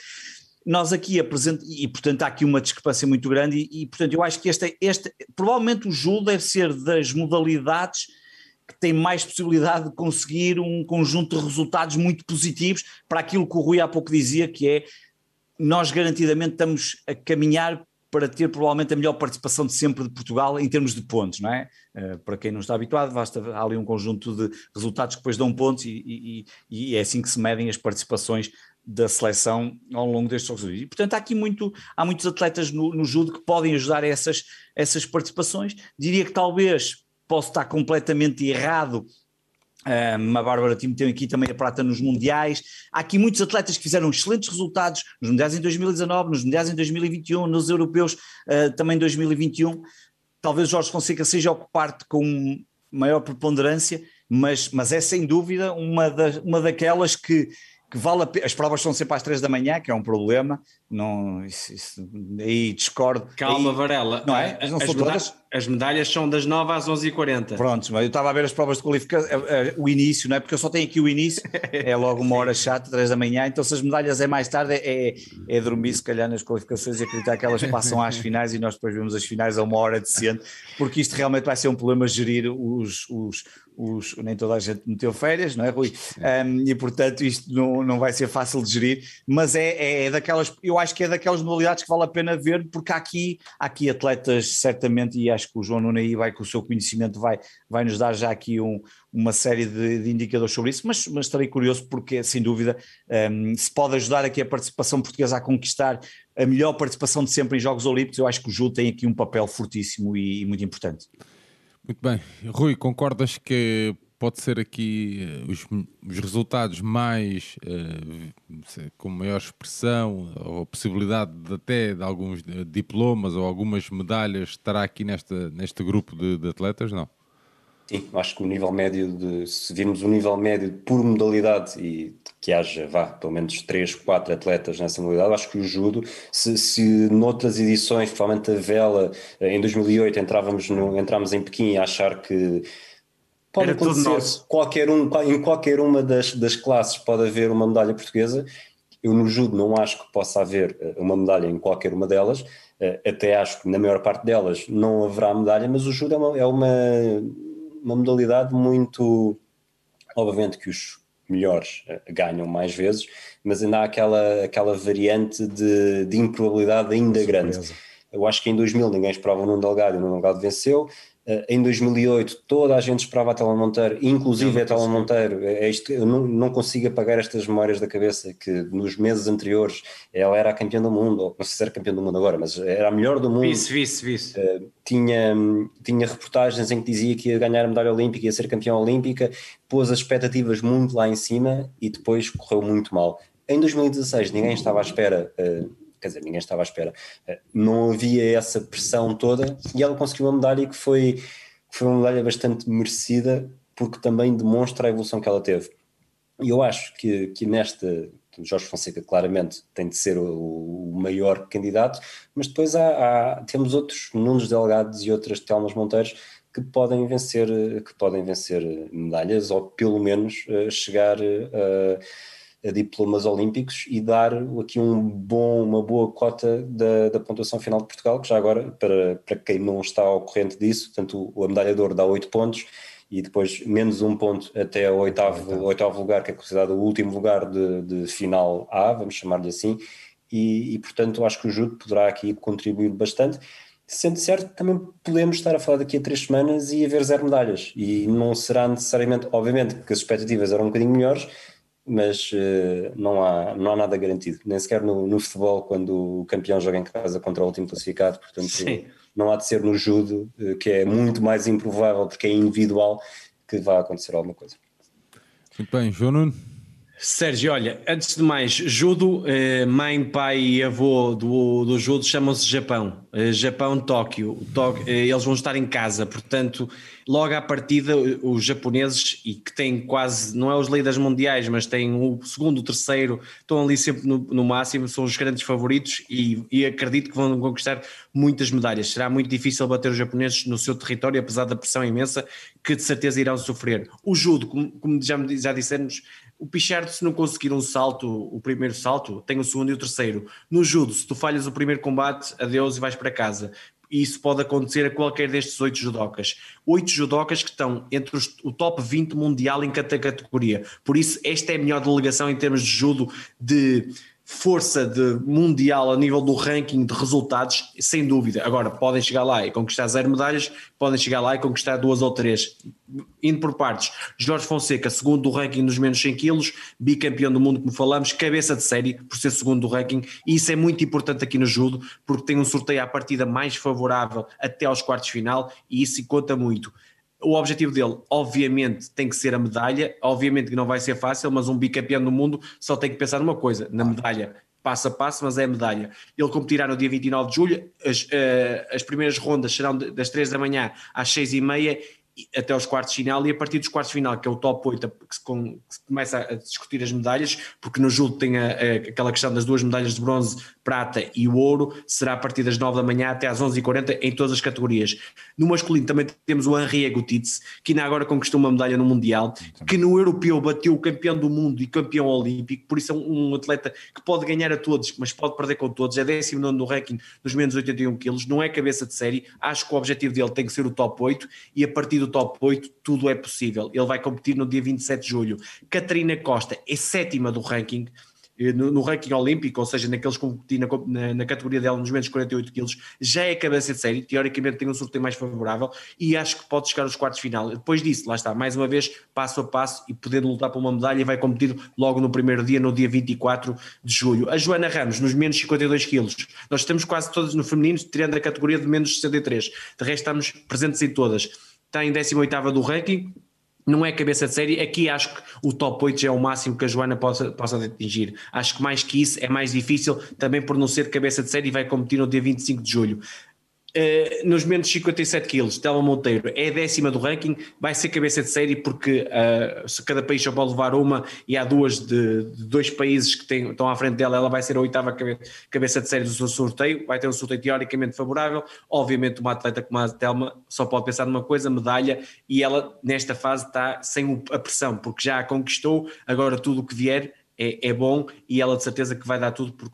Speaker 3: Nós aqui apresentamos, e portanto há aqui uma discrepância muito grande, e, e portanto eu acho que este, este, provavelmente o judo deve ser das modalidades que tem mais possibilidade de conseguir um conjunto de resultados muito positivos para aquilo que o Rui há pouco dizia, que é nós garantidamente estamos a caminhar para ter provavelmente a melhor participação de sempre de Portugal em termos de pontos, não é? Uh, para quem não está habituado, basta há ali um conjunto de resultados que depois dão pontos e, e, e é assim que se medem as participações da seleção ao longo destes Jogos. E, portanto, há aqui muito, há muitos atletas no, no judo que podem ajudar essas, essas participações. Diria que talvez posso estar completamente errado um, a Bárbara Timo tem aqui também a prata nos Mundiais. Há aqui muitos atletas que fizeram excelentes resultados nos Mundiais em 2019, nos Mundiais em 2021, nos Europeus uh, também em 2021. Talvez Jorge Fonseca seja o que parte com maior preponderância, mas, mas é sem dúvida uma, da, uma daquelas que que vale a pena. As provas são sempre às três da manhã, que é um problema. Não, isso, isso, aí discordo.
Speaker 2: Calma,
Speaker 3: aí,
Speaker 2: Varela.
Speaker 3: Não é? As, não
Speaker 2: as, medalhas, todas? As medalhas são das 9 às 11h40.
Speaker 3: Pronto, eu estava a ver as provas de qualificação, eh, eh, o início, não é? Porque eu só tenho aqui o início, *laughs* é logo uma hora chata, 3 da manhã. Então, se as medalhas é mais tarde, é, é dormir, se calhar, nas qualificações e acreditar que elas passam às finais e nós depois vemos as finais a uma hora decente, porque isto realmente vai ser um problema gerir os, os os, nem toda a gente meteu férias, não é, Rui? Um, e portanto isto não, não vai ser fácil de gerir, mas é, é daquelas, eu acho que é daquelas modalidades que vale a pena ver, porque há aqui, há aqui atletas certamente, e acho que o João Nuno aí vai com o seu conhecimento, vai, vai nos dar já aqui um, uma série de, de, indicadores sobre isso, mas, mas estarei curioso porque, sem dúvida, um, se pode ajudar aqui a participação portuguesa a conquistar a melhor participação de sempre em Jogos Olímpicos, eu acho que o Ju tem aqui um papel fortíssimo e, e muito importante.
Speaker 1: Muito bem. Rui, concordas que pode ser aqui uh, os, os, resultados mais uh, com maior expressão ou possibilidade de, até de alguns uh, diplomas ou algumas medalhas estará aqui nesta, neste grupo de, de, atletas, não?
Speaker 4: Sim, acho que o nível médio de se virmos o nível médio por modalidade e que haja, vá, pelo menos 3, 4 atletas nessa modalidade. Acho que o judo, se, se noutras edições, provavelmente a vela, em 2008 entrávamos, no, entrávamos em Pequim a achar que pode Era acontecer qualquer um, em qualquer uma das, das classes pode haver uma medalha portuguesa. Eu no judo não acho que possa haver eh, uma medalha em qualquer uma delas, eh, até acho que na maior parte delas não haverá medalha, mas o judo é uma, é uma, uma modalidade muito. Obviamente que os, melhores eh, ganham mais vezes, mas ainda há aquela, aquela variante de, de improbabilidade ainda grande. Eu acho que em 2000 ninguém esperava o Nuno Delgado e o Nuno Delgado venceu. Eh, em 2008 toda a gente esperava a Tela Monteiro, inclusive a Tela Monteiro. É isto, eu não, não consigo apagar estas memórias da cabeça que nos meses anteriores ela era a campeã do mundo, ou não sei se era campeã do mundo agora, mas era a melhor do mundo.
Speaker 2: Vice, vice, vice.
Speaker 4: Uh, tinha, tinha reportagens em que dizia que ia ganhar a medalha olímpica, ia ser campeã olímpica, pôs as expectativas muito lá em cima e depois correu muito mal. Em 2016 ninguém estava à espera uh, quer dizer, ninguém estava à espera. Uh, não havia essa pressão toda e ela conseguiu uma medalha que foi, foi uma medalha bastante merecida porque também demonstra a evolução que ela teve. E eu acho que, que nesta, Jorge Fonseca claramente tem de ser o, o maior candidato, mas depois há, há, temos outros Nunes Delgados e outras Telmas Monteiros que podem vencer que podem vencer medalhas ou pelo menos uh, chegar uh, a diplomas olímpicos e dar aqui um bom, uma boa cota da, da pontuação final de Portugal, que já agora, para, para quem não está ao corrente disso, portanto, a medalha de ouro dá 8 pontos e depois menos um ponto até o oitavo, o oitavo lugar, que é considerado o último lugar de, de final A, vamos chamar-lhe assim, e, e, portanto acho que o judo poderá aqui contribuir bastante. Sendo certo, também podemos estar a falar daqui a três semanas e haver zero medalhas, e não será necessariamente, obviamente, que as expectativas eram um bocadinho melhores, mas uh, não, há, não há nada garantido, nem sequer no, no, futebol, quando o campeão joga em casa contra o último classificado, portanto Sim. não há de ser no judo, uh, que é muito mais improvável porque é individual, que vá acontecer alguma coisa.
Speaker 1: Muito bem, João Nuno.
Speaker 2: Sérgio, olha, antes de mais, judo, eh, mãe, pai e avô do, do judo chamam-se Japão. Eh, Japão, Tóquio. Tóquio eh, eles vão estar em casa, portanto, logo à partida, os japoneses, e que têm quase, não é os líderes mundiais, mas têm o segundo, o terceiro, estão ali sempre no, no máximo, são os grandes favoritos e, e, acredito que vão conquistar muitas medalhas. Será muito difícil bater os japoneses no seu território, apesar da pressão imensa que de certeza irão sofrer. O judo, como, como já, já dissemos, o Pichardo, se não conseguir um salto, o primeiro salto, tem o segundo e o terceiro. No judo, se tu falhas o primeiro combate, adeus e vais para casa. Isso pode acontecer a qualquer destes oito judocas. Oito judocas que estão entre os, o top 20 mundial em cada categoria. Por isso, esta é a melhor delegação em termos de judo de força de mundial a nível do ranking de resultados, sem dúvida. Agora, podem chegar lá e conquistar zero medalhas, podem chegar lá e conquistar duas ou três. Indo por partes, Jorge Fonseca, segundo do ranking dos menos 100 quilos, bicampeão do mundo, como falamos, cabeça de série por ser segundo do ranking, e isso é muito importante aqui no judo, porque tem um sorteio à partida mais favorável até aos quartos final, e isso conta muito o objetivo dele, obviamente, tem que ser a medalha. Obviamente que não vai ser fácil, mas um bicampeão do mundo só tem que pensar numa coisa: na medalha. Passo a passo, mas é a medalha. Ele competirá no dia 29 de julho. As, uh, as primeiras rondas serão das 3 da manhã às 6 e meia até os quartos de final e a partir dos quartos de final, que é o top 8, que se, com, que se começa a discutir as medalhas, porque no judo tem a, a, aquela questão das duas medalhas de bronze, prata e o ouro, será a partir das 9 da manhã até às 11h40 em todas as categorias. No masculino também temos o Henri Gutitz, que ainda agora conquistou uma medalha no Mundial, que no europeu bateu o campeão do mundo e campeão olímpico, por isso é um, um atleta que pode ganhar a todos, mas pode perder com todos, é 19 no ranking dos menos 81 quilos, não é cabeça de série, acho que o objetivo dele tem que ser o top 8 e a partir do top 8 tudo é possível. Ele vai competir no dia 27 de julho. Catarina Costa é sétima do ranking. Eh, no, no, ranking olímpico, ou seja, naqueles que competi na, na, na, categoria dela nos menos 48 quilos, já é cabeça de série, teoricamente tem um sorteio mais favorável e acho que pode chegar aos quartos de final. Depois disso, lá está, mais uma vez, passo a passo e podendo lutar por uma medalha, vai competir logo no primeiro dia, no dia 24 de julho. A Joana Ramos, nos menos 52 quilos, nós estamos quase todos no feminino, tirando a categoria de menos 63, de resto estamos presentes em todas está em 18 do ranking, não é cabeça de série. Aqui acho que o top 8 já é o máximo que a Joana possa, possa atingir. Acho que mais que isso é mais difícil, também por não ser cabeça de série e vai competir no dia 25 de julho. Uh, nos menos 57 quilos, Telma Monteiro é décima do ranking, vai ser cabeça de série porque uh, se cada país só pode levar uma e há duas de, de dois países que têm, estão à frente dela, ela vai ser a oitava cabe, cabeça de série do seu sorteio, vai ter um sorteio teoricamente favorável. Obviamente, uma atleta como a Telma só pode pensar numa coisa, medalha, e ela nesta fase está sem a pressão, porque já a conquistou, agora tudo o que vier é, é bom e ela de certeza que vai dar tudo por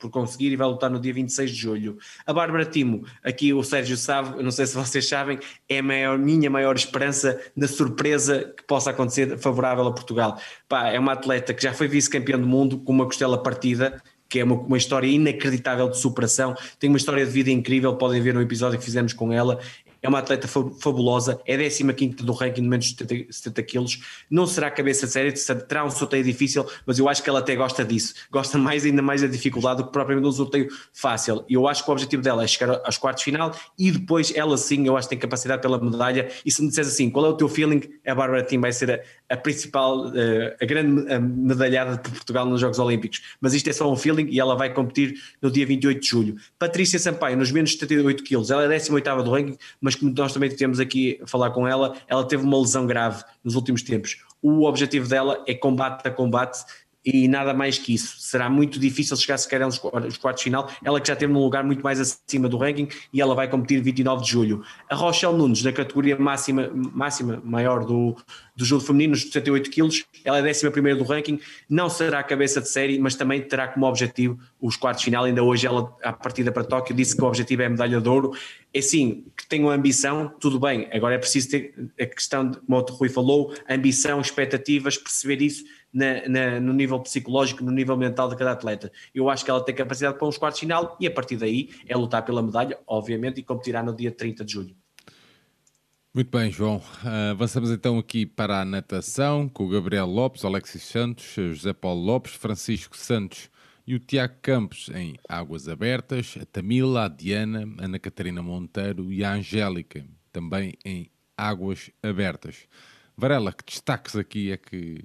Speaker 2: por conseguir e vai lutar no dia 26 de julho. A Bárbara Timo, aqui o Sérgio sabe, não sei se vocês sabem, é a maior, minha maior esperança da surpresa que possa acontecer favorável a Portugal. Pá, é uma atleta que já foi vice-campeã do mundo com uma costela partida, que é uma, uma, história inacreditável de superação, tem uma história de vida incrível, podem ver no episódio que fizemos com ela, é uma atleta fabulosa, é 15 do ranking de menos de 70, 70 quilos, não será cabeça de série, terá um sorteio difícil, mas eu acho que ela até gosta disso, gosta mais ainda mais da dificuldade do que propriamente um sorteio fácil. E eu acho que o objetivo dela é chegar aos quartos final e depois ela sim, eu acho que tem capacidade pela medalha. E se me disseres assim, qual é o teu feeling? A Bárbara Tim vai ser a, a principal, eh, a grande medalhada de Portugal nos Jogos Olímpicos. Mas isto é só um feeling e ela vai competir no dia 28 de julho. Patrícia Sampaio, nos menos de 78 quilos, ela é 18 do ranking, mas como nós também temos aqui a falar com ela, ela teve uma lesão grave nos últimos tempos. O objetivo dela é combate a combate e nada mais que isso. Será muito difícil chegar sequer aos quartos de final. Ela que já teve num lugar muito mais acima do ranking e ela vai competir 29 de julho. A Rochelle Nunes, na categoria máxima, máxima maior do, do judo feminino, nos 78 quilos, ela é 11 do ranking. Não será a cabeça de série, mas também terá como objetivo os quartos de final. Ainda hoje, ela, à partida para Tóquio, disse que o objetivo é a medalha de ouro. É sim, que tenham ambição, tudo bem. Agora é preciso ter a questão, como o Rui falou, ambição, expectativas, perceber isso na, na, no nível psicológico, no nível mental de cada atleta. Eu acho que ela tem capacidade para uns quartos final e a partir daí é lutar pela medalha, obviamente, e competirá no dia 30 de julho.
Speaker 1: Muito bem, João. Uh, avançamos então aqui para a natação com o Gabriel Lopes, Alexis Santos, José Paulo Lopes, Francisco Santos e o Tiago Campos em Águas Abertas, a Tamila, a Diana, a Ana Catarina Monteiro e a Angélica também em Águas Abertas. Varela, que destaques aqui é que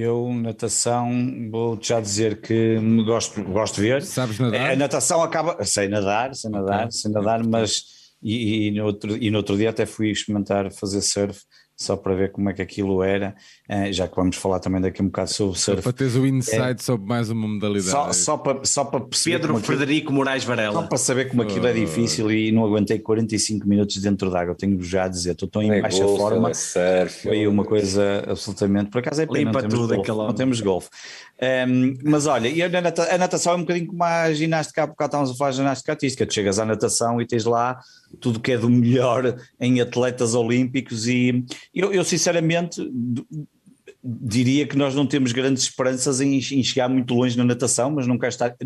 Speaker 3: eu, natação, vou já dizer que gosto, gosto de ver.
Speaker 1: Sabes nadar?
Speaker 3: A natação acaba. Sei nadar, sei nadar, okay. sei nadar, mas. E, e, no outro, e no outro dia até fui experimentar fazer surf só para ver como é que aquilo era, eh, já que vamos falar também daqui um bocado sobre surf.
Speaker 1: Só para teres o insight é, sobre mais uma modalidade.
Speaker 3: Só, só, para, só para perceber.
Speaker 2: Pedro Frederico aquilo, Moraes Varela.
Speaker 3: Só para saber como aquilo é difícil e não aguentei 45 minutos dentro d'água, tenho já a dizer, estou tão em é baixa golfe, forma. É surf, foi uma coisa absolutamente. Por acaso é pena, Limpa não tudo golfe, Não temos golfe. Um, mas olha, e a, nata, a, natação é um bocadinho como a ginástica, há bocado estávamos a falar de ginástica artística, tu chegas à natação e tens lá tudo que é do melhor em atletas olímpicos e eu, eu sinceramente diria que nós não temos grandes esperanças em, em, chegar muito longe na natação, mas quero estar.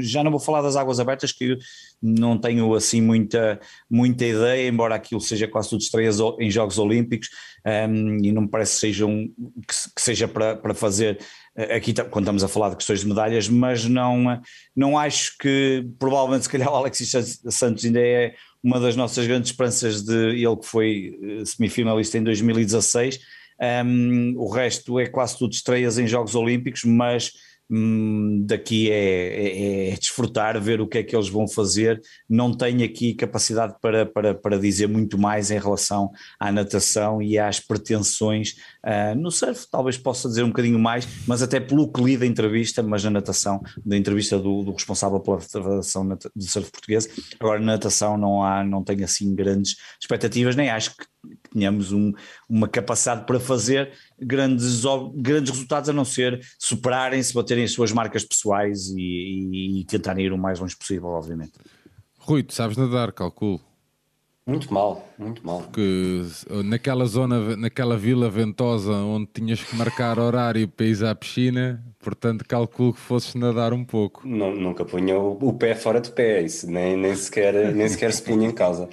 Speaker 3: Já não vou falar das águas abertas, que não tenho assim muita, muita ideia, embora aquilo seja quase tudo estreias em Jogos Olímpicos, um, e não me parece que, seja, um, que, que seja para, para fazer eh, aqui quando estamos a falar de questões de medalhas, mas não, não acho que provavelmente se calhar o Alexis Santos ainda é uma das nossas grandes esperanças de ele que foi eh, semifinalista em 2016 um, o resto é quase tudo estreias em Jogos Olímpicos, mas hum, daqui é, é, é, desfrutar, ver o que é que eles vão fazer. Não tenho aqui capacidade para, para, para dizer muito mais em relação à natação e às pretensões uh, no surf. Talvez possa dizer um bocadinho mais, mas até pelo que li da entrevista, mas na natação, da entrevista do, do responsável pela Federação de Surf Portuguesa. Agora, na natação não há, não tenho assim grandes expectativas, nem acho que tenhamos um, uma capacidade para fazer grandes, grandes resultados, a não ser superarem-se, baterem as suas marcas pessoais e, e, e tentarem ir o mais longe possível, obviamente.
Speaker 1: Rui, tu sabes nadar, calculo.
Speaker 4: Muito mal, muito mal.
Speaker 1: Porque naquela zona, naquela vila ventosa onde tinhas que marcar horário para ir à piscina, portanto calculo que fosses nadar um pouco.
Speaker 4: Não, nunca punha o, o, pé fora de pé, isso nem, nem, sequer, nem sequer se punha em causa.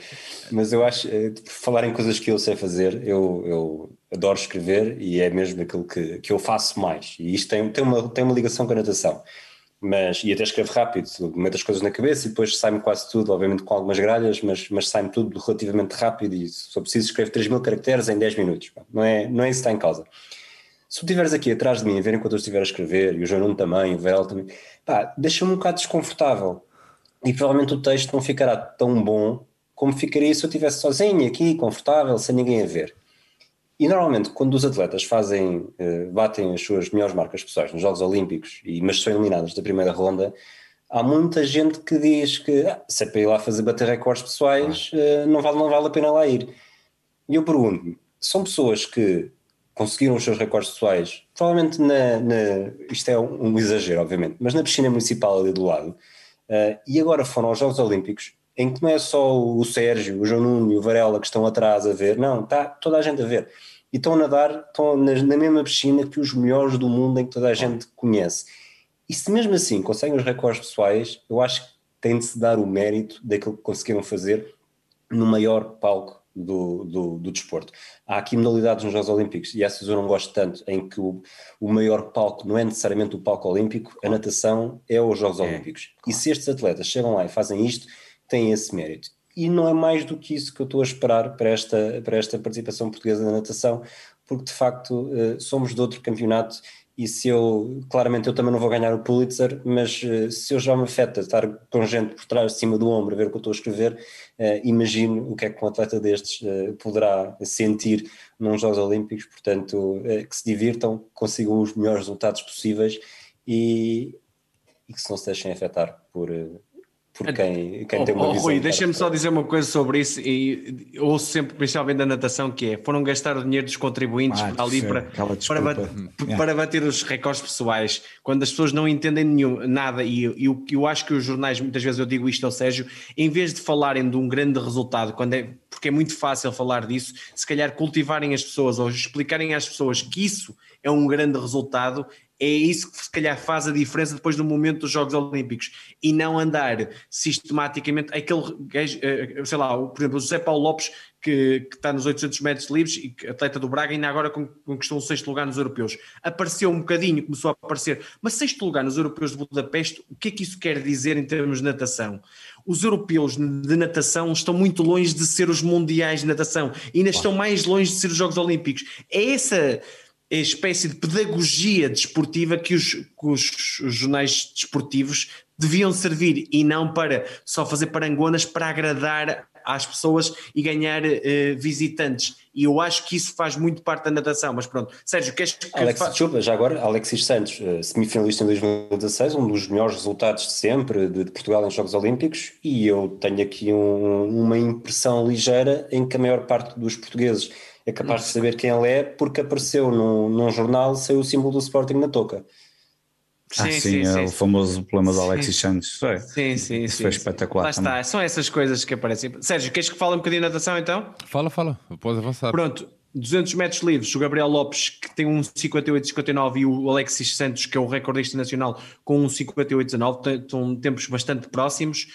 Speaker 4: Mas eu acho, eh, por falar em coisas que eu sei fazer, eu, eu adoro escrever e é mesmo aquilo que, que eu faço mais. E isto tem, tem, uma, tem uma ligação com a natação mas e até escrevo rápido, meto as coisas na cabeça e depois sai-me quase tudo, obviamente com algumas gralhas, mas, mas sai-me tudo relativamente rápido e se preciso escrevo 3 mil caracteres em 10 minutos, não é, não é isso que está em causa. Se tu estiveres aqui atrás de mim a ver enquanto eu estiver a escrever, e o João Nuno também, o Verel também, pá, deixa-me um bocado desconfortável e provavelmente o texto não ficará tão bom como ficaria se eu estivesse sozinho aqui, confortável, sem ninguém a ver. E normalmente, quando os atletas fazem, uh, batem as suas melhores marcas pessoais nos Jogos Olímpicos, e, mas são eliminados da primeira ronda, há muita gente que diz que ah, se é para ir lá fazer bater recordes pessoais, uh, não, vale, não vale a pena lá ir. E eu pergunto-me: são pessoas que conseguiram os seus recordes pessoais, provavelmente na, na isto é um, um, exagero, obviamente, mas na piscina municipal ali do lado, uh, e agora foram aos Jogos Olímpicos, em que não é só o Sérgio, o João Nuno e o Varela que estão atrás a ver, não, está toda a gente a ver. E estão a nadar, estão na, na mesma piscina que os melhores do mundo em que toda a gente conhece. E se mesmo assim conseguem os recordes pessoais, eu acho que tem de se dar o mérito daquilo que conseguiram fazer no maior palco do, do, do, desporto. Há aqui modalidades nos Jogos Olímpicos, e essas eu não gosto tanto, em que o, o maior palco não é necessariamente o palco olímpico, a natação é os Jogos é, Olímpicos. Claro. E se estes atletas chegam lá e fazem isto, têm esse mérito. E não é mais do que isso que eu estou a esperar para esta, para esta participação portuguesa na natação, porque de facto uh, somos de outro campeonato e se eu, claramente eu também não vou ganhar o Pulitzer, mas uh, se eu já me afeta estar com gente por trás, de cima do ombro, a ver o que eu estou a escrever, uh, imagino o que é que um atleta destes poderá sentir nos Jogos Olímpicos, portanto, que se divirtam, consigam os melhores resultados possíveis e, e que se não se deixem afetar por, por quem, quem
Speaker 2: oh,
Speaker 4: tem uma
Speaker 2: oh,
Speaker 4: visão.
Speaker 2: Rui, deixa-me só dizer uma coisa sobre isso e ouço sempre, principalmente da natação, que é, foram gastar o dinheiro dos contribuintes
Speaker 3: Ah,
Speaker 2: ali
Speaker 3: sim,
Speaker 2: para, para, bat-
Speaker 3: desculpa.
Speaker 2: para bater os recordes pessoais, quando as pessoas não entendem nenhum, nada e eu, eu, eu acho que os jornais, muitas vezes eu digo isto ao Sérgio, em vez de falarem de um grande resultado, quando é, porque é muito fácil falar disso, se calhar cultivarem as pessoas ou explicarem às pessoas que isso é um grande resultado, é isso que se calhar faz a diferença depois do momento dos Jogos Olímpicos. E não andar sistematicamente aquele gajo, eh, sei lá, por exemplo, o José Paulo Lopes que, que está nos 800 metros livres e atleta do Braga ainda agora con- conquistou um sexto lugar nos europeus. Apareceu um bocadinho, começou a aparecer. Mas sexto lugar nos europeus de Budapeste o que é que isso quer dizer em termos de natação? Os europeus de natação estão muito longe de ser os mundiais de natação. E ainda estão mais longe de ser os Jogos Olímpicos. É essa espécie de pedagogia desportiva que os, que os jornais desportivos deviam servir e não para só fazer parangonas para agradar às pessoas e ganhar eh, visitantes. E eu acho que isso faz muito parte da natação. Mas pronto, Sérgio, queres que
Speaker 4: Alex,
Speaker 2: fa-
Speaker 4: desculpa, já agora, Alexis Santos, eh, semifinalista em 2016, um dos melhores resultados de sempre de, de Portugal nos Jogos Olímpicos, e eu tenho aqui um- uma impressão ligeira em que a maior parte dos portugueses é capaz de saber quem ele é porque apareceu num, num jornal sem o símbolo do Sporting na touca.
Speaker 3: Ah, sim, é o famoso problema do
Speaker 2: Sim.
Speaker 3: Alexis Santos. É.
Speaker 2: Sim, sim,
Speaker 3: Isso
Speaker 2: sim,
Speaker 3: foi
Speaker 2: sim.
Speaker 3: espetacular
Speaker 2: Lá está,
Speaker 3: também.
Speaker 2: são essas coisas que aparecem. Sérgio, queres que fale um bocadinho de natação então?
Speaker 1: Fala, fala, pode avançar.
Speaker 2: Pronto, 200 metros livres, o Gabriel Lopes, que tem um 58,59 e o Alexis Santos, que é o recordista nacional, com um 58,19, são tempos bastante próximos.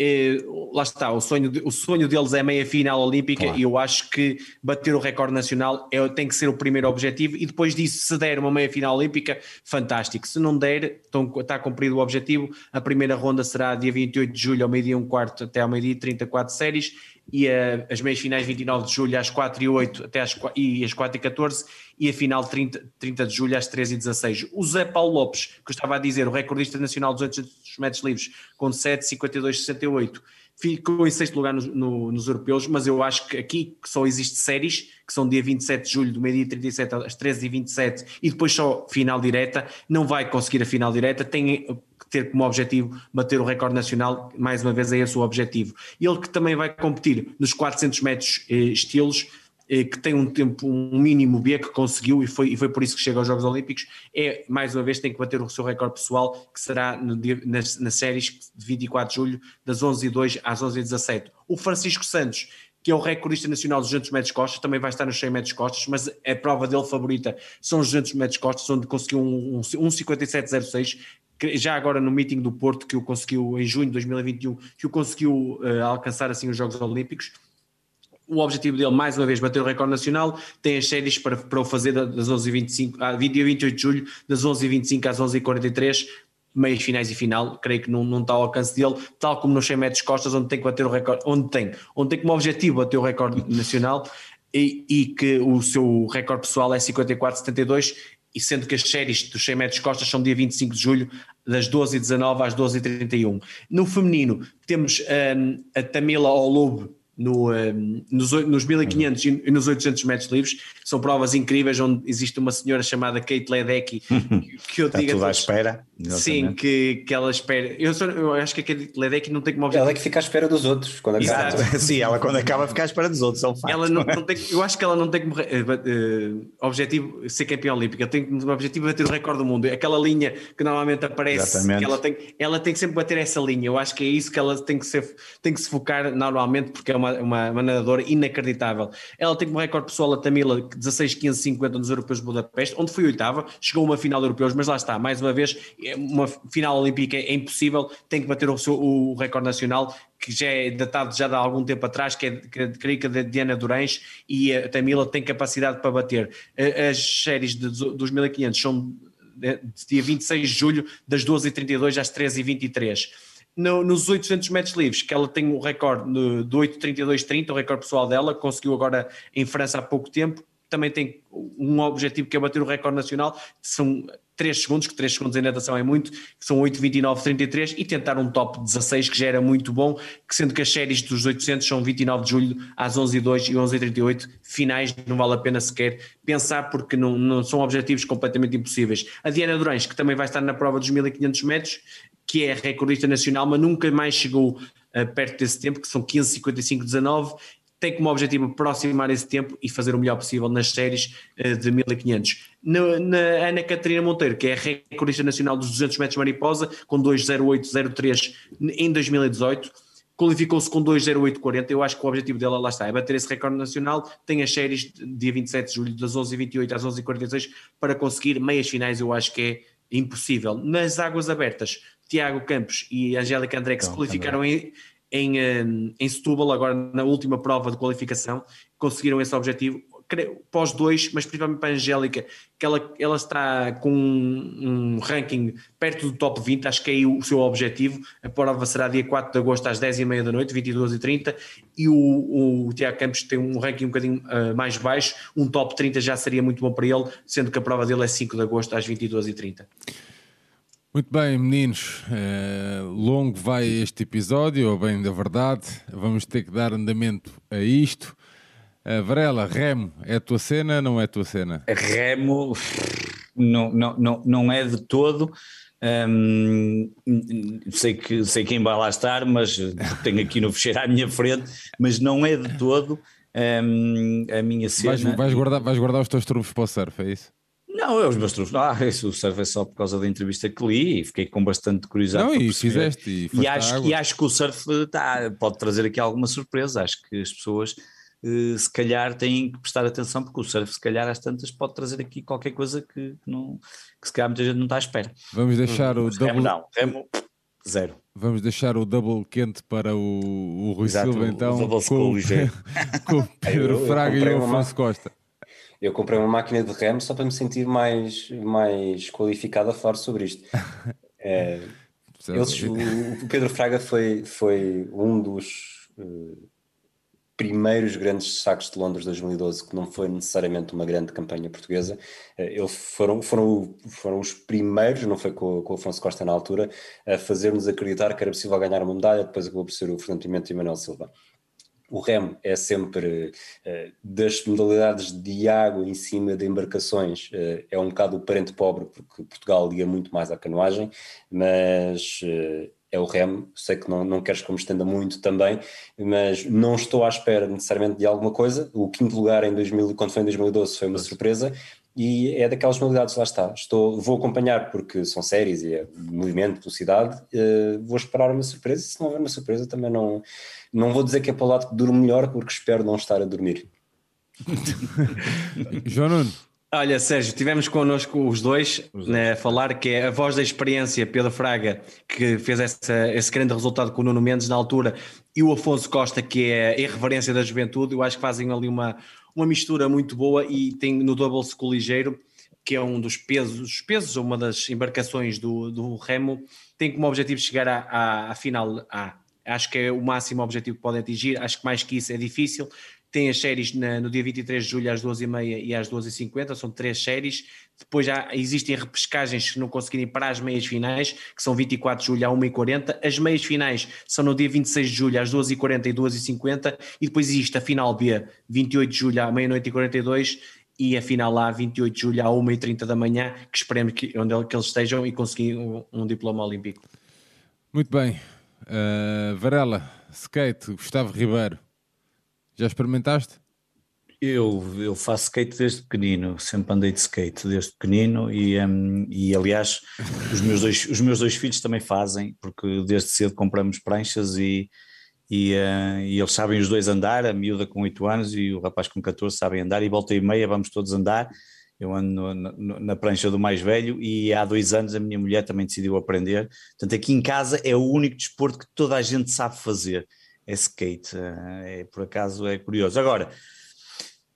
Speaker 2: Eh, lá está, o sonho, o sonho deles é meia final olímpica
Speaker 3: Claro.
Speaker 2: e eu acho que bater o recorde nacional é, tem que ser o primeiro objetivo e depois disso, se der uma meia final olímpica, fantástico. Se não der, então, está cumprido o objetivo. A primeira ronda será dia 28 de julho ao meio-dia um quarto até ao meio-dia 34 séries e a- as meias finais 29 de julho às 4 e 8 até às, e às 4 e 14 e a final 30, 30 de julho às 13 e 16. O Zé Paulo Lopes, que eu estava a dizer, o recordista nacional dos 800 metros livres, com 7, 52, 68, ficou em sexto lugar nos, no- nos europeus, mas eu acho que aqui só existe séries, que são dia 27 de julho, do meio-dia 37 às 13 e 27 depois só final direta, não vai conseguir a final direta, tem que ter como objetivo bater o recorde nacional, mais uma vez é esse o objetivo. Ele que também vai competir nos 400 metros eh, estilos, que tem um tempo, um mínimo B que conseguiu e foi, e foi por isso que chega aos Jogos Olímpicos, é mais uma vez tem que bater o seu recorde pessoal, que será no nas, nas séries de 24 de julho, das 11h02 às 11h17. O Francisco Santos, que é o recordista nacional dos 200 metros costas, também vai estar nos 100 metros costas, mas a prova dele favorita são os 200 metros costas, onde conseguiu um, um, um 57,06, que já agora no meeting do Porto, que o conseguiu em junho de 2021, que o conseguiu eh, alcançar assim os Jogos Olímpicos. O objetivo dele, mais uma vez, bater o recorde nacional, tem as séries para, para o fazer das 11h25, ah, dia 28 de julho, das 11h25 às 11h43, meias finais e final, creio que não, não está ao alcance dele, tal como nos 100 metros costas, onde tem que bater o recorde, onde tem, onde tem como objetivo bater o recorde nacional e, e que o seu recorde pessoal é 54,72 e sendo que as séries dos 100 metros costas são dia 25 de julho, das 12h19 às 12h31. No feminino, temos hum, a Tamila Olub no, hum, nos, oi- nos 1500 e e nos 800 metros livres, são provas incríveis onde existe uma senhora chamada Kate Ledecky, *laughs* que, que eu
Speaker 3: Está
Speaker 2: digo
Speaker 3: tudo à espera.
Speaker 2: Sim, que, que ela espera. Eu, só- eu acho que a Kate Ledecky não tem como objetivo
Speaker 4: Ela é que fica à espera dos outros. Quando acaba.
Speaker 2: Exato. *laughs*
Speaker 3: Sim, ela quando acaba fica à espera dos outros, é um facto.
Speaker 2: Ela não, não tem, eu acho que ela não tem como eh, objetivo ser campeã olímpica, tem como objetivo bater o recorde do mundo. Aquela linha que normalmente aparece,
Speaker 3: Exatamente.
Speaker 2: que ela, tem, ela tem que sempre bater essa linha. Eu acho que é isso que ela tem que, ser, tem que se focar normalmente, porque é uma, uma, uma nadadora inacreditável. Ela tem como recorde pessoal a Tamila 16,1550 nos Europeus de Budapeste, onde foi oitava, chegou a uma final de Europeus, mas lá está, mais uma vez, é uma final olímpica é impossível, tem que bater o, seu, o recorde nacional que já é datado já de há algum tempo atrás, que é que- é da Diana Durães, e a Tamila tem capacidade para bater. As séries de, dos 1500 são de de dia 26 de julho, das 12h32 às 13h23. No- nos 800 metros livres, que ela tem o recorde do 8,32,30, o recorde pessoal dela, conseguiu agora em França há pouco tempo, também tem um objetivo que é bater o recorde nacional, são 3 segundos, que 3 segundos em natação é muito, que são 8,29,33 e tentar um top 16 que já era muito bom, que sendo que as séries dos 800 são 29 de julho às 11h02 e 11h38, finais não vale a pena sequer pensar porque não, não são objetivos completamente impossíveis. A Diana Durães, que também vai estar na prova dos 1500 metros, que é recordista nacional, mas nunca mais chegou uh, perto desse tempo, que são 15,55,19 tem como objetivo aproximar esse tempo e fazer o melhor possível nas séries uh, de 1500. Na, na, Ana Catarina Monteiro, que é a recordista nacional dos 200 metros mariposa, com 2,08,03 em 2018, qualificou-se com 2,08,40. Eu acho que o objetivo dela, lá está, é bater esse recorde nacional. Tem as séries dia 27 de julho, das 11h28 às 11h46, para conseguir meias finais. Eu acho que é impossível. Nas águas abertas, Tiago Campos e Angélica André, que então, se qualificaram em em, hum, em Setúbal, agora na última prova de qualificação, conseguiram esse objetivo. Pós dois, mas principalmente para a Angélica, que ela, ela está com um, um, ranking perto do top 20, acho que é o seu objetivo. A prova será dia 4 de agosto às 10h30 da noite, 22h30, e o, o, o Tiago Campos tem um ranking um bocadinho uh, mais baixo, um top 30 já seria muito bom para ele, sendo que a prova dele é 5 de agosto às 22h30.
Speaker 1: Muito bem, meninos. Uh, longo vai este episódio, ou bem da verdade. Vamos ter que dar andamento a isto. Uh, Varela, Remo, é a tua cena não é a tua cena?
Speaker 3: Remo não, não, não, não é de todo. Um, sei, que, sei quem vai lá estar, mas tenho aqui no fecheiro à minha frente, mas não é de todo um, a minha cena.
Speaker 1: Vais, vais, guardar, vais guardar os teus trunfos para o surf, é isso?
Speaker 3: Não, é os meus trunfos. *laughs* Ah, isso serve só por causa da entrevista que li e fiquei com bastante curiosidade.
Speaker 1: Não, e fizeste. E,
Speaker 3: e acho, e acho que o surf tá, pode trazer aqui alguma surpresa. Acho que as pessoas uh, se calhar têm que prestar atenção, porque o surf, se calhar, às tantas, pode trazer aqui qualquer coisa que, não, que se calhar muita gente não está à espera.
Speaker 1: Vamos deixar hum, o
Speaker 3: double. Remo não, remo zero.
Speaker 1: Vamos deixar o double quente para o, o Rui Exato, Silva, então. O
Speaker 3: com, *laughs*
Speaker 1: com o *laughs* Pedro Fraga e o Afonso Costa.
Speaker 4: Eu comprei uma máquina de remo só para me sentir mais, mais qualificado a falar sobre isto. *laughs* É, eles, o, o, Pedro Fraga foi, foi um dos uh, primeiros grandes destaques de Londres 2012, que não foi necessariamente uma grande campanha portuguesa. Uh, eles foram, foram, foram os primeiros, não foi com, com o Afonso Costa na altura, a fazer-nos acreditar que era possível ganhar uma medalha, depois acabou por ser o Fernando Pimenta e o Manuel Silva o remo é sempre uh, das modalidades de água em cima de embarcações, uh, é um bocado o parente pobre, porque Portugal liga muito mais à canoagem, mas uh, é o remo. Sei que não, não queres que eu me estenda muito também, mas não estou à espera necessariamente de alguma coisa. O quinto lugar em 2000, quando foi em 2012 foi uma surpresa. E é daquelas modalidades, lá está. Estou, vou acompanhar porque são séries e é movimento, velocidade. vou esperar uma surpresa. Se não houver uma surpresa, também não, não vou dizer que é para o lado que durmo melhor, porque espero não estar a dormir. *laughs*
Speaker 1: João Nuno.
Speaker 2: Olha, Sérgio, tivemos connosco os dois, os dois. Né, a falar que é a voz da experiência, Pedro Fraga, que fez essa, esse grande resultado com o Nuno Mendes na altura, e o Afonso Costa, que é a irreverência da juventude. Eu acho que fazem ali uma, uma mistura muito boa e tem no Double School Ligeiro, que é um dos pesos, pesos uma das embarcações do, do remo, tem como objetivo chegar à, à, final A acho que é o máximo objetivo que podem atingir, acho que mais que isso é difícil. Tem as séries na, no dia 23 de julho às 12h30 e às 12h50, são três séries. Depois já existem repescagens que não conseguirem para as meias finais, que são 24 de julho à 1h40. As meias finais são no dia 26 de julho às 12h40 e 12h50. E depois existe a final B, 28 de julho à meia-noite e 42 e a final lá 28 de julho à 1h30 da manhã, que esperemos que, onde que eles estejam e conseguir um, um diploma olímpico.
Speaker 1: Muito bem, Uh, Varela, skate, Gustavo Ribeiro, já experimentaste?
Speaker 3: Eu, eu faço skate desde pequenino, sempre andei de skate desde pequenino e, um, e aliás os meus, dois, os meus dois filhos também fazem, porque desde cedo compramos pranchas e, e, uh, e, eles sabem os dois andar, a miúda com 8 anos e o rapaz com 14 sabem andar e volta e meia vamos todos andar eu ando na, na, prancha do mais velho e há dois anos a minha mulher também decidiu aprender. Portanto, aqui em casa é o único desporto que toda a gente sabe fazer, skate. Eh, é, por acaso é curioso. Agora,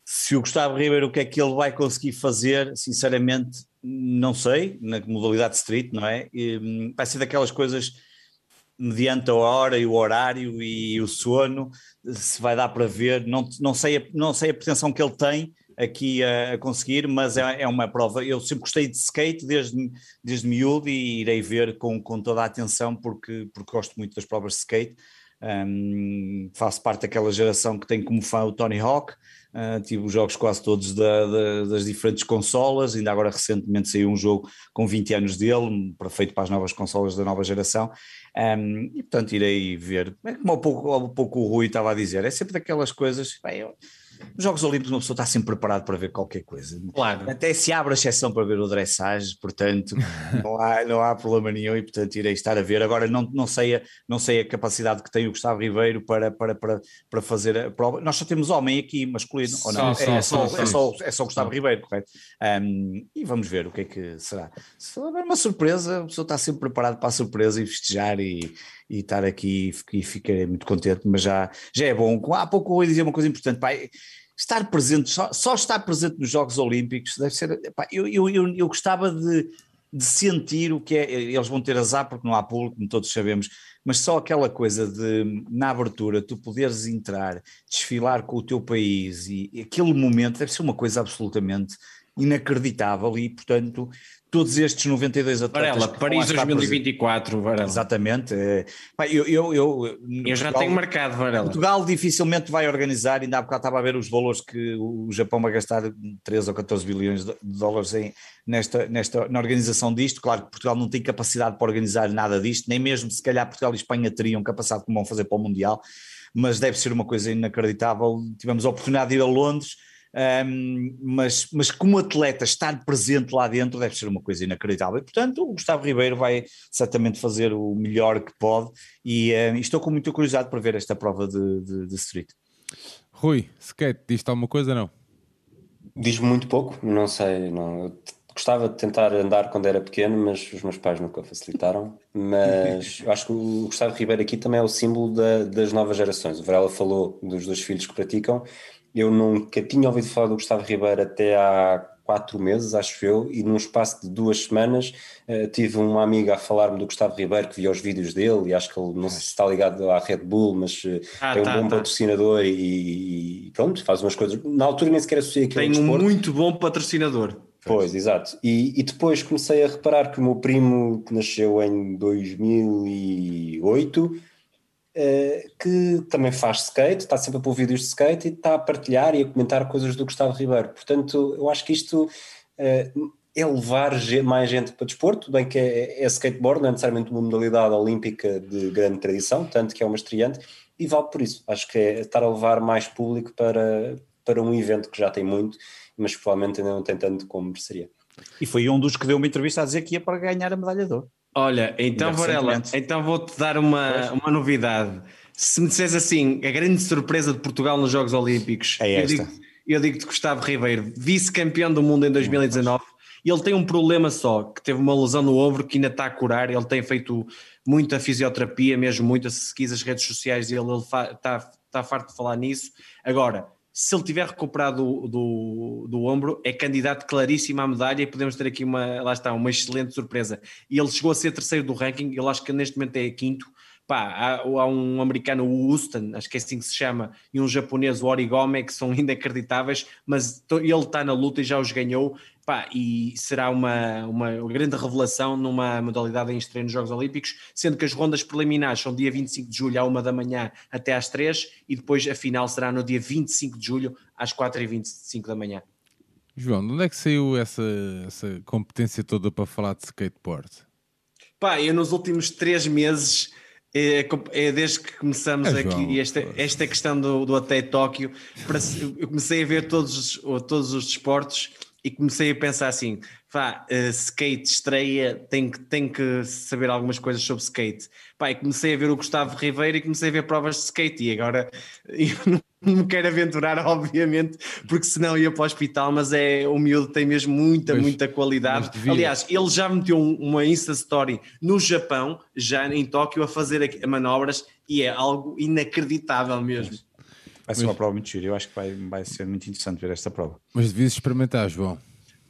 Speaker 3: se o Gustavo Ribeiro o que é que ele vai conseguir fazer, sinceramente, não sei, na modalidade street, não é? E, hum, vai ser daquelas coisas mediante a hora e o horário e o sono, se vai dar para ver, não, não, sei, a, não sei a pretensão que ele tem, aqui a, a conseguir, mas é, é, uma prova. Eu sempre gostei de skate desde, desde miúdo e irei ver com, com toda a atenção porque, porque gosto muito das provas de skate. Um, faço parte daquela geração que tem como fã o Tony Hawk, uh, tive os jogos quase todos da, da, das diferentes consolas, ainda agora recentemente saiu um jogo com 20 anos dele, feito para as novas consolas da nova geração, um, e portanto irei ver, é como há pouco, há pouco o Rui estava a dizer, é sempre daquelas coisas, bem, eu, Jogos Olímpicos uma pessoa está sempre preparada para ver qualquer coisa.
Speaker 2: Claro.
Speaker 3: Até se abre a exceção para ver o dressage, portanto *laughs* não há, não há problema nenhum e portanto irei estar a ver. Agora não, não, sei, a, não sei a capacidade que tem o Gustavo Ribeiro para, para, para, para fazer a prova. Nós só temos homem aqui, masculino, ou não? Só, é, só, é, só, é só Gustavo Ribeiro, correto? Um, e vamos ver o que é que será. Se houver uma surpresa, a pessoa está sempre preparada para a surpresa e festejar e, e estar aqui e ficarei muito contente, mas já, já é bom. Há pouco eu ia dizer uma coisa importante, pai estar presente, só, só, estar presente nos Jogos Olímpicos deve ser. Epá, eu, eu, eu, eu, gostava de, de sentir o que é. Eles vão ter azar porque não há público, como todos sabemos, mas só aquela coisa de, na abertura, tu poderes entrar, desfilar com o teu país e, e aquele momento deve ser uma coisa absolutamente inacreditável e, portanto, todos estes 92 atletas.
Speaker 2: Varela, Paris 2024, Varela.
Speaker 3: Exatamente. É, eu, eu, eu,
Speaker 2: eu já tenho marcado, Varela.
Speaker 3: Portugal dificilmente vai organizar, ainda há bocado estava a ver os valores que o Japão vai gastar 13 ou 14 bilhões de dólares em, nesta, nesta, na organização disto. Claro que Portugal não tem capacidade para organizar nada disto, nem mesmo se calhar Portugal e Espanha teriam capacidade como vão fazer para o Mundial, mas deve ser uma coisa inacreditável. Tivemos a oportunidade de ir a Londres um, mas, mas como atleta estar presente lá dentro deve ser uma coisa inacreditável. E, portanto, o Gustavo Ribeiro vai certamente fazer o melhor que pode e um, estou com muita curiosidade para ver esta prova de, de, de street.
Speaker 1: Rui, skate, diz-te alguma coisa não?
Speaker 4: Diz-me muito pouco, não sei, não. Eu gostava de tentar andar quando era pequeno, mas os meus pais nunca facilitaram. Mas *laughs* eu acho que o Gustavo Ribeiro aqui também é o símbolo da, das novas gerações. O Varela falou dos dois filhos que praticam eu nunca tinha ouvido falar do Gustavo Ribeiro até há quatro meses, acho eu, e num espaço de duas semanas uh, tive uma amiga a falar-me do Gustavo Ribeiro que via os vídeos dele e acho que ele não sei se está ligado à Red Bull, mas uh, ah, é um tá, bom tá. patrocinador e, e, pronto, faz umas coisas. Na altura nem sequer associei aquilo
Speaker 2: Tem um muito bom patrocinador.
Speaker 4: Pois, exato. E, e, depois comecei a reparar que o meu primo, que nasceu em 2008, Uh, que também faz skate, está sempre a pôr vídeos de skate e está a partilhar e a comentar coisas do Gustavo Ribeiro. Portanto, eu acho que isto uh, é levar mais gente para o desporto, bem que é, é, skateboard, não é necessariamente uma modalidade olímpica de grande tradição, tanto que é uma estreante, e vale por isso. Acho que é estar a levar mais público para, para um evento que já tem muito, mas provavelmente ainda não tem tanto como mereceria.
Speaker 3: E foi um dos que deu uma entrevista a dizer que ia para ganhar a medalha de ouro.
Speaker 2: Olha, então Varela, então vou-te dar uma, uma novidade. Se me disseres assim, a grande surpresa de Portugal nos Jogos Olímpicos,
Speaker 3: é esta.
Speaker 2: eu digo, eu digo-te Gustavo Ribeiro, vice-campeão do mundo em 2019, e ele tem um problema só, que teve uma lesão no ombro que ainda está a curar, ele tem feito muita fisioterapia, mesmo muita, se as redes sociais, ele, ele está, está farto de falar nisso. Agora, se ele tiver recuperado do, do, do, ombro, é candidato claríssimo à medalha e podemos ter aqui uma, lá está, uma excelente surpresa. E ele chegou a ser terceiro do ranking, ele acho que neste momento é quinto. Pá, há, há um americano, o Houston, acho que é assim que se chama, e um japonês, o Origome, que são *laughs* inacreditáveis, mas ele está na luta e já os ganhou. Pá, e será uma, uma grande revelação numa modalidade em estreia nos Jogos Olímpicos, sendo que as rondas preliminares são dia 25 de julho à 1 da manhã até às 3 e depois a final será no dia 25 de julho às 4h25 da manhã.
Speaker 1: João, de onde é que saiu essa, essa competência toda para falar de skateboard?
Speaker 2: Pá, eu nos últimos três meses é, é, desde que começamos é, aqui esta, esta questão do, do até Tóquio, eu comecei a ver todos, todos os desportos e comecei a pensar assim: pá, uh, skate estreia, tenho que, tenho que saber algumas coisas sobre skate. Pá, e comecei a ver o Gustavo Ribeiro e comecei a ver provas de skate. E agora *laughs* eu não me quero aventurar, *laughs* obviamente, porque senão ia para o hospital. Mas é o miúdo tem mesmo muita, mas, muita qualidade. Aliás, ele já meteu uma Insta Story no Japão, já em Tóquio, a fazer manobras e é algo inacreditável mesmo.
Speaker 3: Vai ser mas... uma prova muito gira. Eu acho que vai, vai ser muito interessante ver esta prova.
Speaker 1: Mas devias experimentar, João.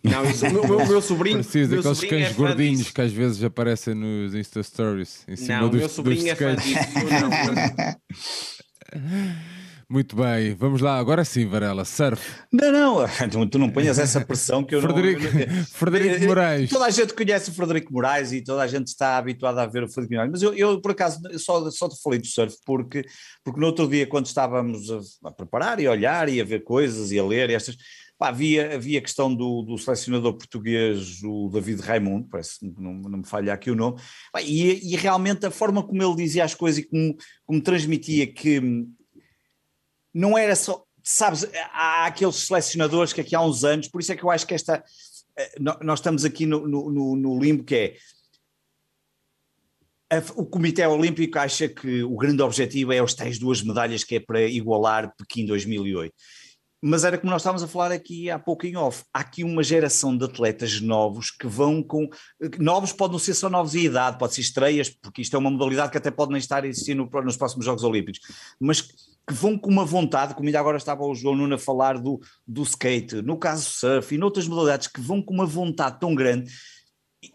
Speaker 2: Não, isso, o meu, meu sobrinho.
Speaker 1: Preciso daqueles cães é gordinhos que às vezes aparecem nos Insta Stories. Em cima
Speaker 2: não,
Speaker 1: dos,
Speaker 2: meu sobrinho é fã disso. *laughs*
Speaker 1: Muito bem, vamos lá, agora sim, Varela, surf.
Speaker 3: Não, não, *laughs* tu não ponhas essa pressão que eu
Speaker 1: Frederico,
Speaker 3: não.
Speaker 1: Frederico *laughs* Moraes.
Speaker 3: Toda a gente conhece o Frederico Moraes e toda a gente está habituada a ver o Frederico Moraes, mas eu, eu por acaso só, só te falei do surf porque, porque no outro dia, quando estávamos a, a preparar e a olhar e a ver coisas e a ler e estas. Pá, havia, havia a questão do, do selecionador português, o David Raimundo, parece que não, não me falha aqui o nome, pá, e, e, realmente a forma como ele dizia as coisas e como, como transmitia que não era só, sabes, há aqueles selecionadores que aqui há uns anos, por isso é que eu acho que esta, eh, nós estamos aqui no, no, no limbo que é, o Comitê Olímpico acha que o grande objetivo é os tais duas medalhas que é para igualar Pequim 2008. Mas era como nós estávamos a falar aqui há pouco em off. Há aqui uma geração de atletas novos que vão com. Novos podem não ser só novos em idade, pode ser estreias, porque isto é uma modalidade que até pode nem estar a existir no, nos próximos Jogos Olímpicos, mas que vão com uma vontade, como ainda agora estava o João Nuno a falar do, do skate, no caso surf e noutras modalidades, que vão com uma vontade tão grande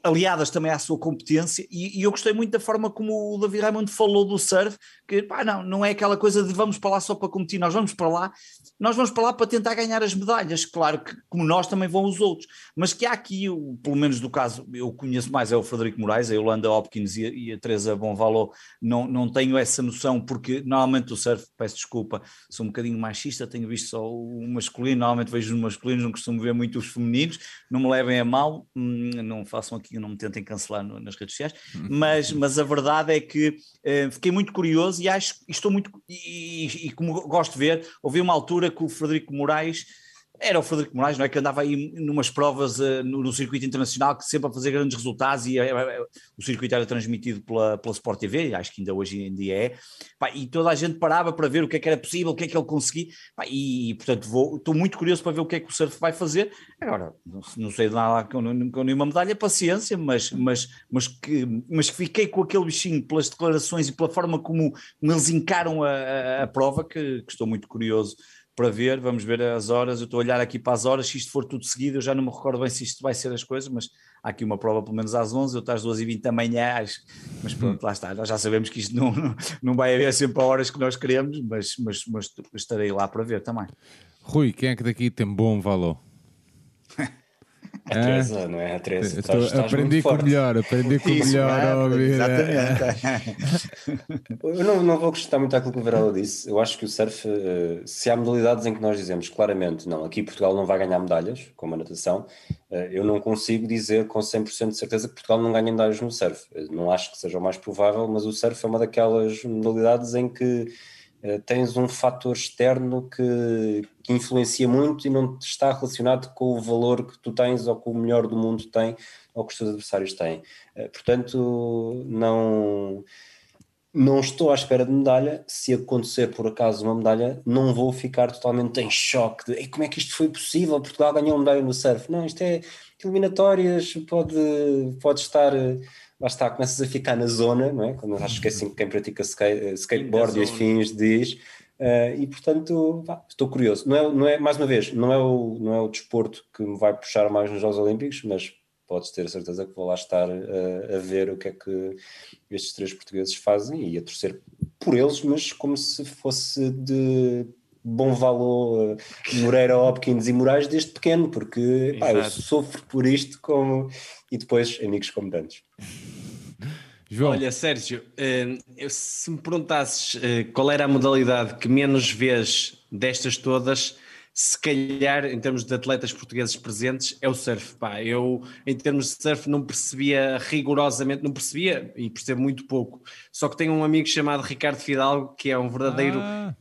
Speaker 3: aliadas também à sua competência, e, e, eu gostei muito da forma como o David Raymond falou do surf, que pá, não, não é aquela coisa de vamos para lá só para competir, nós vamos para lá, nós vamos para lá para tentar ganhar as medalhas, claro que como nós também vão os outros, mas que há aqui, pelo menos do caso, eu conheço mais é o Frederico Moraes, a Yolanda Hopkins e a, e a Teresa Bonvalo, não, não tenho essa noção, porque normalmente o surf, peço desculpa, sou um bocadinho machista, tenho visto só o masculino, normalmente vejo os masculinos, não costumo ver muito os femininos, não me levem a mal, hum, não façam aqui, não me tentem cancelar no, nas redes sociais, uhum. mas, mas a verdade é que uh, fiquei muito curioso e acho, estou muito, e, e, e, como gosto de ver, houve uma altura que o Frederico Moraes era o Frederico Moraes, não é? Que andava aí numas provas uh, no, no, circuito internacional, que sempre a fazer grandes resultados e uh, o circuito era transmitido pela, pela Sport TV, acho que ainda hoje em dia é, pá, e toda a gente parava para ver o que é que era possível, o que é que ele conseguia, pá, e, portanto vou, estou muito curioso para ver o que é que o surf vai fazer. Agora, não, não sei de nada com, com nenhuma medalha, paciência, mas, mas, mas, que, mas fiquei com aquele bichinho pelas declarações e pela forma como, como eles encaram a, a, a prova, que, que estou muito curioso para ver, vamos ver as horas. Eu estou a olhar aqui para as horas, se isto for tudo seguido, eu já não me recordo bem se isto vai ser as coisas, mas há aqui uma prova pelo menos às 11, eu estou às 2h20 da manhã, mas pronto, lá está. Nós já sabemos que isto não, não, não vai haver sempre a horas que nós queremos, mas, mas, mas estarei lá para ver também.
Speaker 1: Rui, quem é que daqui tem bom valor?
Speaker 4: A Teresa, não é? A Teresa.
Speaker 1: Estou, estás, aprendi com o melhor, aprendi com o melhor a ouvir. *laughs*
Speaker 4: Eu não, não vou acrescentar muito àquilo que o Varela disse. Eu acho que o surf, eh, se há modalidades em que nós dizemos claramente, não, aqui Portugal não vai ganhar medalhas, como a natação, eh, eu não consigo dizer com 100% de certeza que Portugal não ganha medalhas no surf. Não acho que seja o mais provável, mas o surf é uma daquelas modalidades em que eh, tens um fator externo que, que, influencia muito e não está relacionado com o valor que tu tens ou com o melhor do mundo tem ou que os teus adversários têm. Eh, portanto, não, não estou à espera de medalha. Se acontecer por acaso uma medalha, não vou ficar totalmente em choque de como é que isto foi possível? Portugal ganhou uma medalha no surf. Não, isto é eliminatórias, pode, pode estar lá está, começas a ficar na zona, não é? Quando acho que é assim que quem pratica skate, eh, skateboard e as fins diz, uh, e portanto pá, estou curioso. Não é, não é, mais uma vez, não é, o, não é o desporto que me vai puxar mais nos Jogos Olímpicos, mas podes ter a certeza que vou lá estar uh, a ver o que é que estes três portugueses fazem e a torcer por eles, mas como se fosse de bom valor Moreira, *laughs* Hopkins e Moraes desde pequeno, porque pá, eu sofro por isto como e depois amigos como tantos. *laughs*
Speaker 2: João. Olha, Sérgio, eh, se me perguntasses eh, qual era a modalidade que menos vês destas todas, se calhar, em termos de atletas portugueses presentes, é o surf. Pá, eu, em termos de surf, não percebia rigorosamente, não percebia e percebo muito pouco. Só que tenho um amigo chamado Ricardo Fidalgo, que é um verdadeiro ah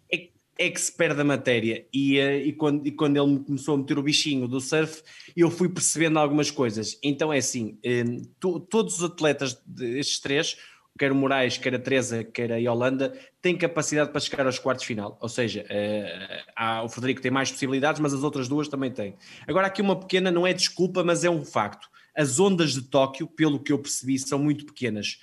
Speaker 2: expert da matéria e, uh, e, quando, e quando ele começou a meter o bichinho do surf, eu fui percebendo algumas coisas. Então é assim, um, to, todos os atletas destes três, quer o Moraes, quer a Teresa, quer a Yolanda, têm capacidade para chegar aos quartos final. Ou seja, uh, há, o Frederico tem mais possibilidades, mas as outras duas também têm. Agora aqui uma pequena, não é desculpa, mas é um facto. As ondas de Tóquio, pelo que eu percebi, são muito pequenas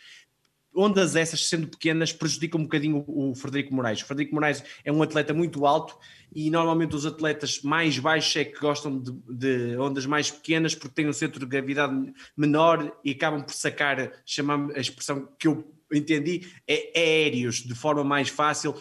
Speaker 2: ondas essas, sendo pequenas, prejudicam um bocadinho o, Frederico Moraes. O Frederico Moraes é um atleta muito alto e normalmente os atletas mais baixos é que gostam de, de ondas mais pequenas porque têm um centro de gravidade menor e acabam por sacar, chamar a expressão que eu entendi, é aéreos de forma mais fácil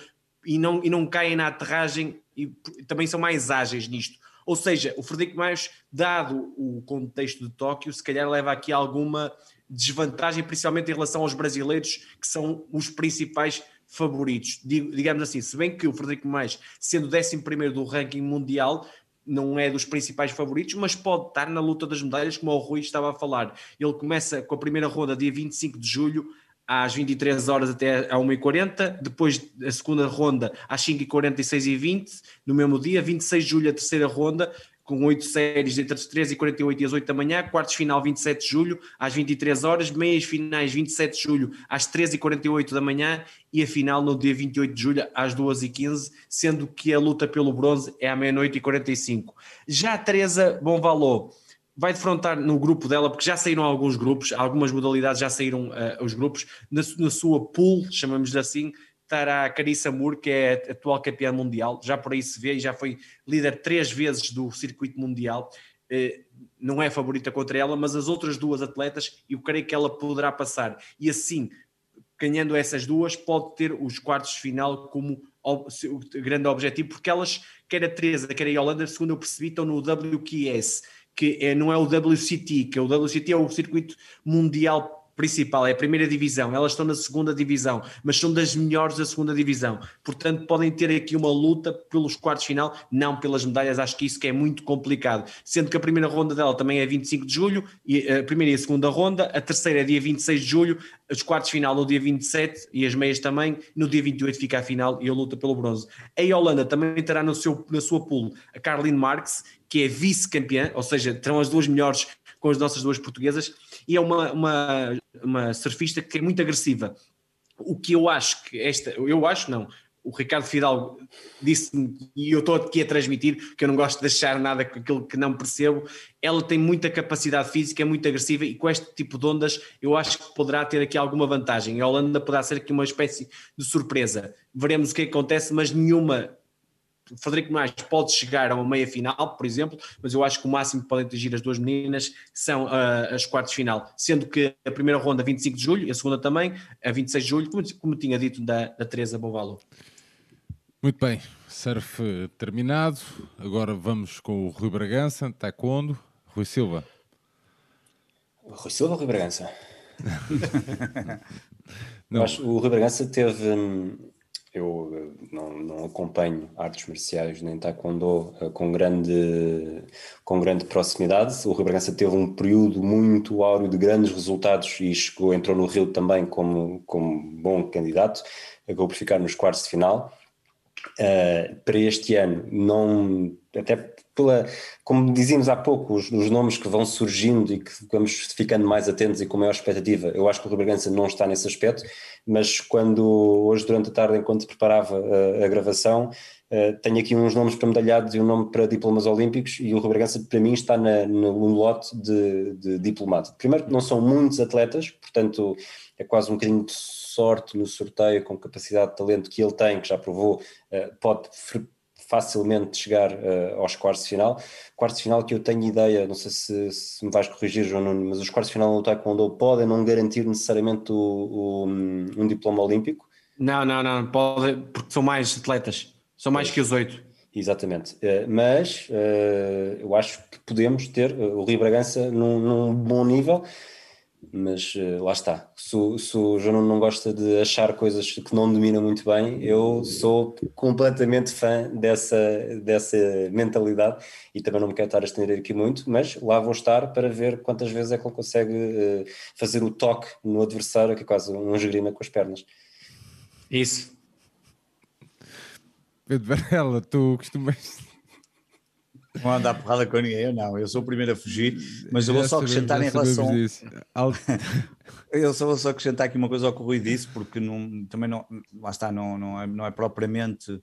Speaker 2: e não, e não caem na aterragem e também são mais ágeis nisto. Ou seja, o Frederico Maio, dado o contexto de Tóquio, se calhar leva aqui alguma desvantagem, principalmente em relação aos brasileiros, que são os principais favoritos. Digamos assim, se bem que o Frederico Mais, sendo 11 do ranking mundial, não é dos principais favoritos, mas pode estar na luta das medalhas, como o Rui estava a falar. Ele começa com a primeira ronda dia 25 de julho, às 23 horas até a 1h40, depois a segunda ronda às 5h46 e 20 no mesmo dia, 26 de julho a terceira ronda, com oito séries entre as 13 e 48 e as 8 da manhã, quartos final 27 de julho às 23 horas, meias finais 27 de julho às 13 e 48 da manhã e a final no dia 28 de julho às 2 e 15 sendo que a luta pelo bronze é à meia-noite e 45. Já a Teresa Bonvalô vai defrontar no grupo dela, porque já saíram alguns grupos, algumas modalidades já saíram uh, os grupos, na, na sua pool, chamamos-lhe assim, estará a Carissa Moore, que é atual campeã mundial, já por aí se vê, e já foi líder três vezes do circuito mundial. Uh, não é favorita contra ela, mas as outras duas atletas, eu creio que ela poderá passar. E assim, ganhando essas duas, pode ter os quartos de final como grande objetivo, porque elas, quer a Teresa, quer a Yolanda, segundo eu percebi, estão no WQS que é, não é o WCT, que é o WCT é o circuito mundial principal, é a primeira divisão, elas estão na segunda divisão, mas são das melhores da segunda divisão, portanto podem ter aqui uma luta pelos quartos final, não pelas medalhas, acho que isso que é muito complicado, sendo que a primeira ronda dela também é 25 de julho, e a primeira e a segunda ronda, a terceira é dia 26 de julho, os quartos final no dia 27 e as meias também, no dia 28 fica a final e a luta pelo bronze. A Holanda também terá no seu, na sua pool a Caroline Marx, que é vice-campeã, ou seja, terão as duas melhores com as nossas duas portuguesas, e é uma, uma, uma surfista que é muito agressiva. O que eu acho que esta, eu acho não, o Ricardo Fidalgo disse-me, e eu estou aqui a transmitir, que eu não gosto de deixar nada com aquilo que não percebo, ela tem muita capacidade física, é muito agressiva e com este tipo de ondas eu acho que poderá ter aqui alguma vantagem. A Holanda poderá ser aqui uma espécie de surpresa. Veremos o que acontece, mas nenhuma Frederico Moraes pode chegar a uma meia final, por exemplo, mas eu acho que o máximo que podem atingir as duas meninas são uh, as quartas de final, sendo que a primeira ronda 25 de julho e a segunda também a 26 de julho, como, como tinha dito da, da Teresa Bovalo.
Speaker 1: Muito bem, surf terminado. Agora vamos com o Rui Bragança, Taekwondo. Rui Silva.
Speaker 4: Rui Silva ou Rui Bragança? *laughs* *laughs* Não. Acho, o Rui Bragança teve hum, eu eh, não, não, acompanho artes marciais nem taekwondo uh, com grande, com grande proximidade. O Rio Bragança teve um período muito áureo de grandes resultados e chegou, entrou no Rio também como, como bom candidato, acabou por ficar nos quartos de final. Uh, para este ano, não, até pela, como dizíamos há pouco, os, os, nomes que vão surgindo e que vamos ficando mais atentos e com maior expectativa, eu acho que o Rio Bragança não está nesse aspecto, mas quando hoje durante a tarde, enquanto preparava a, a gravação, uh, tenho aqui uns nomes para medalhados e um nome para diplomas olímpicos e o Rio Bragança para mim está na, no lote de, de. Primeiro não são muitos atletas, portanto é quase um bocadinho de sorte no sorteio com capacidade de talento que ele tem, que já provou, uh, pode facilmente chegar uh, aos quartos de final. Quartos de final que eu tenho ideia, não sei se, se me vais corrigir, João Nuno, mas os quartos de final no Taekwondo podem não garantir necessariamente o, o, um diploma olímpico?
Speaker 2: Não, não, não, pode, porque são mais atletas, são mais que os oito.
Speaker 4: Exatamente, uh, mas uh, eu acho que podemos ter o Rio Bragança num, num bom nível mas uh, lá está. Se, se, o João não gosta de achar coisas que não domina muito bem, eu sou completamente fã dessa, dessa mentalidade e também não me quero estar a estender aqui muito, mas lá vou estar para ver quantas vezes é que ele consegue uh, fazer o toque no adversário, que é quase um esgrima com as pernas.
Speaker 2: Isso.
Speaker 1: Pedro Varela, tu costumas
Speaker 3: não anda a porrada com ninguém, eu não, eu sou o primeiro a fugir, mas eu vou só acrescentar em relação. *laughs* eu só vou só acrescentar aqui uma coisa ao que o Rui disse, porque não, também não, lá está, não, não, é, não é propriamente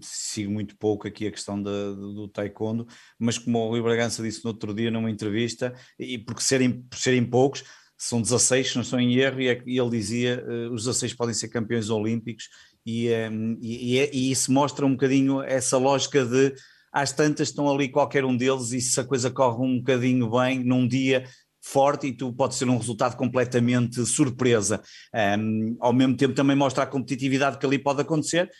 Speaker 3: sigo muito pouco aqui a questão do, do taekwondo, mas como o Rui Bragança disse no outro dia numa entrevista, e porque serem, por serem poucos, são 16, não estou em erro, e, é, e ele dizia uh, os 16 podem ser campeões olímpicos, e, um, e, e, e, isso mostra um bocadinho essa lógica de às tantas estão ali qualquer um deles e se a coisa corre um bocadinho bem, num dia forte e tu pode ser um resultado completamente surpresa. Um, ao mesmo tempo também mostra a competitividade que ali pode acontecer.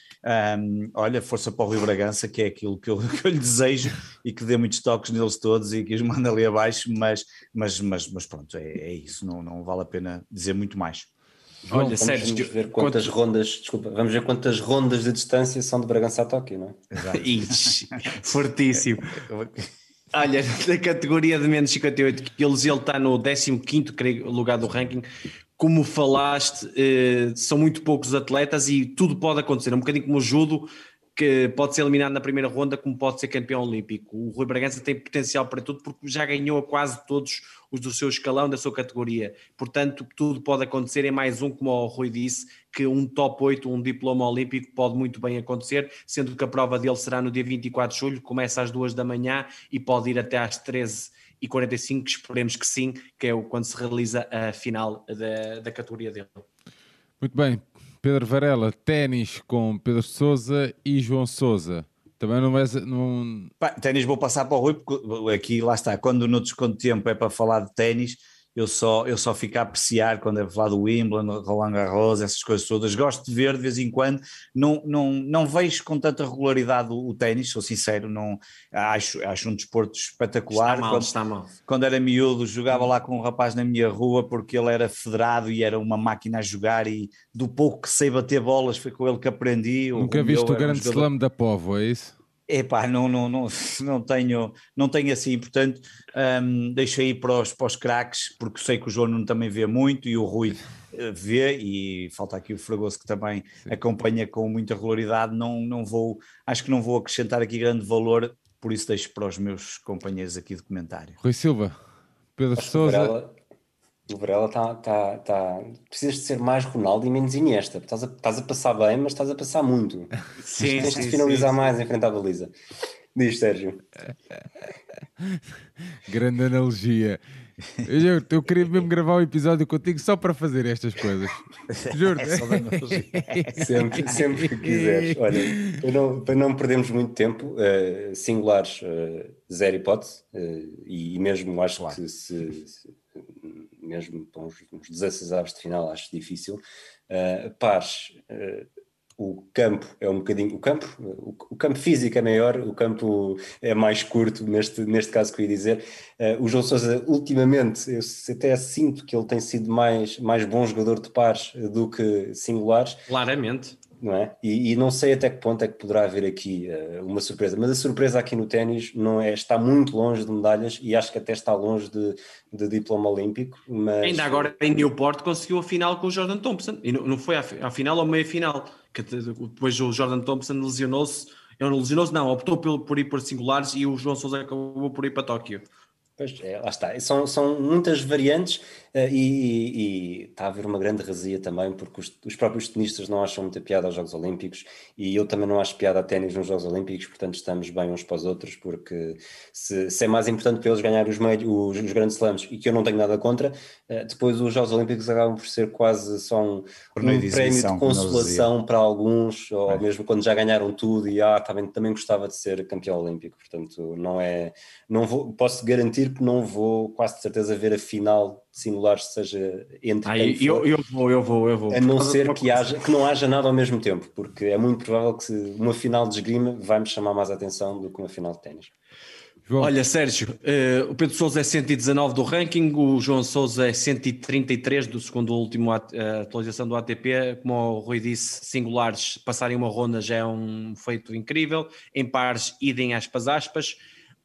Speaker 3: Um, olha, força para o Rio Bragança, que é aquilo que eu, *laughs* que eu lhe desejo e que dê muitos toques neles todos e que os manda ali abaixo, mas, mas, mas, mas pronto, é, é isso, não, não vale a pena dizer muito mais.
Speaker 4: João, Olha, vamos, vamos ver quantas quanto... rondas, desculpa, vamos ver quantas rondas de distância são de Bragança a Tóquio, não é?
Speaker 2: Exato. *laughs* *laughs* fortíssimo. Olha, na categoria de menos 58 quilos, ele está no 15 lugar do ranking. Como falaste, eh, são muito poucos atletas e tudo pode acontecer. É um bocadinho como o judo, que pode ser eliminado na primeira ronda, como pode ser campeão olímpico. O Rui Bragança tem potencial para tudo, porque já ganhou a quase todos os do seu escalão, da sua categoria. Portanto, tudo pode acontecer. É mais um, como o Rui disse, que um top 8, um diploma olímpico pode muito bem acontecer, sendo que a prova dele será no dia 24 de julho, começa às 2 da manhã e pode ir até às 13 e 45, esperemos que sim, que é quando se realiza a final da, da categoria dele.
Speaker 1: Muito bem, Pedro Varela, ténis com Pedro Souza e João Souza. Também não és. Não...
Speaker 3: Ténis vou passar para o Rui, porque aqui lá está, quando no desconto de tempo é para falar de ténis, eu só, eu só fico a apreciar quando é falar do Wimbledon, Roland Garros, essas coisas todas. Gosto de ver de vez em quando, não, não, não vejo com tanta regularidade o, o ténis, sou sincero, não, acho, acho um desporto espetacular.
Speaker 2: Está mal,
Speaker 3: quando,
Speaker 2: está mal.
Speaker 3: Quando era miúdo, jogava lá com um rapaz na minha rua porque ele era federado e era uma máquina a jogar e do pouco que sei bater bolas foi com ele que aprendi.
Speaker 1: Nunca viste o grande um jogador... slam da Povo, é isso?
Speaker 3: Epá, não, não, não, não, tenho, não tenho assim, portanto, um, deixo aí para os, para os craques, porque sei que o João Nuno também vê muito e o Rui eh, vê, e falta aqui o Fragoso que também Sim. acompanha com muita regularidade. Não, não vou, acho que não vou acrescentar aqui grande valor, por isso deixo para os meus companheiros aqui de comentário.
Speaker 1: Rui Silva, Pedro Souza.
Speaker 4: O Varela está. Tá, tá, precisas de ser mais Ronaldo e menos Iniesta. Estás a, estás a passar bem, mas estás a passar muito. *laughs* Sim, Tens sim, de finalizar sim, mais em frente à baliza. Diz, Sérgio. *laughs*
Speaker 1: Grande analogia. Eu, eu queria mesmo gravar um episódio contigo só para fazer estas coisas. *laughs* Juro.
Speaker 4: É sempre, sempre que quiseres. Olha, para não, para não perdermos muito tempo, uh, singulares, uh, zero hipótese, uh, e, e, mesmo acho claro. que se, se mesmo para uns, uns 16 aves de final, acho difícil. Uh, uh, o campo é um bocadinho. O campo, o, o, campo físico é maior, o campo é mais curto, neste, neste caso que eu ia dizer. Uh, o João Sousa, ultimamente, eu até sinto que ele tem sido mais, mais bom jogador de pares do que singulares.
Speaker 2: Claramente
Speaker 4: não é? E, e, não sei até que ponto é que poderá haver aqui uh, uma surpresa, mas a surpresa aqui no ténis não é, está muito longe de medalhas e acho que até está longe de, de diploma olímpico. Mas...
Speaker 2: Ainda agora em Newport conseguiu a final com o Jordan Thompson e não, não foi à, final ou meia final, que depois o Jordan Thompson lesionou-se, não lesionou-se, não, optou por, por ir por singulares e o João Sousa acabou por ir para Tóquio.
Speaker 4: Pois é, lá está. São, são muitas variantes e, e, está a haver uma grande razia também, porque os, os, próprios tenistas não acham muita piada aos Jogos Olímpicos e eu também não acho piada a ténis nos Jogos Olímpicos, portanto estamos bem uns para os outros, porque se, se é mais importante para eles ganhar os, meio, os, os, grandes slams e que eu não tenho nada contra, uh, depois os Jogos Olímpicos acabam por ser quase só um, um prémio de consolação para alguns, ou é. mesmo quando já ganharam tudo e ah, também, também gostava de ser campeão olímpico, portanto não é, não vou, posso garantir que não vou, quase de certeza, ver a final singulares, seja entre
Speaker 2: ah, eu, eu, vou, eu vou, eu vou.
Speaker 4: A não ser que, haja, que não haja nada ao mesmo tempo, porque é muito provável que uma final de esgrima vai-me chamar mais atenção do que uma final de ténis.
Speaker 2: Olha, Sérgio, uh, o Pedro Souza é 119 do ranking, o João Souza é 133 do segundo último uh, atualização do ATP. Como o Rui disse, singulares passarem uma ronda já é um feito incrível. Em pares, idem aspas aspas.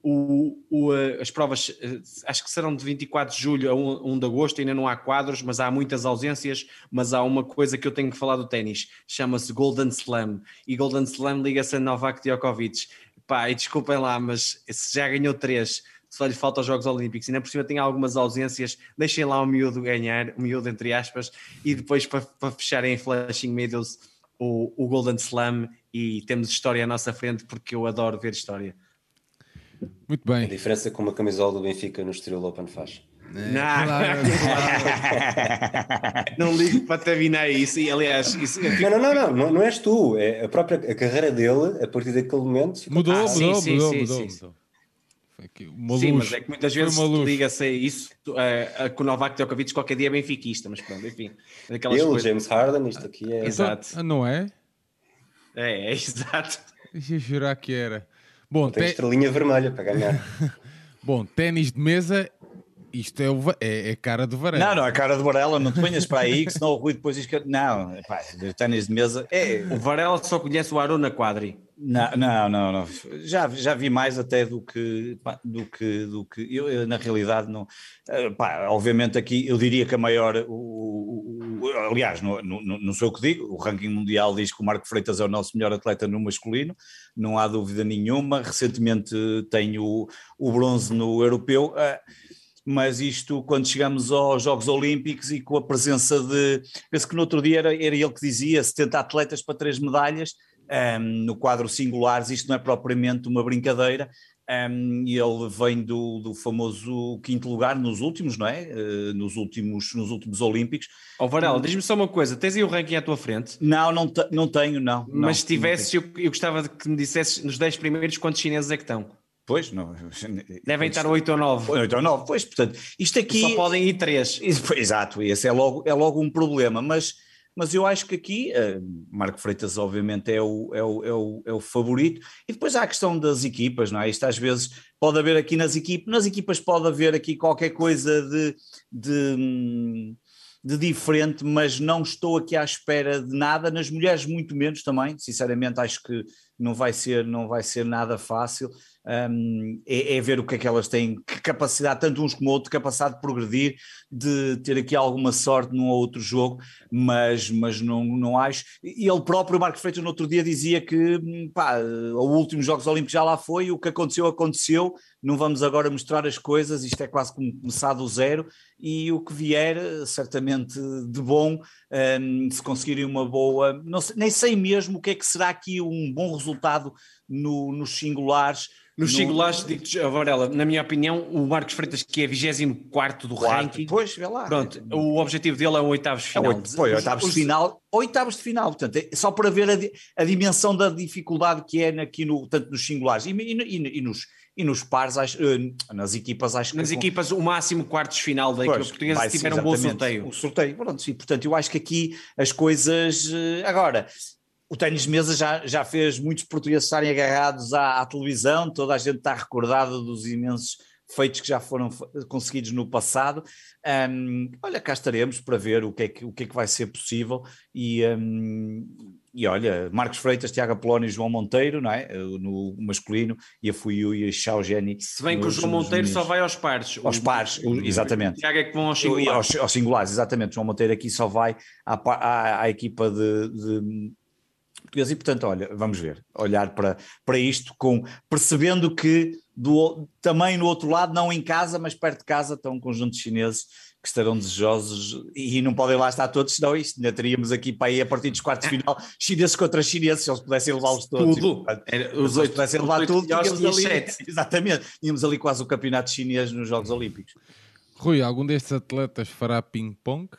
Speaker 2: O, o, eh, as provas eh, acho que serão de 24 de julho a 1, 1 de agosto, ainda não há quadros, mas há muitas ausências. Mas há uma coisa que eu tenho que falar do ténis: chama-se Golden Slam. E Golden Slam liga-se a Novak Djokovic. Pá, e desculpem lá, mas se já ganhou três, só lhe falta os Jogos Olímpicos, e ainda por cima tem algumas ausências, deixem lá o miúdo ganhar, o miúdo entre aspas, e depois para, para fecharem em Flashing Meadows o, o Golden Slam. E temos história à nossa frente, porque eu adoro ver história.
Speaker 1: Muito bem.
Speaker 4: A diferença com uma camisola do Benfica no Estoril Open faz.
Speaker 2: É, não, claro, *laughs* claro. não ligo para terminar isso. E, aliás, isso...
Speaker 4: não, não, não, não, não és tu. É a própria a carreira dele, a partir daquele momento.
Speaker 1: Mudou, ah, mudou, sim, mudou, sim, mudou, sim, mudou,
Speaker 2: Sim, mas é que muitas vezes liga-se a isso, a, a, com o Novak Djokovic qualquer dia é benfiquista, mas pronto, enfim.
Speaker 4: Ele, coisas... James Harden, isto aqui é...
Speaker 1: Exato. Ah, não é?
Speaker 2: É, é *laughs* exato.
Speaker 1: Deixa eu jurar que era. Bom,
Speaker 4: tem te... estrelinha vermelha para ganhar. *laughs*
Speaker 1: Bom, ténis de mesa isto é, o, é, é, cara de Varela.
Speaker 3: Não, não, é cara de Varela, não te ponhas para aí, que senão o Rui depois diz que. Não, pá, ténis de mesa. É...
Speaker 2: O Varela só conhece o Aruna Quadri.
Speaker 3: Não, não, não, Já, já vi mais até do que do que do que eu na realidade não. Eh, pá, obviamente aqui eu diria que a maior, o, o, o aliás, não, não, não sou o que digo. O ranking mundial diz que o Marco Freitas é o nosso melhor atleta no masculino, não há dúvida nenhuma. Recentemente tem o, bronze no europeu. Uh, mas isto quando chegamos aos Jogos Olímpicos e com a presença de, penso que no outro dia era, era ele que dizia 70 atletas para três medalhas, um, no quadro singulares, isto não é propriamente uma brincadeira, um, e ele vem do, do famoso quinto lugar nos últimos, não é? Uh, nos, últimos, nos últimos Olímpicos.
Speaker 2: Ó oh, Varela, diz-me só uma coisa, tens aí o ranking à tua frente?
Speaker 3: Não, não, te, não tenho, não.
Speaker 2: Mas
Speaker 3: se
Speaker 2: tivesse, eu, eu, gostava de que me dissesses nos 10 primeiros quantos chineses é que estão.
Speaker 3: Pois, não.
Speaker 2: Devem estar 8 ou 9.
Speaker 3: 8 ou 9, pois, portanto, isto aqui.
Speaker 2: Só podem ir 3.
Speaker 3: Exato, esse é logo, é logo um problema, mas, mas eu acho que aqui, uh, Marco Freitas, obviamente, é o, é, o, é, o, é o favorito, e depois há a questão das equipas, não é? Isto às vezes pode haver aqui nas equipas, nas equipas pode haver aqui qualquer coisa de. de de diferente, mas não estou aqui à espera de nada, nas mulheres muito menos também, sinceramente acho que não vai ser, não vai ser nada fácil, um, é, é, ver o que é que elas têm, que capacidade, tanto uns como outros, capacidade de progredir, de ter aqui alguma sorte num ou outro jogo, mas, mas não, não acho. E ele próprio, o Marcos Freitas, no outro dia dizia que pá, o último Jogos Olímpicos já lá foi, o que aconteceu, aconteceu, não vamos agora mostrar as coisas, isto é quase como começar do zero, e o que vier, certamente de bom, um, se conseguirem uma boa, sei, nem sei mesmo o que é que será aqui um bom resultado no, nos singulares,
Speaker 2: nos singulares, digo Varela, na minha opinião, o Marcos Freitas, que é 24 do Quarto, ranking.
Speaker 3: Pois, vê lá.
Speaker 2: Pronto, o objetivo dele é o oitavos de final. É oito,
Speaker 3: oitavos de final, oitavos de final, portanto, é só para ver a, a, dimensão da dificuldade que é aqui no, tanto nos singulares e, e, e, e nos, e nos pares, acho, eh, nas equipas, acho
Speaker 2: nas que. Nas equipas, o máximo quartos de final da equipa portuguesa tiveram um bom sorteio.
Speaker 3: O sorteio, pronto, sim. Portanto, eu acho que aqui as coisas. Eh, agora, o ténis de mesa já, já fez muitos portugueses estarem agarrados à, à, televisão, toda a gente está recordada dos imensos feitos que já foram conseguidos no passado. Um, olha, cá estaremos para ver o que é que, o que, é que vai ser possível e, um, e olha, Marcos Freitas, Tiago Apolónio e João Monteiro, não é? No masculino, e a Fuyu e a Xiao Jenny.
Speaker 2: Se bem que o João Monteiro só vai aos pares.
Speaker 3: Aos pares, exatamente.
Speaker 2: O Tiago é que vão aos singulares.
Speaker 3: Aos, aos singulares, exatamente. João Monteiro aqui só vai à, à, à equipa de, de e portanto, olha, vamos ver, olhar para, para isto com percebendo que do, também no outro lado, não em casa, mas perto de casa, estão um conjunto de chineses que estarão desejosos e não podem lá estar todos, senão isto ainda teríamos aqui para ir a partir dos quartos de final, *laughs* chineses contra chineses, se eles pudessem levá-los todos.
Speaker 2: Tudo.
Speaker 3: Era, os oito pudessem levar tudo, tínhamos ali, *laughs* exatamente, tínhamos ali quase o campeonato chinês nos Jogos Olímpicos.
Speaker 1: Rui, algum destes atletas fará ping-pong?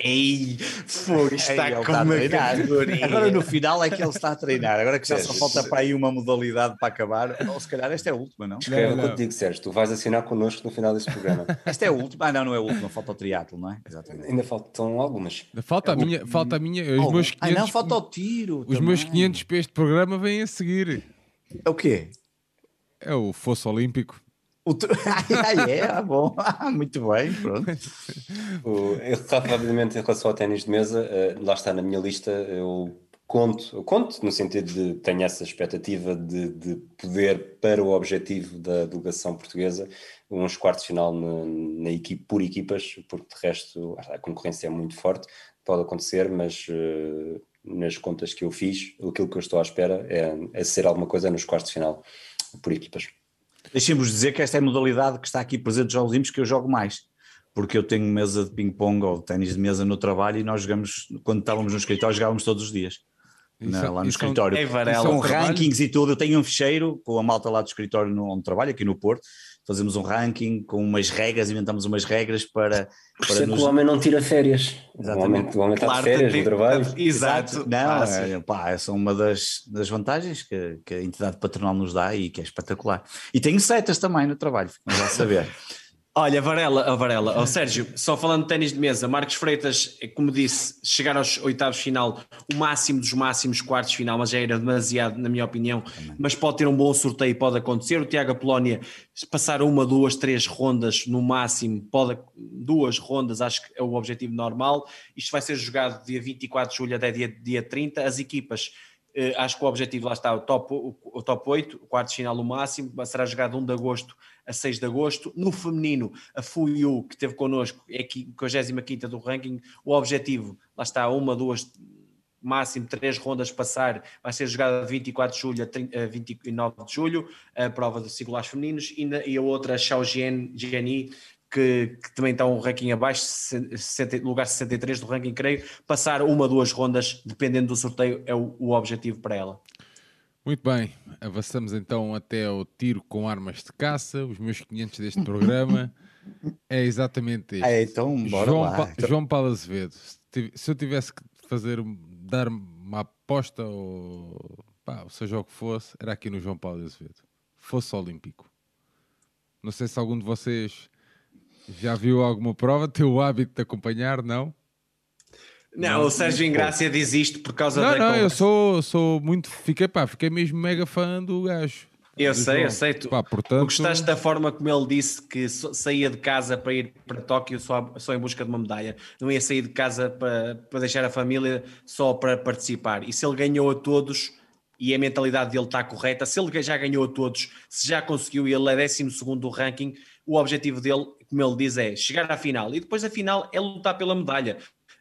Speaker 2: Ei, fogo, está Ei, com está uma
Speaker 3: categoria. Agora no final é que ele está a treinar. Agora que já só falta para aí uma modalidade para acabar. Ou se calhar esta é a última, não?
Speaker 4: Escreva contigo, Sérgio. Tu vais assinar connosco no final deste programa. *laughs*
Speaker 3: Esta é a última. Ah, não, não é a última. Falta o triatlo, não é?
Speaker 4: Exatamente. Ainda faltam algumas.
Speaker 1: Falta a minha. Falta a minha os meus 500,
Speaker 3: ah, não, falta o tiro.
Speaker 1: Os também. meus 500 para este programa vêm a seguir.
Speaker 3: É o quê?
Speaker 1: É o fosso olímpico.
Speaker 3: O tu... ah, *laughs* é, ah, bom, ah, *laughs* muito bem, pronto.
Speaker 4: o, eu, rapidamente, em relação ao ténis de mesa, uh, lá está na minha lista, eu conto, eu conto no sentido de tenho essa expectativa de, de poder, para o objetivo da delegação portuguesa, uns quartos de final na, na, equipe, por equipas, porque de resto a concorrência é muito forte, pode acontecer, mas uh, nas contas que eu fiz, aquilo que eu estou à espera é, é ser alguma coisa nos quartos de final por equipas.
Speaker 3: Deixemos dizer que esta é a modalidade que está aqui presente nos Jogos Olímpicos que eu jogo mais, porque eu tenho mesa de ping-pong ou ténis de mesa no trabalho e nós jogamos, quando estávamos no escritório, jogávamos todos os dias. Não, lá no escritório. É Varela, com rankings e tudo. Eu tenho um ficheiro com a malta lá do escritório no, onde trabalho, aqui no Porto. Fazemos um ranking com umas regras, inventamos umas regras para.
Speaker 4: Por
Speaker 3: para
Speaker 4: é
Speaker 3: nos...
Speaker 4: que o homem não tira férias.
Speaker 3: Exatamente.
Speaker 4: O homem, está
Speaker 2: Claro,
Speaker 4: de férias
Speaker 2: tem-
Speaker 4: no trabalho. *laughs*
Speaker 2: Exato.
Speaker 3: Não,
Speaker 2: Fácil.
Speaker 3: é, pá, essa é uma das, das vantagens que, que a entidade patronal nos dá e que é espetacular. E tenho setas também no trabalho, ficam já a saber. *laughs*
Speaker 2: Olha, Varela, oh, Varela, oh, Sérgio, só falando de ténis de mesa, Marcos Freitas, é como disse, chegar aos oitavos final, o máximo dos máximos quartos final, mas já era demasiado, na minha opinião, mas pode ter um bom sorteio, pode acontecer. O Tiago Apolónia passar uma, duas, três rondas no máximo, pode duas rondas, acho que é o objetivo normal. Isto vai ser jogado dia 24 de julho até dia, dia 30. As equipas eh, acho que o objetivo lá está, o top, o, top 8, o quarto final o máximo, será jogado 1 de agosto a 6 de agosto. No feminino, a Fuyu, que esteve connosco, é a 55 do ranking, o objetivo, lá está, uma, duas, máximo três rondas passar, vai ser jogada de 24 de julho a 30 a 29 de julho, a prova de singulares femininos, e, na- e a outra, Xiao Jian, Jiani, que, que também está um ranking abaixo, 60, lugar 63 do ranking, creio, passar uma, duas rondas, dependendo do sorteio, é o, o objetivo para ela.
Speaker 1: Muito bem, avançamos então até ao tiro com armas de caça. Os meus 500 deste programa *laughs* é exatamente este.
Speaker 3: É, então, bora
Speaker 1: João,
Speaker 3: lá.
Speaker 1: Pa- João Paulo Azevedo. Se eu tivesse que fazer, dar uma aposta, ou, pá, ou seja o que fosse, era aqui no João Paulo Azevedo. Fosse olímpico. Não sei se algum de vocês já viu alguma prova, *laughs* tem o hábito de acompanhar, não?
Speaker 2: Não, o Sérgio Ingrácia diz isto por causa
Speaker 1: Não,
Speaker 2: da
Speaker 1: não, eu
Speaker 2: conversa.
Speaker 1: sou, sou muito. Fiquei, pá, fiquei mesmo mega fã do gajo.
Speaker 2: Eu
Speaker 1: do
Speaker 2: sei,
Speaker 1: João.
Speaker 2: eu sei. Tu,
Speaker 1: Pá,
Speaker 2: tu
Speaker 1: portanto,
Speaker 2: gostaste da forma como ele disse que saía de casa para ir para Tóquio só, só em busca de uma medalha. Não ia sair de casa para, para deixar a família só para participar. E se ele ganhou a todos e a mentalidade dele está correta, se ele já ganhou a todos, se já conseguiu e ele é 12 do ranking, o objetivo dele, como ele diz, é chegar à final. E depois da final é lutar pela medalha.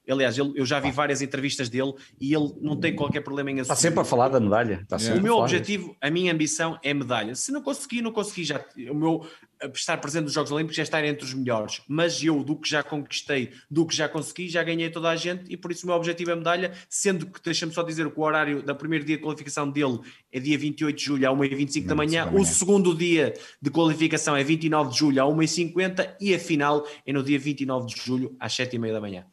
Speaker 2: Aliás, ele- eu já vi várias entrevistas dele e ele não tem qualquer problema em
Speaker 3: Está
Speaker 2: assumir.
Speaker 3: sempre a falar da medalha. Está sempre
Speaker 2: O meu
Speaker 3: a
Speaker 2: objetivo, a minha ambição é medalha. Se não conseguir, não consegui. Já, o meu eh, estar presente nos Jogos Olímpicos é estar entre os melhores. Mas eu, do que já conquistei, do que já consegui, já ganhei toda a gente e por isso o meu objetivo é medalha. Sendo que, deixa-me só dizer que o horário da primeiro dia de qualificação dele é dia 28 de julho, à 1h25 da manhã.
Speaker 3: da manhã.
Speaker 2: O segundo dia de qualificação é 29 de julho, à 1h50 e a final é no dia 29 de julho, às 7h30 da manhã.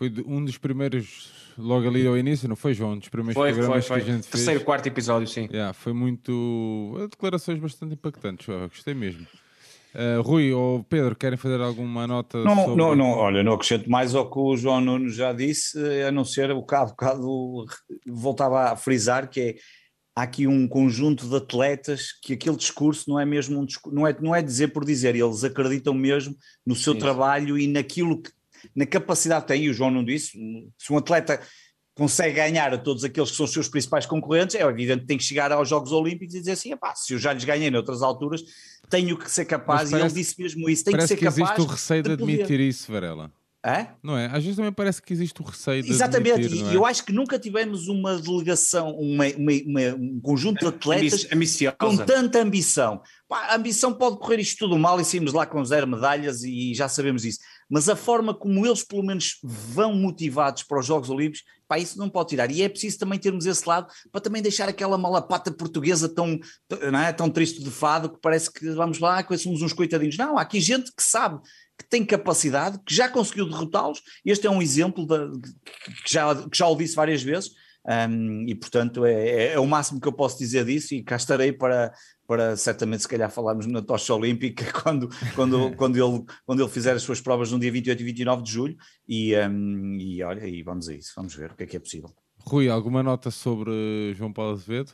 Speaker 1: Foi um dos primeiros, logo ali ao início, não foi, João? Um dos primeiros
Speaker 2: Foi, foi,
Speaker 1: programas
Speaker 2: foi.
Speaker 1: que a gente fez.
Speaker 2: Terceiro, quarto episódio, sim.
Speaker 1: Yeah, foi muito. Declarações bastante impactantes, eu gostei mesmo. Uh, Rui ou Pedro, querem fazer alguma nota
Speaker 3: Não,
Speaker 1: sobre...
Speaker 3: não, não, olha, não acrescento mais ao que o João Nuno já disse, eh, a não ser o há bocado voltava a frisar, que é há aqui um conjunto de atletas que aquele discurso não é mesmo um discurso, não é, não é dizer por dizer, eles acreditam mesmo no seu
Speaker 2: Sim.
Speaker 3: trabalho e naquilo que, na capacidade que tem, e o João não disse, se um atleta consegue ganhar a todos aqueles que são os seus principais concorrentes, é evidente que tem que chegar aos Jogos Olímpicos e dizer assim, "Epá, se eu já lhes ganhei noutras alturas, tenho que ser capaz,
Speaker 1: Mas
Speaker 3: e ele
Speaker 1: parece-
Speaker 3: disse mesmo isso, tem que
Speaker 1: Parece
Speaker 3: ser
Speaker 1: que,
Speaker 3: capaz
Speaker 1: existe o receio de,
Speaker 3: poder.
Speaker 1: admitir isso, Varela.
Speaker 3: Hã?
Speaker 1: Não é? Às vezes também parece que existe o receio de
Speaker 3: Exatamente,
Speaker 1: admitir,
Speaker 3: e
Speaker 1: é?
Speaker 3: eu acho que nunca tivemos uma delegação, uma- uma- uma- um conjunto de atletas
Speaker 2: Ambi- Ambiciosa.
Speaker 3: com tanta ambição. Pá, a ambição pode correr isto tudo mal e saímos lá com zero medalhas e já sabemos isso. Mas a forma como eles, pelo menos, vão motivados para os Jogos Olímpicos, pá, isso não pode tirar. E é preciso também termos esse lado para também deixar aquela malapata portuguesa tão, não é, tão triste de fado que parece que vamos lá, somos uns coitadinhos. Não, há aqui gente que sabe que tem capacidade, que já conseguiu derrotá-los. Este é um exemplo da- que, já, que já o disse várias vezes. Um, e portanto é, é- é o máximo que eu posso dizer disso e cá estarei para, para certamente se calhar falarmos na tocha olímpica *laughs* quando, quando, quando, ele, quando ele fizer as suas provas no dia 28 e 29 de julho e, um, e olha, e vamos a isso, vamos ver o que é que é possível.
Speaker 1: Rui, alguma nota sobre João Paulo Azevedo?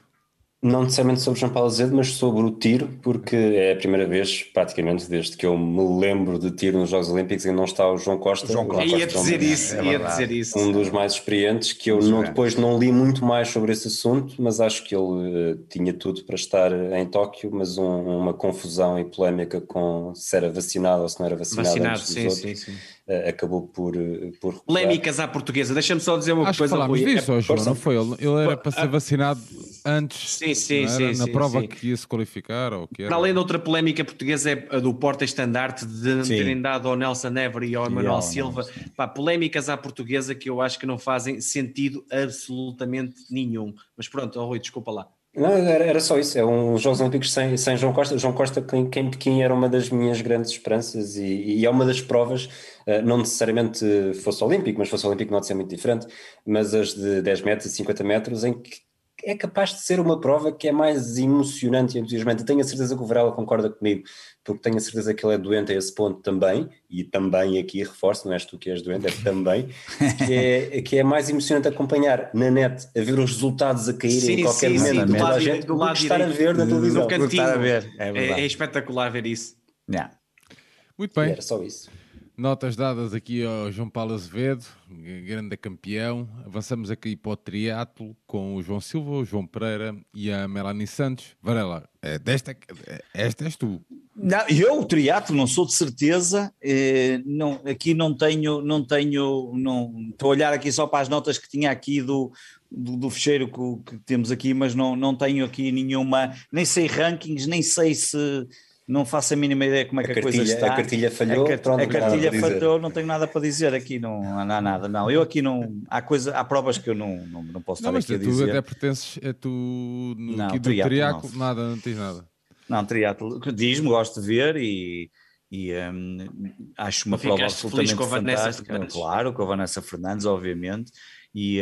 Speaker 4: Não necessariamente sobre João Paulo Azevedo, mas sobre o tiro, porque é a primeira vez, praticamente, desde que eu me lembro de tiro nos Jogos Olímpicos e não está o João Costa.
Speaker 3: João
Speaker 4: O
Speaker 3: Costa.
Speaker 2: Ia
Speaker 4: João
Speaker 2: dizer
Speaker 4: Costa
Speaker 2: isso,
Speaker 3: é
Speaker 2: ia dizer isso.
Speaker 4: um dos mais experientes, que eu não-
Speaker 3: grandes.
Speaker 4: depois não li muito mais sobre esse assunto, mas acho que ele eh, tinha tudo para estar em Tóquio, mas um- uma confusão e polémica com se era vacinado ou se não era vacinado,
Speaker 2: Vacinado,
Speaker 4: antes dos
Speaker 2: sim,
Speaker 4: outros,
Speaker 2: sim, sim.
Speaker 4: Eh, acabou por, eh, por recusar.
Speaker 2: Polémicas à portuguesa. Deixa-me só dizer uma
Speaker 1: Acho que
Speaker 2: coisa.
Speaker 1: falámos
Speaker 2: Rui.
Speaker 1: disso, ó, João, não foi? Ele, ele era para ser vacinado antes,
Speaker 2: Sim, sim,
Speaker 1: não era?
Speaker 2: sim,
Speaker 1: na
Speaker 2: sim,
Speaker 1: prova
Speaker 2: sim.
Speaker 1: que ia se qualificar, ou que era.
Speaker 2: Para além da outra polémica portuguesa é a do porta-estandarte de não
Speaker 3: Sim.
Speaker 2: terem dado ao Nelson Évora e ao Emanuel
Speaker 3: ao
Speaker 2: Silva.
Speaker 3: Nelson.
Speaker 2: Pá, polémicas à portuguesa que eu acho que não fazem sentido absolutamente nenhum. Mas pronto, oh, Rui, desculpa lá.
Speaker 4: Não, era, era só isso, é um Jogos Olímpicos sem, sem João Costa. João Costa, quem, em Pequim, era uma das minhas grandes esperanças e, e é uma das provas, não necessariamente fosse olímpico, mas fosse olímpico não de ser muito diferente, mas as de 10 metros e 50 metros, em que é capaz de ser uma prova que é mais emocionante e entusiasmante. Tenho a certeza que o Varela concorda comigo, porque tenho a certeza que ele é doente a esse ponto também, e também aqui reforço, não és tu que és doente, é *laughs* também, que é, que é mais emocionante acompanhar na net, a ver os resultados a caírem sim, em qualquer sim, momento, sim, do lado, gente, do lado estar a ver na televisão.
Speaker 2: Cantinho, estar a ver, é, é, é espetacular ver isso.
Speaker 3: Yeah.
Speaker 1: Muito bem.
Speaker 4: E era só isso.
Speaker 1: Notas dadas aqui ao João Paulo Azevedo, grande campeão. Avançamos aqui para o triatlo com o João Silva, o João Pereira e a Melanie Santos. Varela, é desta, é, esta és tu.
Speaker 3: Não, eu, o triatlo, não sou de certeza. Eh, não, aqui não tenho, não tenho, não, estou a olhar aqui só para as notas que tinha aqui do, do, do fecheiro que, que, temos aqui, mas não, não tenho aqui nenhuma, nem sei rankings, nem sei se não faço a mínima ideia como é que a, a cartilha, coisa está.
Speaker 4: A cartilha falhou,
Speaker 3: a, pronto, a cartilha falhou, não tenho nada para dizer aqui, não, não há nada, não. Eu aqui não, há, coisa, há provas que eu não, não, não posso não, estar aqui a dizer.
Speaker 1: tu até pertences, é tu no, não, aqui do triatlo, nada, não tens nada.
Speaker 3: Não, triatlo, diz-me, gosto de ver e, e um, acho uma prova absolutamente fantástica. Claro, com a Vanessa Fernandes, obviamente, e...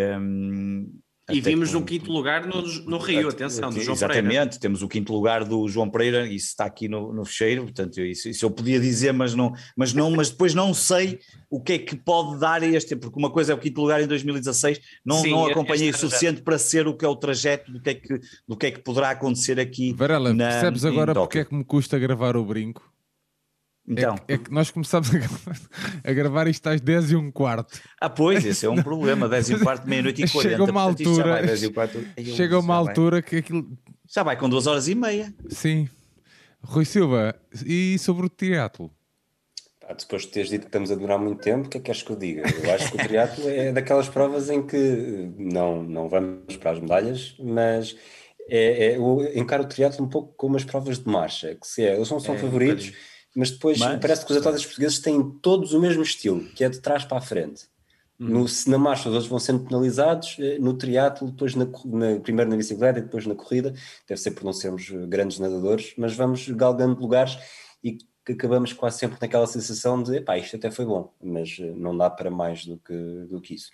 Speaker 3: Um,
Speaker 2: e vimos no quinto lugar no, no Rio, atenção, do João
Speaker 3: Exatamente,
Speaker 2: Pereira.
Speaker 3: temos o quinto lugar do João Pereira, isso está aqui no, no fecheiro, portanto, isso, isso eu podia dizer, mas não, mas não, mas depois não sei o que é que pode dar a este, porque uma coisa é o quinto lugar em 2016, não, Sim, não acompanhei o suficiente para ser o que é o trajeto do que é que, do que, é que poderá acontecer aqui.
Speaker 1: Varela, na, percebes agora porque é que me custa gravar o brinco? Então. É, é, que nós começámos a gravar, a gravar isto às 10 e um quarto.
Speaker 3: Ah, pois, esse é um problema. 10 e um quarto, meia-noite e 40.
Speaker 1: Chega uma altura, chega uma altura que aquilo.
Speaker 3: Já vai com 2 horas e meia.
Speaker 1: Sim. Rui Silva, e sobre o triatlo?
Speaker 4: depois de teres dito que estamos a durar muito tempo, o que é que queres que eu diga? Eu acho que o triatlo é daquelas provas em que não, não vamos para as medalhas, mas é, é, eu encaro o triatlo um pouco como as provas de marcha, que se é, eles não são é, favoritos. Um mas depois mas, parece que os atletas portugueses têm todos o mesmo estilo, que é de trás para a frente. Hum. No, na marcha os outros vão sendo penalizados, eh, no triatlo, depois na, na, primeiro na bicicleta e depois na corrida, deve ser por não sermos grandes nadadores, mas vamos galgando lugares e acabamos quase sempre naquela sensação de, pá, isto até foi bom, mas eh, não dá para mais do que, do que isso.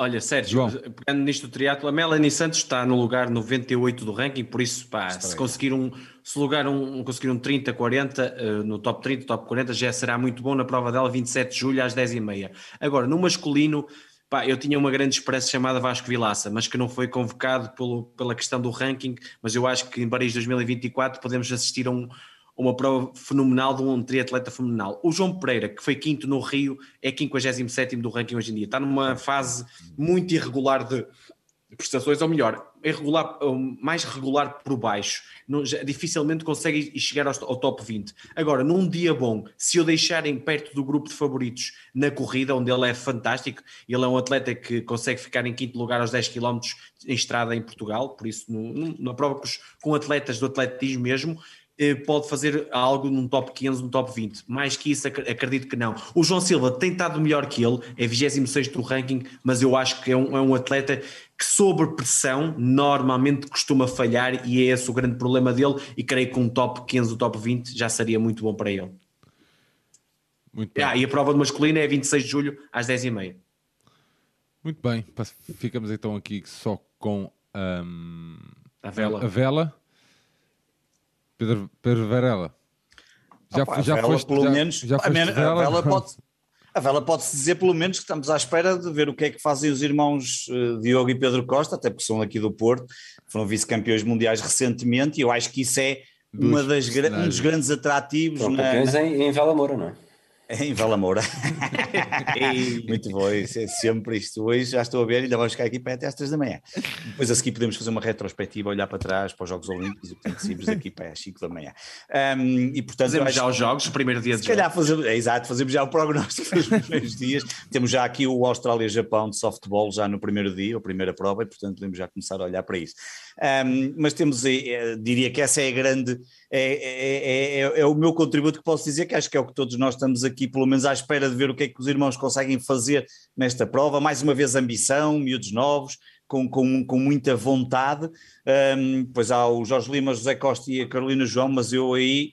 Speaker 2: Olha, Sérgio, João. pegando nisto do triatlo, a Melanie Santos está no lugar 98 do ranking, por isso, pá, se conseguir um, se lugar um, conseguir um 30, 40, uh, no top 30, top 40, já será muito bom na prova dela, 27 de julho às 10h30. Agora, no masculino, pá, eu tinha uma grande expressa chamada Vasco Vilaça, mas que não foi convocado pelo, pela questão do ranking, mas eu acho que em Paris 2024 podemos assistir a um uma prova fenomenal de um triatleta fenomenal. O João Pereira, que foi quinto no Rio, é 57 do ranking hoje em dia. Está numa fase muito irregular de prestações, ou melhor, irregular, mais regular por baixo. Não, já, dificilmente consegue chegar ao, ao, top 20. Agora, num dia bom, se o deixarem perto do grupo de favoritos na corrida, onde ele é fantástico, ele é um atleta que consegue ficar em quinto lugar aos 10 km em estrada em Portugal, por isso, no, no, na prova com, com atletas do atletismo mesmo, pode fazer algo num top 15, num top 20. Mais que isso, acredito que não. O João Silva tem estado melhor que ele, é 26 do ranking, mas eu acho que é um, é um, atleta que, sob pressão, normalmente costuma falhar e é esse o grande problema dele. E creio que um top 15, um top 20 já seria muito bom para ele. Muito bem. Ah, e a prova de masculino é 26 de julho às 10h30.
Speaker 1: Muito bem, ficamos então aqui só com um,
Speaker 2: a vela.
Speaker 1: A vela. Pedro, Pedro Varela.
Speaker 3: Já, Opa, já foste, pelo já, menos, já foste a, vela? *laughs* a vela pode a vela pode-se dizer pelo menos que estamos à espera de ver o que é que fazem os irmãos uh, Diogo e Pedro Costa, até porque são aqui do Porto, foram vice-campeões mundiais recentemente, e eu acho que isso é uma das, um dos grandes atrativos.
Speaker 4: São campeões na... em, em Vela Moura, não é? *laughs*
Speaker 3: Em Valamoura. *laughs* Muito bom, isso é sempre isto. Hoje já estou a ver, ainda vamos ficar aqui para até às 3 da manhã. Depois a seguir podemos fazer uma retrospectiva, olhar para trás para os Jogos Olímpicos e portanto seguimos aqui para às 5 da manhã. Um, e portanto,
Speaker 2: fazemos já os Jogos, o primeiro dia de
Speaker 3: Se calhar fazemos, é, exato, fazemos já o prognóstico dos *laughs* primeiros dias. Temos já aqui o Austrália-Japão de softball já no primeiro dia, a primeira prova, e portanto podemos já começar a olhar para isso. Um, mas temos, é, diria que essa é a grande, é, é, é, é, o meu contributo que posso dizer, que acho que é o que todos nós estamos aqui, pelo menos à espera de ver o que é que os irmãos conseguem fazer nesta prova. Mais uma vez, ambição, miúdos novos, com, com, com muita vontade. Um, pois há o Jorge Lima, José Costa e a Carolina João, mas eu aí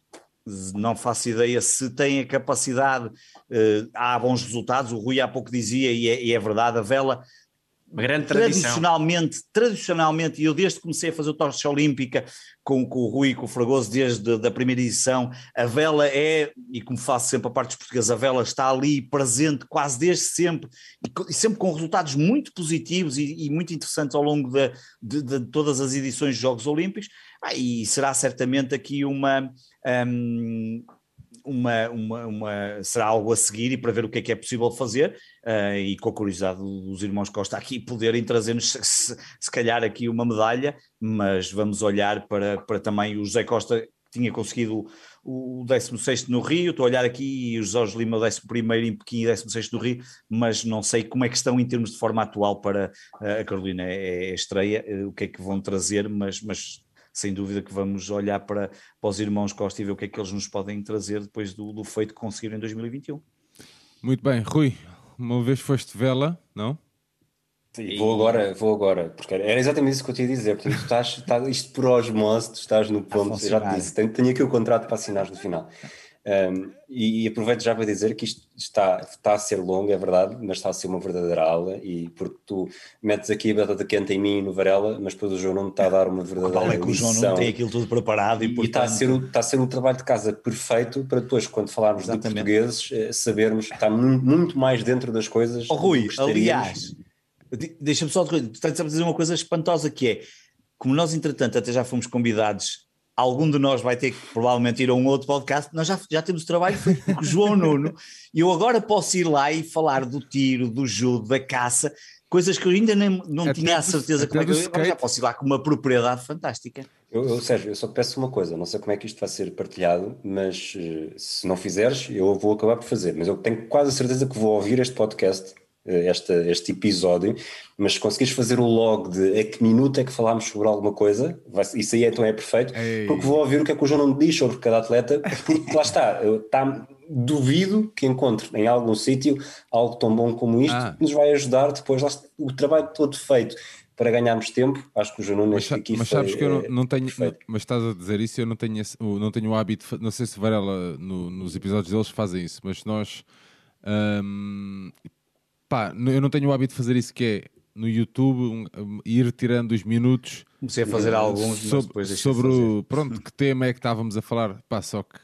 Speaker 3: não faço ideia se tem a capacidade. Uh, há bons resultados, o Rui há pouco dizia, e é, e é verdade, a vela
Speaker 2: uma grande tradição.
Speaker 3: Tradicionalmente, tradicionalmente, e eu desde que comecei a fazer o Tocha Olímpica com, com o Rui e com o Fragoso desde a primeira edição, a vela é, e como faço sempre a parte dos portugueses, a vela está ali presente quase desde sempre, e, e sempre com resultados muito positivos e, e muito interessantes ao longo de, de, de, todas as edições dos Jogos Olímpicos, ah, e será certamente aqui uma... Um, uma, uma, uma, será algo a seguir e para ver o que é que é possível fazer uh, e com a curiosidade dos irmãos Costa aqui poderem trazer-nos se, se, calhar aqui uma medalha, mas vamos olhar para, para também o José Costa tinha conseguido o 16 no Rio, estou a olhar aqui e o Jorge Lima o 11 em Pequim e 16 no Rio, mas não sei como é que estão em termos de forma atual para a Carolina, é, é estreia, eh, o que é que vão trazer, mas, mas sem dúvida que vamos olhar para, para os irmãos Costa e ver o que é que eles nos podem trazer depois do, do feito que conseguiram em 2021.
Speaker 1: Muito bem, Rui, uma vez foste vela, não?
Speaker 4: Sim, vou agora, vou agora, porque era exatamente isso que eu tinha a dizer. Portanto, tu estás, estás, isto por osmose, tu estás no ponto, já te disse, tenho, tenho aqui o contrato para assinar no final. Um, e, e, aproveito já para dizer que isto está, está a ser longo, é verdade, mas está a ser uma verdadeira aula. E porque tu metes aqui a batata quente em mim e no Varela, mas depois o João não está a dar uma verdadeira.
Speaker 3: é que o João não tem aquilo tudo preparado e,
Speaker 4: e, portanto... está, a ser, está a ser um trabalho de casa perfeito para depois, quando falarmos Exatamente. de portugueses, eh, sabermos que está muito mais dentro das coisas.
Speaker 3: Oh, Rui, aliás, deixa-me só tu estás a dizer uma coisa espantosa que é como nós, entretanto, até já fomos convidados algum de nós vai ter que provavelmente ir a um outro podcast, nós já, já temos o trabalho feito com o João Nuno, e eu agora posso ir lá e falar do tiro, do judo, da caça, coisas que eu ainda nem, não até tinha a certeza como é que eu agora já posso ir lá com uma propriedade fantástica.
Speaker 4: Eu, eu, Sérgio, eu só peço uma coisa, não sei como é que isto vai ser partilhado, mas uh, se não fizeres, eu vou acabar por fazer, mas eu tenho quase a certeza que vou ouvir este podcast eh, esta, este episódio, mas se conseguires fazer o log de a que minuto é que falámos sobre alguma coisa, vai, isso aí então é perfeito, Ei. porque vou ouvir o que é que o João não diz sobre cada atleta, porque *laughs* lá está, está, duvido que encontre em algum sítio algo tão bom como isto, ah. que nos vai ajudar depois, lá está, o trabalho todo feito para ganharmos tempo, acho que o João Nunes aqui
Speaker 1: Mas sabes que eu não, é não tenho, não, mas estás a dizer isso, eu não tenho, esse, não tenho o hábito, não sei se Varela no, nos episódios deles fazem isso, mas nós hum, pá, eu não tenho o hábito de fazer isso que é no YouTube um, ir tirando os minutos.
Speaker 3: Comecei a fazer alguns,
Speaker 1: sobre, depois sobre o, pronto, que tema é que estávamos a falar, pá, só que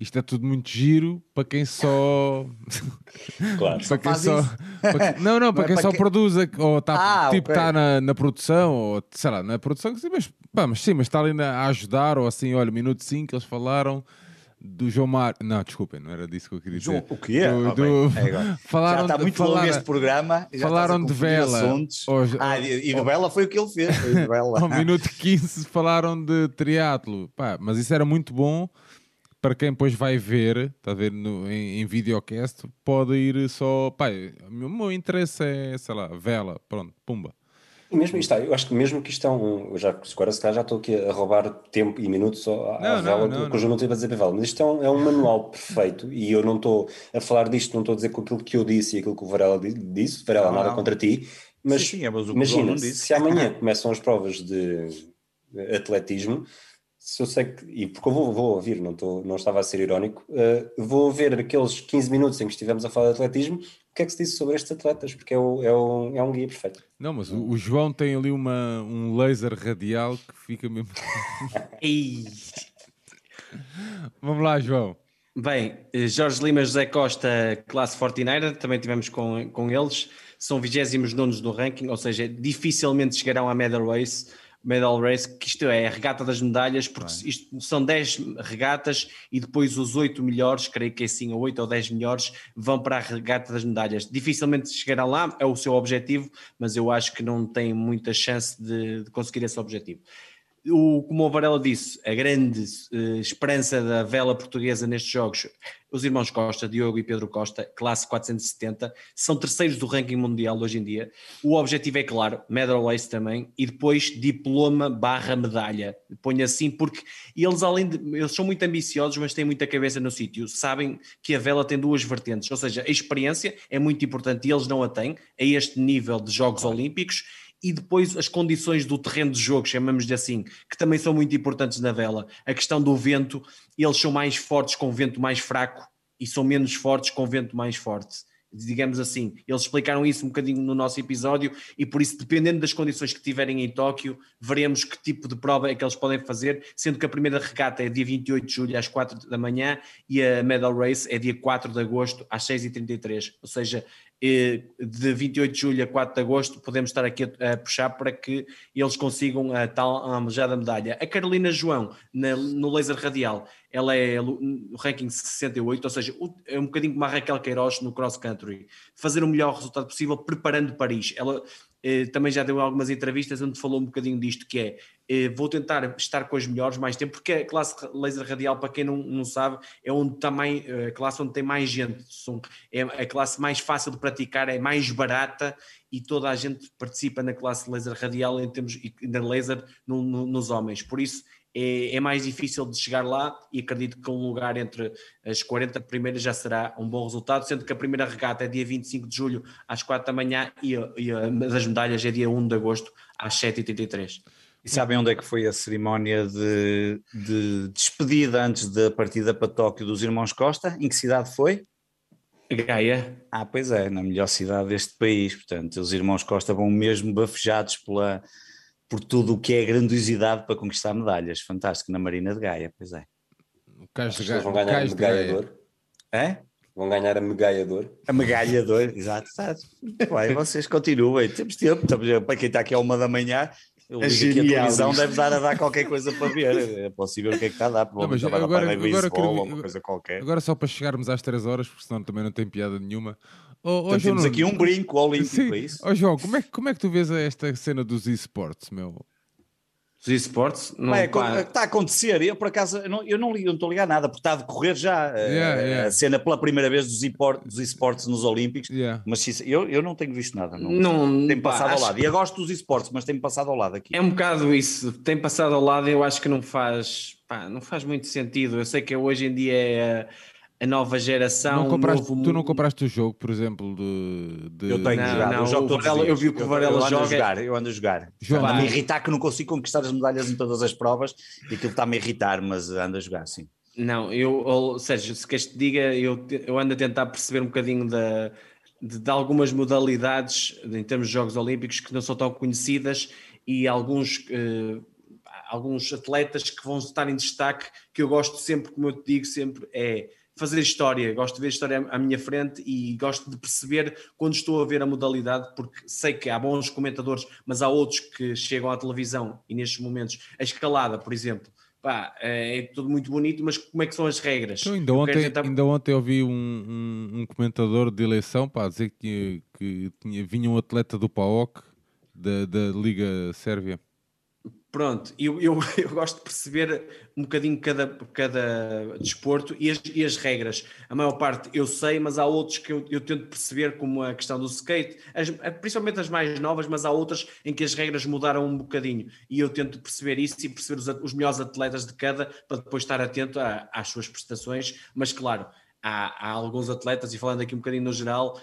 Speaker 1: isto é tudo muito giro para quem só. *laughs*
Speaker 4: Claro,
Speaker 1: para quem só. *laughs* Para, não, não, para quem para só que... produz ou está ah, tipo, okay. tá na, na produção, ou sei lá, na produção, mas, pá, mas sim, mas está ali a ajudar, ou assim, olha, minuto 5 eles falaram do João Mário. Não, desculpem, não era disso que eu queria dizer. João,
Speaker 3: o que é? Do, do... é
Speaker 1: falaram,
Speaker 3: já está muito
Speaker 1: falar,
Speaker 3: longo este programa.
Speaker 1: Falaram de vela.
Speaker 3: Hoje, ah, e de vela foi o que ele fez. *laughs*
Speaker 1: Ao minuto 15 falaram de triatlo. Pá, mas isso era muito bom para quem depois vai ver, está a ver no, em, em videocast, pode ir só. Pá, o meu interesse é, sei lá, vela. Pronto, pumba.
Speaker 4: E mesmo está, eu acho que mesmo que isto é um. Já, agora se calhar já estou aqui a roubar tempo e minutos à, não, vela não, do que eu não. Tive a dizer para a vela, mas isto é um, é um manual *laughs* perfeito e eu não estou a falar disto, não estou a dizer com aquilo que eu disse e aquilo que o Varela disse, Varela, nada contra ti, mas, sim, sim, é, mas imagina, se amanhã *laughs* começam as provas de atletismo, se eu sei que, e porque eu vou, vou ouvir, não, estou, não estava a ser irónico, uh, vou ver aqueles 15 minutos em que estivemos a falar de atletismo, que é que se disse sobre estes atletas, porque é, o, é, o, é um guia perfeito.
Speaker 1: Não, mas o, o, João tem ali uma, um laser radial que fica mesmo. *laughs* Vamos lá, João.
Speaker 2: Bem, eh, Jorge Lima, José Costa, classe Fortineira, também tivemos com, com eles, são 29 no ranking, ou seja, dificilmente chegarão à medal race Medal Race, que isto é a regata das medalhas, porque isto são 10 regatas e depois os 8 melhores, creio que é assim, ou 8 ou 10 melhores, vão para a regata das medalhas. Dificilmente chegarão lá, é o seu objetivo, mas eu acho que não tem muita chance de, de conseguir esse objetivo o, como o Varela disse, a grande uh, esperança da vela portuguesa nestes jogos, os irmãos Costa, Diogo e Pedro Costa, classe 470, são terceiros do ranking mundial hoje em dia. O objetivo é claro, medal race também, e depois diploma barra medalha. Põe assim, porque eles, além de. Eles são muito ambiciosos, mas têm muita cabeça no sítio. Sabem que a vela tem duas vertentes, ou seja, a experiência é muito importante e eles não a têm a este nível de Jogos Olímpicos e depois as condições do terreno de jogo, chamamos de assim, que também são muito importantes na vela. A questão do vento, eles são mais fortes com vento mais fraco e são menos fortes com vento mais forte digamos assim. Eles explicaram isso um bocadinho no nosso episódio e por isso, dependendo das condições que tiverem em Tóquio, veremos que tipo de prova é que eles podem fazer, sendo que a primeira regata é dia 28 de julho às 4 da manhã e a Medal Race é dia 4 de agosto às 6h33, ou seja, de 28 de julho a 4 de agosto podemos estar aqui a, puxar para que eles consigam a tal almejada medalha. A Carolina João, na, no laser radial, ela é no ranking 68, ou seja, é um bocadinho como a Raquel Queiroz no cross country, fazer o melhor resultado possível preparando Paris. Ela também já deu algumas entrevistas onde falou um bocadinho disto, que é eh, vou tentar estar com os melhores mais tempo, porque a classe laser radial, para quem não, não sabe, é onde também eh, a classe onde tem mais gente, é a classe mais fácil de praticar, é mais barata e toda a gente participa na classe laser radial em termos na laser no, no, nos homens. Por isso é, é, mais difícil de chegar lá e acredito que um lugar entre as 40 primeiras já será um bom resultado, sendo que a primeira regata é dia 25 de julho às 4 da manhã e, e a das medalhas é dia 1 de agosto às 7h33.
Speaker 3: E sabem onde é que foi a cerimónia de, de despedida antes da partida para Tóquio dos irmãos Costa? Em que cidade foi?
Speaker 2: Gaia.
Speaker 3: Ah, pois é, na melhor cidade deste país. Portanto, os irmãos Costa vão mesmo bafejados pela, por tudo o que é grandiosidade para conquistar medalhas. Fantástico na Marina de Gaia, pois é.
Speaker 4: O Cais de Gaia. Vão ganhar a medalha de ouro.
Speaker 3: É?
Speaker 4: Vão ganhar a medalha de ouro.
Speaker 3: A medalha de ouro, exato. exato. Bem, vocês continuem. Temos tempo. Para quem está aqui a uma da manhã, eu é ligo aqui a televisão, deve dar a dar qualquer coisa para ver. É possível o que é que está a dar. Não, mas agora, agora, agora, quero, coisa qualquer.
Speaker 1: agora só para chegarmos às 3 horas, porque senão também não tem piada nenhuma.
Speaker 3: Oh, oh, temos aqui um brinco olímpico sim. para isso.
Speaker 1: Oh, João, como é, como é que tu vês esta cena dos esportes, meu?
Speaker 2: Dos esportes?
Speaker 3: Não, é, está a acontecer. Eu, por acaso, eu não, eu não, eu não estou a nada, porque está a decorrer já yeah, uh, yeah. a cena pela primeira vez dos, dos esportes nos Olímpicos. Yeah. Mas eu, eu não tenho visto nada. Não, não tem passado ao lado. E eu gosto dos esportes, mas tem passado ao lado aqui.
Speaker 2: É um bocado isso. Tem passado ao lado, eu acho que não faz, pá, não faz muito sentido. Eu sei que hoje em dia é a nova geração.
Speaker 1: Não compraste, novo... Tu não compraste o jogo, por exemplo, de. de...
Speaker 3: Eu tenho não, jogado. Não, eu, jogo Varela, eu vi o que o Varela eu, joga. A jogar, eu ando a jogar. Está-me a irritar que não consigo conquistar as medalhas em todas as provas e aquilo está-me a irritar, mas ando a jogar, sim.
Speaker 2: Não, eu, ou seja, se queres te diga, eu, eu ando a tentar perceber um bocadinho da, de, de, algumas modalidades em termos de Jogos Olímpicos que não são tão conhecidas e alguns. Eh, alguns atletas que vão estar em destaque que eu gosto sempre, como eu te digo sempre, é fazer história, gosto de ver a história à minha frente e gosto de perceber quando estou a ver a modalidade, porque sei que há bons comentadores, mas há outros que chegam à televisão e nestes momentos, a escalada, por exemplo, pá, é, é tudo muito bonito, mas como é que são as regras?
Speaker 1: Então, ainda, ontem, tentar... ainda ontem ouvi um, um, um, comentador de eleição para dizer que, que tinha, vinha um atleta do PAOK da, da Liga Sérvia.
Speaker 2: Pronto, eu, eu, *laughs* eu, gosto de perceber um bocadinho cada, cada desporto e as, e as regras. A maior parte eu sei, mas há outros que eu, eu tento perceber, como a questão do skate, as, principalmente as mais novas, mas há outras em que as regras mudaram um bocadinho. E eu tento perceber isso e perceber os, os melhores atletas de cada para depois estar atento a, às suas prestações. Mas claro, há, há alguns atletas, e falando aqui um bocadinho no geral,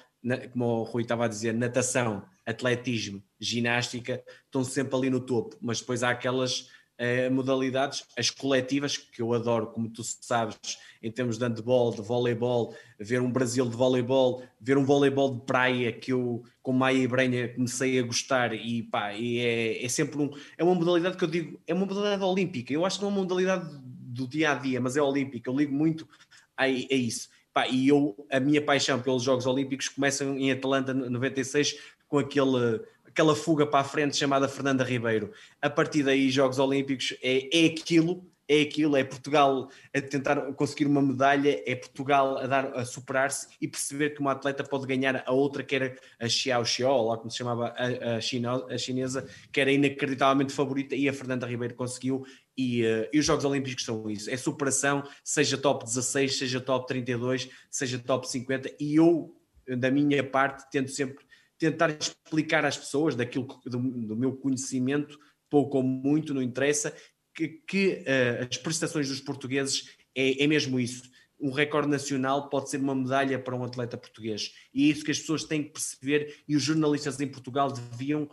Speaker 2: como o Rui estava a dizer, natação, atletismo, ginástica, estão sempre ali no topo, mas depois há aquelas eh, modalidades, as coletivas, que eu adoro, como tu sabes, em termos de handball, de voleibol, ver um Brasil de voleibol, ver um voleibol de praia que eu, com Maia e Brenha, comecei a gostar e pá, e é, é sempre um, é uma modalidade que eu digo, é uma modalidade olímpica, eu acho que não é uma modalidade do dia a dia, mas é olímpica, eu ligo muito a, a isso. Pá, e eu, a minha paixão pelos Jogos Olímpicos começa em Atlanta 96 com aquele, aquela fuga para a frente chamada Fernanda Ribeiro. A partir daí, Jogos Olímpicos é, é aquilo, é aquilo, é Portugal a tentar conseguir uma medalha, é Portugal a, dar, a superar-se e perceber que uma atleta pode ganhar a outra, que era a Xiao Xiao, lá como se chamava a, a, a chinesa, que era inacreditavelmente favorita e a Fernanda Ribeiro conseguiu e, uh, e, os Jogos Olímpicos são isso, é superação, seja top 16, seja top 32, seja top 50, e eu, da minha parte, tento sempre tentar explicar às pessoas daquilo do, do meu conhecimento, pouco ou muito, não interessa, que, que uh, as prestações dos portugueses é, é mesmo isso. Um recorde nacional pode ser uma medalha para um atleta português. E é isso que as pessoas têm que perceber e os jornalistas em Portugal deviam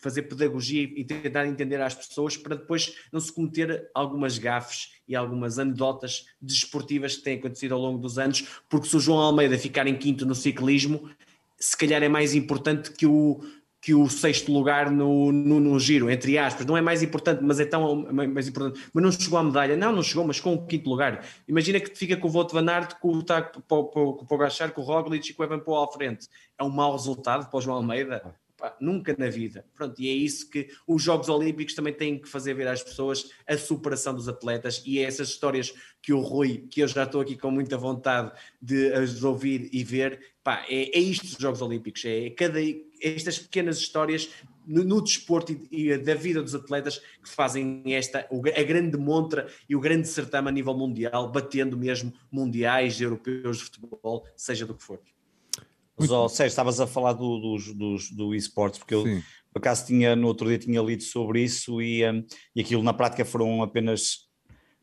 Speaker 2: fazer pedagogia e tentar entender às pessoas para depois não se cometer algumas gafes e algumas anedotas desportivas que têm acontecido ao longo dos anos, porque se o João Almeida ficar em quinto no ciclismo, se calhar é mais importante que o que o sexto lugar no, no, no, giro, entre aspas, não é mais importante, mas é tão mais importante, mas não chegou à medalha, não, não chegou, mas com o quinto lugar. Imagina que fica com o Voto Van Aert, com o Taco Pogachar, com o Roglic e com o Evan Paul à frente. É um mau resultado para o João Almeida? Pá, nunca na vida. Pronto, e é isso que os Jogos Olímpicos também têm que fazer ver às pessoas a superação dos atletas e é essas histórias que o Rui, que eu já estou aqui com muita vontade de as ouvir e ver, pá, é, é isto dos Jogos Olímpicos, é cada, estas pequenas histórias no, no desporto e, e, da vida dos atletas que fazem esta, a grande montra e o grande certame a nível mundial, batendo mesmo mundiais, europeus de futebol, seja do que for.
Speaker 3: Sérgio, estavas a falar do, do, do, do esportes, porque eu, Sim. por acaso, tinha, no outro dia tinha lido sobre isso e, um, e aquilo na prática foram apenas,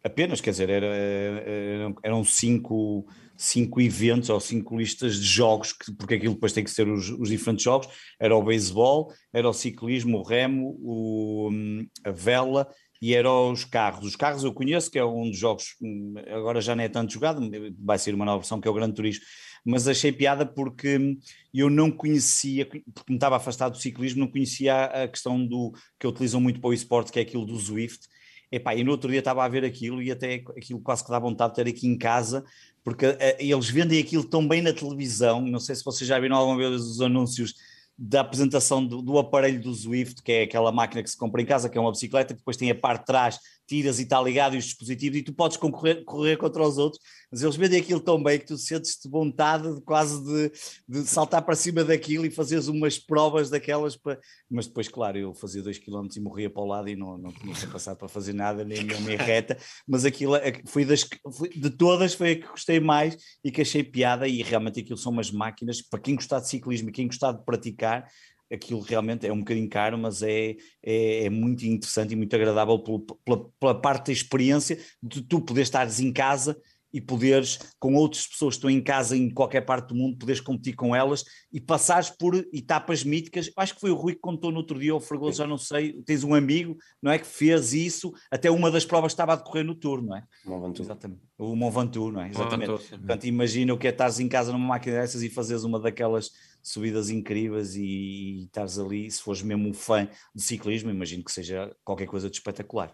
Speaker 3: apenas, quer dizer, era, era, eram cinco, cinco eventos ou cinco listas de jogos, que, porque aquilo depois tem que ser os, os diferentes jogos, era o beisebol, era o ciclismo, o remo, o, hum, a vela e era os carros. Os carros eu conheço, que é um dos jogos, hum, agora já não é tanto jogado, vai ser uma nova versão que é o Grande Turismo, mas achei piada porque eu não conhecia, porque me estava afastado do ciclismo, não conhecia a questão do que utilizam muito para o esporte, que é aquilo do Zwift. Epá, e no outro dia estava a ver aquilo e até aquilo quase que dá vontade de ter aqui em casa, porque uh, eles vendem aquilo tão bem na televisão. Não sei se vocês já viram alguma vez os anúncios da apresentação do, do, aparelho do Zwift, que é aquela máquina que se compra em casa, que é uma bicicleta, que depois tem a parte de trás, tiras e está ligado e os dispositivos, e tu podes concorrer correr contra os outros, mas eles vendem aquilo tão bem que tu sentes-te vontade de quase de, de, saltar para cima daquilo e fazeres umas provas daquelas, para... mas depois, claro, eu fazia dois quilómetros e morria para o lado e não, não tinha passado para fazer nada, nem a minha *laughs* reta, mas aquilo é foi das, foi, de todas foi a que gostei mais e que achei piada e realmente aquilo são umas máquinas, para quem gostar de ciclismo e quem gostar de praticar, aquilo realmente é um bocadinho caro, mas é, é, é muito interessante e muito agradável pela, pela, pela, parte da experiência de tu poder estares em casa e poderes, com outras pessoas que estão em casa em qualquer parte do mundo, poderes competir com elas e passares por etapas míticas. Acho que foi o Rui que contou no outro dia, ou o Fregoso, já não sei. Tens um amigo, não é? Que fez isso, até uma das provas estava a decorrer no turno, não é?
Speaker 4: Mont Ventoux.
Speaker 3: Exatamente. O Mont Ventoux, não é? Exatamente. Portanto, imagina o que é estares em casa numa máquina dessas e fazeres uma daquelas subidas incríveis e, e estares ali, se fores mesmo um fã de ciclismo, imagino que seja qualquer coisa de espetacular.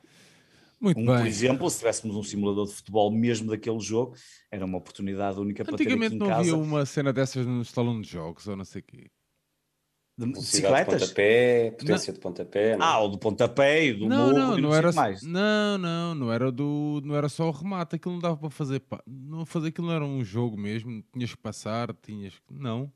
Speaker 1: Muito
Speaker 3: um,
Speaker 1: bem.
Speaker 3: Por exemplo, se tivéssemos um simulador de futebol mesmo daquele jogo, era uma oportunidade única para ter aqui em casa.
Speaker 1: Antigamente não havia uma cena dessas no salão de jogos ou não sei o quê.
Speaker 3: De bicicletas?
Speaker 4: De pontapé, potência não. de pontapé.
Speaker 3: Não? Ah, o do pontapé e do não, morro não, não, não
Speaker 1: era
Speaker 3: mais.
Speaker 1: Não, não, não era do, não era só o remate, aquilo não dava para fazer, não fazer aquilo não era um jogo mesmo, tinhas que passar, tinhas que não.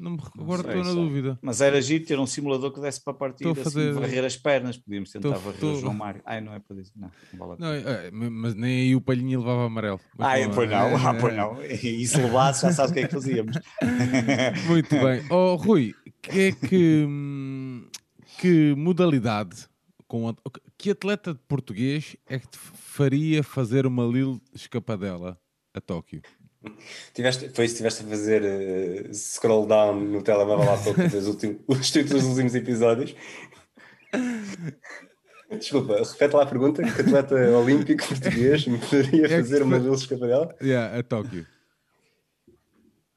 Speaker 1: Não me recordo, estou na dúvida.
Speaker 3: Mas era giro ter um simulador que desse para partir assim, fazer... varrer as pernas. Podíamos tentar tô, varrer o João Mário. Ai, não é para dizer. Não, não
Speaker 1: não, é, mas nem aí o palhinho levava amarelo.
Speaker 3: Ai, não, pois não, é, ah, pois não. E se levasse, já sabes o que é que fazíamos. *laughs*
Speaker 1: Muito bem. Oh, Rui, que é que, que modalidade, com, que atleta português é que te faria fazer uma Lille escapadela a Tóquio?
Speaker 4: Tiveste, foi isso estiveste a fazer uh, scroll down no telemóvel lá para *laughs* os, últimos, os títulos dos últimos episódios. Desculpa, repete lá a pergunta: que atleta olímpico português me poderia é fazer uma Luz Escapadela?
Speaker 1: Yeah, a Tóquio.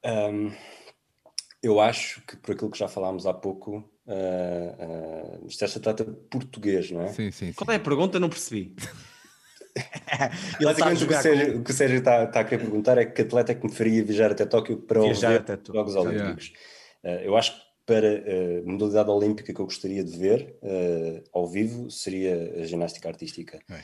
Speaker 4: Um, eu acho que por aquilo que já falámos há pouco, uh, uh, isto é atleta português, não é?
Speaker 1: Sim, sim, sim.
Speaker 2: Qual é a pergunta? Não percebi. *laughs* *laughs*
Speaker 4: Basicamente o que, o Sérgio, o Sérgio está, está a querer perguntar é que atleta é que me faria viajar até Tóquio para os Jogos Olímpicos. Yeah. Uh, eu acho que para a uh, modalidade olímpica que eu gostaria de ver uh, ao vivo seria a ginástica artística. É.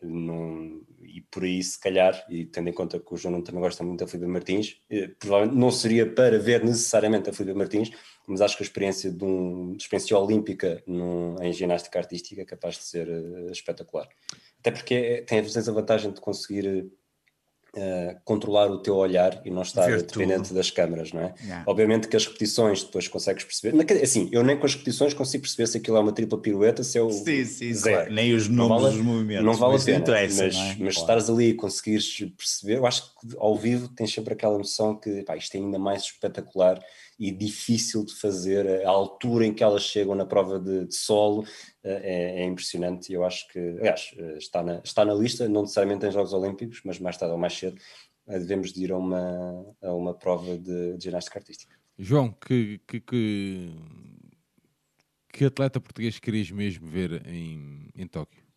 Speaker 4: E por aí, se calhar, e tendo em conta que o João também gosta muito da Filipe Martins, eh, provavelmente não seria para ver necessariamente a Filipe Martins, mas acho que a experiência de uma experiência olímpica num, em ginástica artística é capaz de ser uh, espetacular. Até porque é, tem a vantagem de conseguir uh, controlar o teu olhar e não estar Ver dependente tudo. das câmaras, não é? Yeah. Obviamente que as repetições depois consegues perceber, assim, eu nem com as repetições consigo perceber se aquilo é uma tripla pirueta, se eu...
Speaker 3: Sim, sim, zero. Nem os números vale, dos movimentos.
Speaker 4: Não vale a pena, mas, é? mas claro. estares ali e conseguires perceber, eu acho que ao vivo tens sempre aquela noção que pá, isto é ainda mais espetacular e difícil de fazer, a altura em que elas chegam na prova de, de solo eh, é, é, impressionante e eu acho que, aliás, eh, está na, está na lista, não necessariamente em Jogos Olímpicos, mas mais tarde ou mais cedo eh, devemos de ir a uma, a uma prova de, de ginástica artística.
Speaker 1: João, que, que, que, que atleta português querias mesmo ver em, em Tóquio?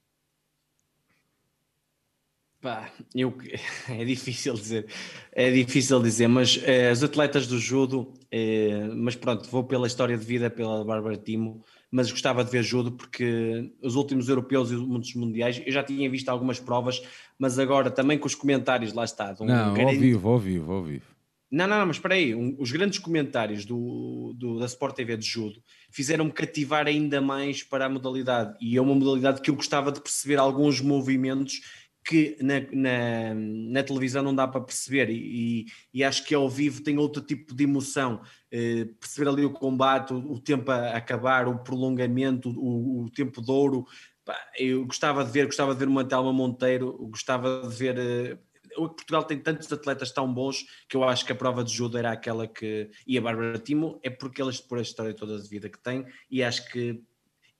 Speaker 2: Pá, eu, *laughs* é difícil dizer, é difícil dizer, mas é, os atletas do judo, é, mas pronto, vou pela história de vida, pela Bárbara Timo, mas gostava de ver judo porque os últimos europeus e muitos mundiais, eu já tinha visto algumas provas, mas agora também com os comentários, lá está.
Speaker 1: Um, não, um ao vivo, ao vivo, ao vivo.
Speaker 2: Não, não, não, mas espera aí, um, os grandes comentários do, do, da Sport TV de judo fizeram-me cativar ainda mais para a modalidade e é uma modalidade que eu gostava de perceber alguns movimentos que na, na, na, televisão não dá para perceber e, e, acho que ao vivo tem outro tipo de emoção. Eh, perceber ali o combate, o, o, tempo a acabar, o prolongamento, o, o tempo de ouro. Eu gostava de ver, gostava de ver uma Telma Monteiro, gostava de ver eh, Portugal tem tantos atletas tão bons que eu acho que a prova de judo era aquela que e a Bárbara Timo é porque elas por a história toda de vida que tem e acho que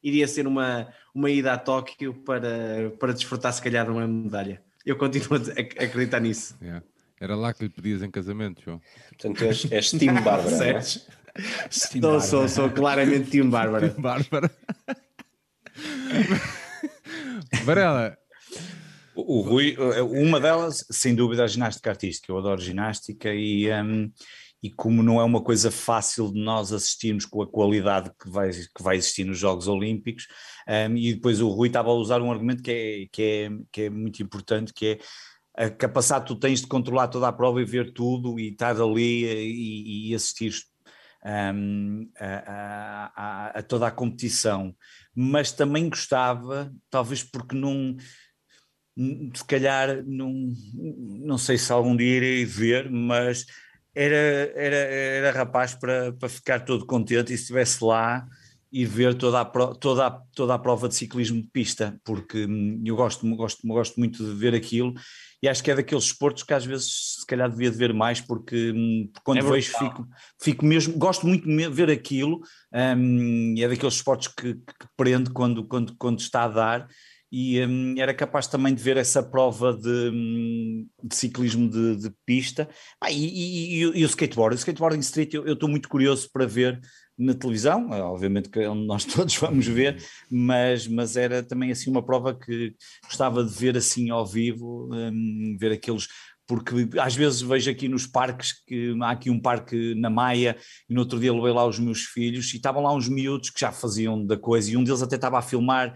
Speaker 2: iria ser uma, uma ida a Tóquio para, para desfrutar, se calhar, de uma medalha. Eu continuo a acreditar nisso.
Speaker 1: Yeah. Era lá que lhe pedias em casamento, João.
Speaker 4: Portanto, és, és Tim *laughs* Bárbara. É?
Speaker 2: sou, sou, sou claramente Tim Bárbara.
Speaker 1: Tim Bárbara. Varela.
Speaker 3: O Rui, uma delas, sem dúvida, a ginástica artística. Eu adoro ginástica e. Um, e como não é uma coisa fácil de nós assistirmos com a qualidade que vai, que vai existir nos Jogos Olímpicos, um, e depois o Rui estava a usar um argumento que é, que é, que é muito importante, que é a capacidade que tu tens de controlar toda a prova e ver tudo e estar ali e, e assistir um, a, a, a, toda a competição, mas também gostava, talvez porque não se calhar não, não sei se algum dia irei ver, mas era, era, era rapaz para, para ficar todo contente e se estivesse lá e ver toda a, toda, a, toda a prova de ciclismo de pista, porque hum, eu gosto, gosto, gosto muito de ver aquilo e acho que é daqueles esportes que às vezes se calhar devia de ver mais, porque hum, quando é vejo fico, fico mesmo, gosto muito de ver aquilo, um, é daqueles esportes que, que prende quando, quando, quando está a dar e um, era capaz também de ver essa prova de, hum, de ciclismo de, de pista. Ah, e, e, e, o skateboard, o skateboarding street eu estou muito curioso para ver na televisão, obviamente que nós *laughs* todos vamos ver, mas, mas era também assim uma prova que gostava de ver assim ao vivo, um, ver aqueles porque às vezes vejo aqui nos parques que há aqui um parque na Maia e no outro dia levei lá os meus filhos e estavam lá uns miúdos que já faziam da coisa e um deles até estava a filmar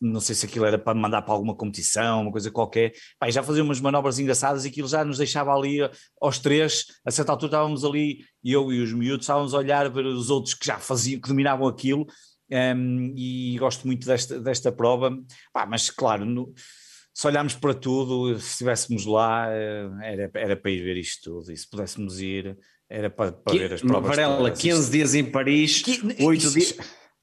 Speaker 3: não sei se aquilo era para mandar para alguma competição, uma coisa qualquer, Pá, já fazia umas manobras engraçadas e aquilo já nos deixava ali aos três, a certa altura estávamos ali, eu e os miúdos estávamos a olhar para os outros que já faziam, que dominavam aquilo, um, e gosto muito desta, desta prova, Pá, mas claro, no, se olharmos para tudo, se estivéssemos lá, eh, era, era para ir ver isto tudo, e se pudéssemos ir, era para, para ver as provas.
Speaker 2: Varela, 15 dias em Paris, 8 dias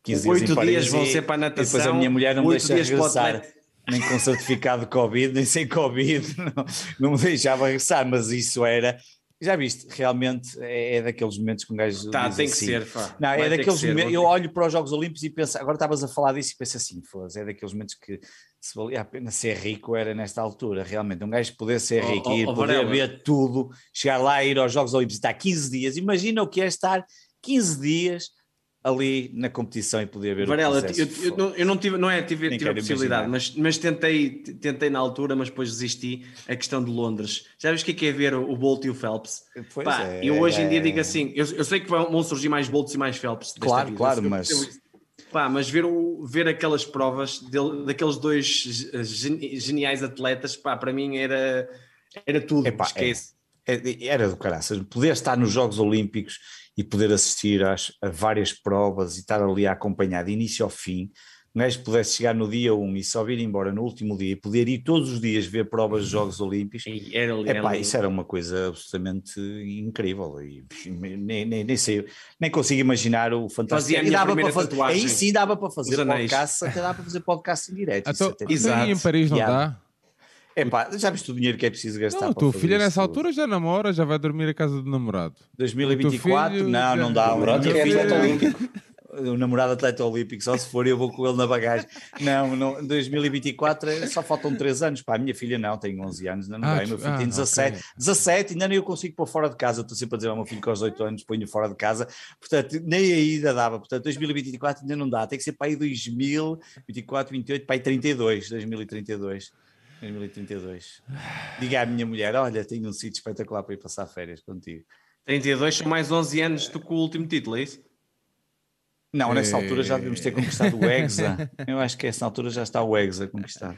Speaker 2: 15 dias Oito dias vão ser para a natação.
Speaker 3: depois a minha mulher não me deixa regressar, nem com certificado de Covid, nem sem Covid, *laughs* não, não me deixava regressar, mas isso era. Já viste, realmente é, é daqueles momentos que um gajo.
Speaker 2: Tá, tem
Speaker 3: assim,
Speaker 2: que ser, pá.
Speaker 3: Não, é daqueles momentos. Eu olho para os Jogos Olímpicos e penso, agora estavas a falar disso e penso assim, foda é daqueles momentos que se valia a pena ser rico era nesta altura, realmente. Um gajo poder ser rico oh, e oh, poder ver tudo, chegar lá e ir aos Jogos Olímpicos, estar 15 dias. Imagina o que é estar 15 dias ali na competição e poder ver
Speaker 2: Varela, eu, eu, não, eu não tive, não é, tive, tive a possibilidade, mas, mas tentei, tentei na altura, mas depois desisti a questão de Londres. Já viste o que é, é ver o Bolt e o Phelps? Pois Pá, é, eu hoje em dia digo assim, eu, eu sei que vão surgir mais Bolts e mais Phelps.
Speaker 3: Claro, vida, claro, mas...
Speaker 2: Pá, mas ver, o, ver aquelas provas dele, daqueles dois geniais atletas, pá, para mim era, era tudo, Epá, esquece.
Speaker 3: É, é, era do caraças, poder estar nos Jogos Olímpicos e poder assistir às, a várias provas e estar ali a acompanhar de início ao fim, um gajo pudesse chegar no dia 1 e só vir embora no último dia e poder ir todos os dias ver provas de Jogos Olímpicos,
Speaker 2: E Era,
Speaker 3: é
Speaker 2: era
Speaker 3: pá,
Speaker 2: lindo.
Speaker 3: isso era uma coisa absolutamente incrível. E, nem, nem, nem sei, nem consigo imaginar o fantástico. E dava para fazer,
Speaker 2: tatuagem.
Speaker 3: aí sim dava para fazer podcast, até dá para fazer podcast em direto. isso
Speaker 1: Então,
Speaker 3: até-
Speaker 1: então
Speaker 2: Exato.
Speaker 1: em Paris não
Speaker 3: Yeah.
Speaker 1: dá?
Speaker 3: É pá, já viste o dinheiro que é preciso gastar
Speaker 1: Não, tua
Speaker 3: fazer
Speaker 1: filha
Speaker 3: isso
Speaker 1: nessa
Speaker 3: tudo?
Speaker 1: altura já namora, já vai dormir a casa do namorado.
Speaker 3: 2024?
Speaker 1: filho
Speaker 3: não, não dá.
Speaker 1: O
Speaker 4: namorado é atleta olímpico.
Speaker 3: O namorado atleta olímpico, só se for eu vou com ele na bagagem. Não, não 2024 é- só faltam 3 anos. Pá, a minha filha não, tem 11 anos, ainda não
Speaker 1: Ah.
Speaker 3: Meu filho
Speaker 1: ah,
Speaker 3: tem
Speaker 1: ok.
Speaker 3: 17. 17, ainda nem eu consigo pôr fora de casa. Eu Estou sempre a dizer ao meu filho que aos 8 anos ponho fora de casa. Portanto, nem aí ainda dava. Portanto, 2024 ainda não dá. Tem que ser para aí 2024, 28, para aí 32, 2032. 2032. Diga à minha mulher: olha, tenho um sítio espetacular para ir passar férias contigo.
Speaker 2: 32 são mais 11 anos do que o último título, é isso?
Speaker 3: Não, nessa
Speaker 1: É.
Speaker 3: altura já devemos ter conquistado o Hexa. Eu acho que essa altura já está o Hexa conquistado.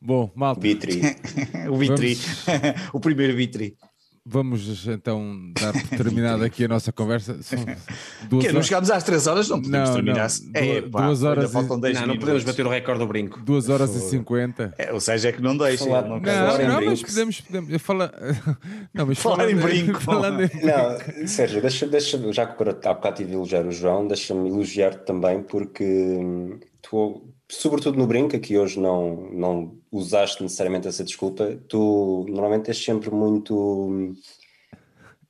Speaker 1: Bom, malta,
Speaker 4: Bitri.
Speaker 3: o Vitri. *laughs* *laughs* o primeiro Vitri.
Speaker 1: Vamos então dar por terminada *laughs* aqui a nossa conversa. São duas
Speaker 3: Que não chegámos às 3 horas, não podemos
Speaker 1: Não,
Speaker 3: terminar.
Speaker 1: não.
Speaker 3: É,
Speaker 1: Du-
Speaker 3: pá,
Speaker 1: duas horas e-
Speaker 3: faltam 10
Speaker 2: não, não podemos bater o recorde do brinco.
Speaker 1: duas horas e
Speaker 3: Fogo.
Speaker 1: cinquenta.
Speaker 3: É, ou seja, é que não deixa.
Speaker 4: Falar-
Speaker 3: não
Speaker 4: Não,
Speaker 1: Não,
Speaker 4: Falar em
Speaker 1: não, mas podemos, podemos eu fala... *laughs* não, mas
Speaker 3: Falar
Speaker 1: falando
Speaker 3: em brinco. *laughs*
Speaker 1: falando em-
Speaker 4: Não, Sérgio, deixa, deixa, já que há bocado tive a elogiar o João, deixa-me elogiar-te também, porque hum, tu, sobretudo no brinco, que hoje não, não usaste necessariamente essa desculpa, tu normalmente és sempre muito.